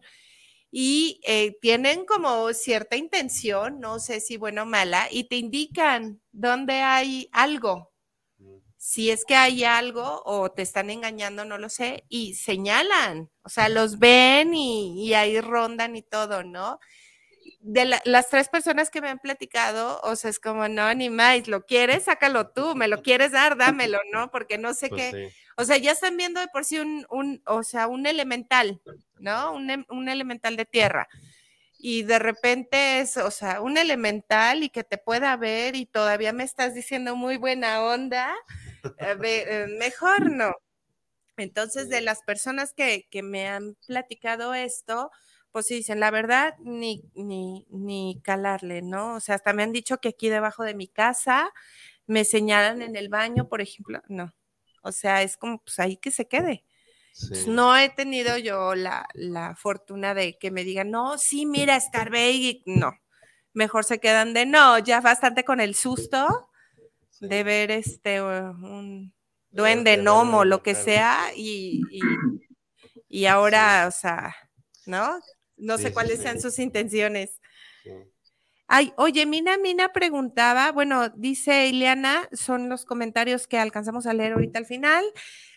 y eh, tienen como cierta intención, no sé si buena o mala, y te indican dónde hay algo. Mm. Si es que hay algo o te están engañando, no lo sé, y señalan, o sea, los ven y, ahí rondan y todo, ¿no? De las tres personas que me han platicado, o sea, es como, no, ni más, lo quieres, sácalo tú, me lo quieres dar, dámelo, ¿no? Porque no sé Pues qué, sí. o sea, ya están viendo de por sí un, un o sea, un elemental, ¿no? Un, em- un elemental de tierra. Y de repente es, o sea, un elemental y que te pueda ver y todavía me estás diciendo muy buena onda, eh, mejor no. Entonces, de las personas que, que me han platicado esto, pues sí dicen, la verdad, ni, ni, ni calarle, ¿no? O sea, hasta me han dicho que aquí debajo de mi casa me señalan en el baño, por ejemplo, no. O sea, es como, pues ahí que se quede. Pues. No he tenido yo la, la fortuna de que me digan, no, sí, mira, escarbé y no. Mejor se quedan de no, ya bastante con el susto Sí. de ver este un De duende, gnomo, lo que sea, y, y, y ahora, o sea, ¿no? No Sí, sé cuáles sí. sean sus intenciones. Ay, oye, Mina Mina preguntaba, bueno, dice Ileana, son los comentarios que alcanzamos a leer ahorita al final.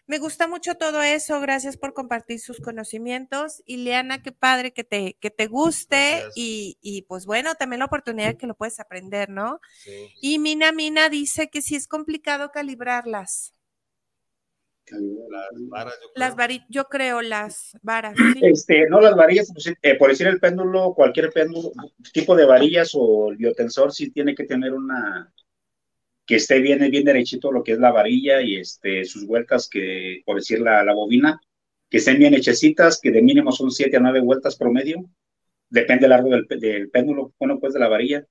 Me gusta mucho todo eso, gracias por compartir sus conocimientos. Ileana, qué padre que te, que te guste y, y pues bueno, también la oportunidad que lo puedes aprender, ¿no? Sí. Y Mina Mina dice que sí es complicado calibrarlas. Las varas, yo Las creo. varillas, yo creo las varas. sí. Este, no las varillas, pues, eh, por decir el péndulo, cualquier péndulo, tipo de varillas o el biotensor sí tiene que tener una que esté bien, bien derechito lo que es la varilla y este, sus vueltas que, por decir la, la bobina, que estén bien hechecitas, que de mínimo son 7 a 9 vueltas promedio, depende largo del, del péndulo, bueno, pues de la varilla,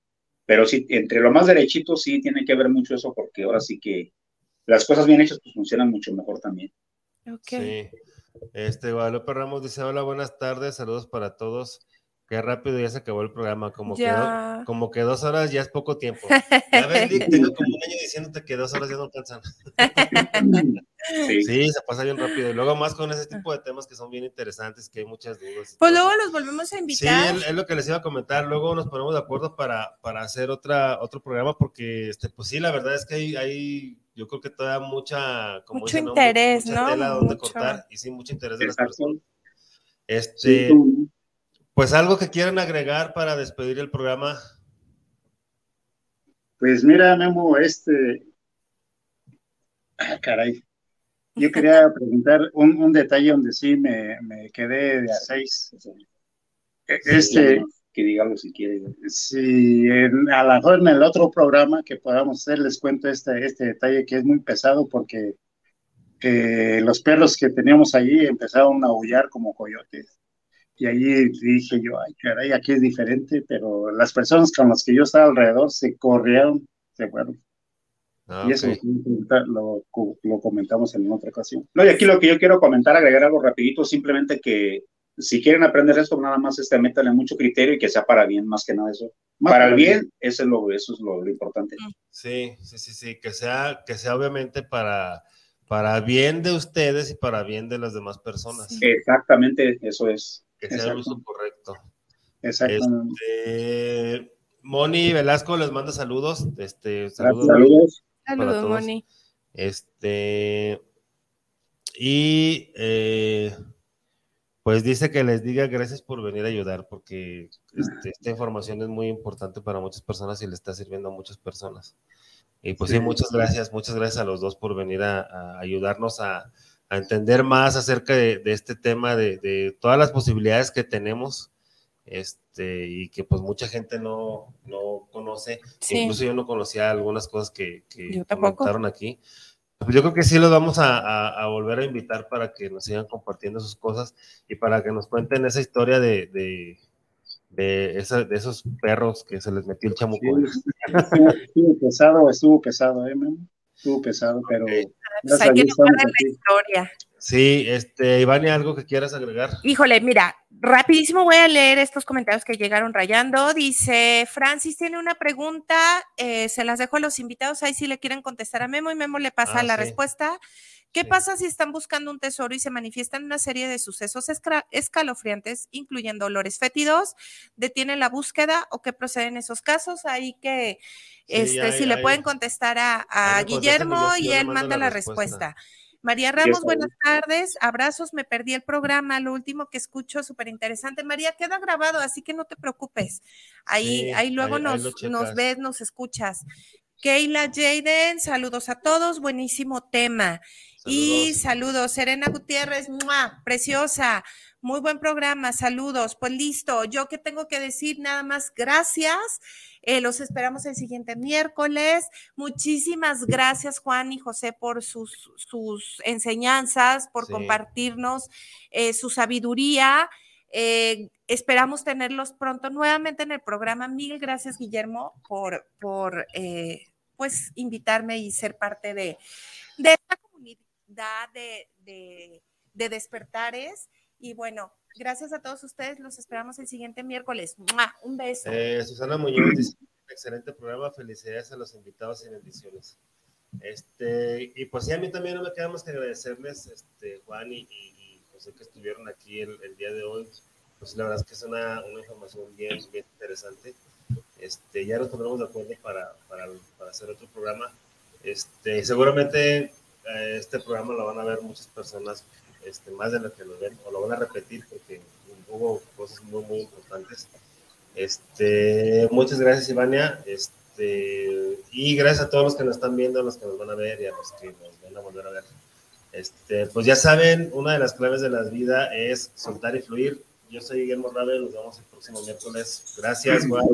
pero sí, entre lo más derechito sí tiene que ver mucho eso, porque ahora sí que las cosas bien hechas pues funcionan mucho mejor también. Ok. Sí. Este, Guadalupe Ramos dice, hola, buenas tardes, saludos para todos. Qué rápido ya se acabó el programa, como, que, Ya. do- como que dos horas ya es poco tiempo. Ya ves, Lick, tengo como un año diciéndote que dos horas ya no alcanzan. Sí. Sí, se pasa bien rápido. Y luego más con ese tipo de temas que son bien interesantes, que hay muchas dudas. Pues todo. luego los volvemos a Sí, invitar. es, es lo que les iba a comentar. Luego nos ponemos de acuerdo para, para hacer otra, otro programa, porque este, pues sí, la verdad es que hay, hay yo creo que todavía mucha, como Mucho dicen, ¿no? interés, mucha ¿no? tela donde Mucho. cortar, y sí, mucho interés de las personas. Sí, Este, pues algo que quieran agregar para despedir el programa. Pues mira, Memo, este. Ah, caray. Yo quería preguntar un, un detalle donde sí me, me quedé de a seis. E- Este, que diga algo si quiere. si en- a lo mejor en el otro programa que podamos hacer les cuento este, este detalle que es muy pesado porque eh, los perros que teníamos allí empezaron a aullar como coyotes. Y allí dije yo, ay, caray, aquí es diferente, pero las personas con las que yo estaba alrededor se corrieron, se fueron. Ah, Y eso ok. lo, lo comentamos en otra ocasión. No, y aquí lo que yo quiero comentar, agregar algo rapidito, simplemente que si quieren aprender esto, nada más este, métanle mucho criterio y que sea para bien, más que nada eso. Más para el para bien, eso es lo, eso es lo, lo importante. Sí, sí, sí, sí, que sea, que sea obviamente para, para bien de ustedes y para bien de las demás personas. Sí. Exactamente, eso es. Que sea el uso correcto. Exactamente. Este, Moni Velasco les manda saludos. Este, saludos. Saludos. Moni. Este, y eh, pues dice que les diga gracias por venir a ayudar, porque este, esta información es muy importante para muchas personas y le está sirviendo a muchas personas. Y pues sí, Sí. muchas gracias, muchas gracias a los dos por venir a, a ayudarnos a, a entender más acerca de, de este tema, de, de todas las posibilidades que tenemos. Este, y que pues mucha gente no, no conoce, Sí. incluso yo no conocía algunas cosas que, que comentaron aquí. Pues yo creo que sí los vamos a, a- a volver a invitar para que nos sigan compartiendo sus cosas y para que nos cuenten esa historia de, de, de, esa- de esos perros que se les metió el chamuco. Sí, estuvo, estuvo pesado, estuvo pesado, ¿eh? Estuvo pesado, pero Ok. Pues hay que la aquí. historia. Sí, este, Iván, ¿y algo que quieras agregar? Híjole, mira, rapidísimo voy a leer estos comentarios que llegaron rayando. Dice, Francis tiene una pregunta, eh, se las dejo a los invitados ahí si le quieren contestar a Memo y Memo le pasa Ah, la sí. respuesta. ¿Qué pasa si están buscando un tesoro y se manifiestan una serie de sucesos escalofriantes, incluyendo olores fétidos? ¿Detienen la búsqueda o qué procede en esos casos? Ahí que, Sí, este, si le pueden contestar a, Guillermo y él manda la la respuesta. respuesta. María Ramos, buenas tardes. Abrazos, me perdí el programa. Lo último que escucho, súper interesante. María, queda grabado, así que no te preocupes. Ahí, ahí luego nos, nos ves, nos escuchas. Keila Jaden, saludos a todos, buenísimo tema. Y saludos, Serena Gutiérrez, preciosa, muy buen programa, saludos. Pues listo, yo que tengo que decir nada más gracias. Eh, los esperamos el siguiente miércoles. Muchísimas gracias, Juan y José, por sus, sus enseñanzas, por compartirnos eh, su sabiduría. Eh, esperamos tenerlos pronto nuevamente en el programa. Mil gracias, Guillermo, por, por pues invitarme y ser parte de, de esta de, despertares. Y bueno, gracias a todos ustedes. Los esperamos el siguiente miércoles. Un beso. Eh, Susana Muñoz excelente programa. Felicidades a los invitados y bendiciones. Este, y pues sí, a mí también no me queda más que agradecerles, este, Juan y, José, que estuvieron aquí el, día de hoy. Pues la verdad es que es una, una información bien, bien interesante. Este, ya nos pondremos de acuerdo para, para, para hacer otro programa. Este, seguramente este programa lo van a ver muchas personas, este, más de lo que lo ven, o lo van a repetir porque hubo cosas muy, muy importantes. Este, muchas gracias, Ivania. Este, y gracias a todos los que nos están viendo, a los que nos van a ver y a los que nos van a volver a ver. Este, pues ya saben, una de las claves de la vida es soltar y fluir. Yo soy Guillermo Rabe, nos vemos el próximo miércoles. Gracias, Juan.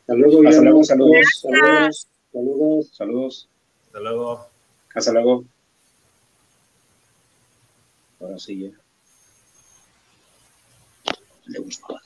Hasta luego, saludos, saludos, saludos, saludos, saludos. Hasta luego. Hasta luego. Ahora sí ya. Le gustó.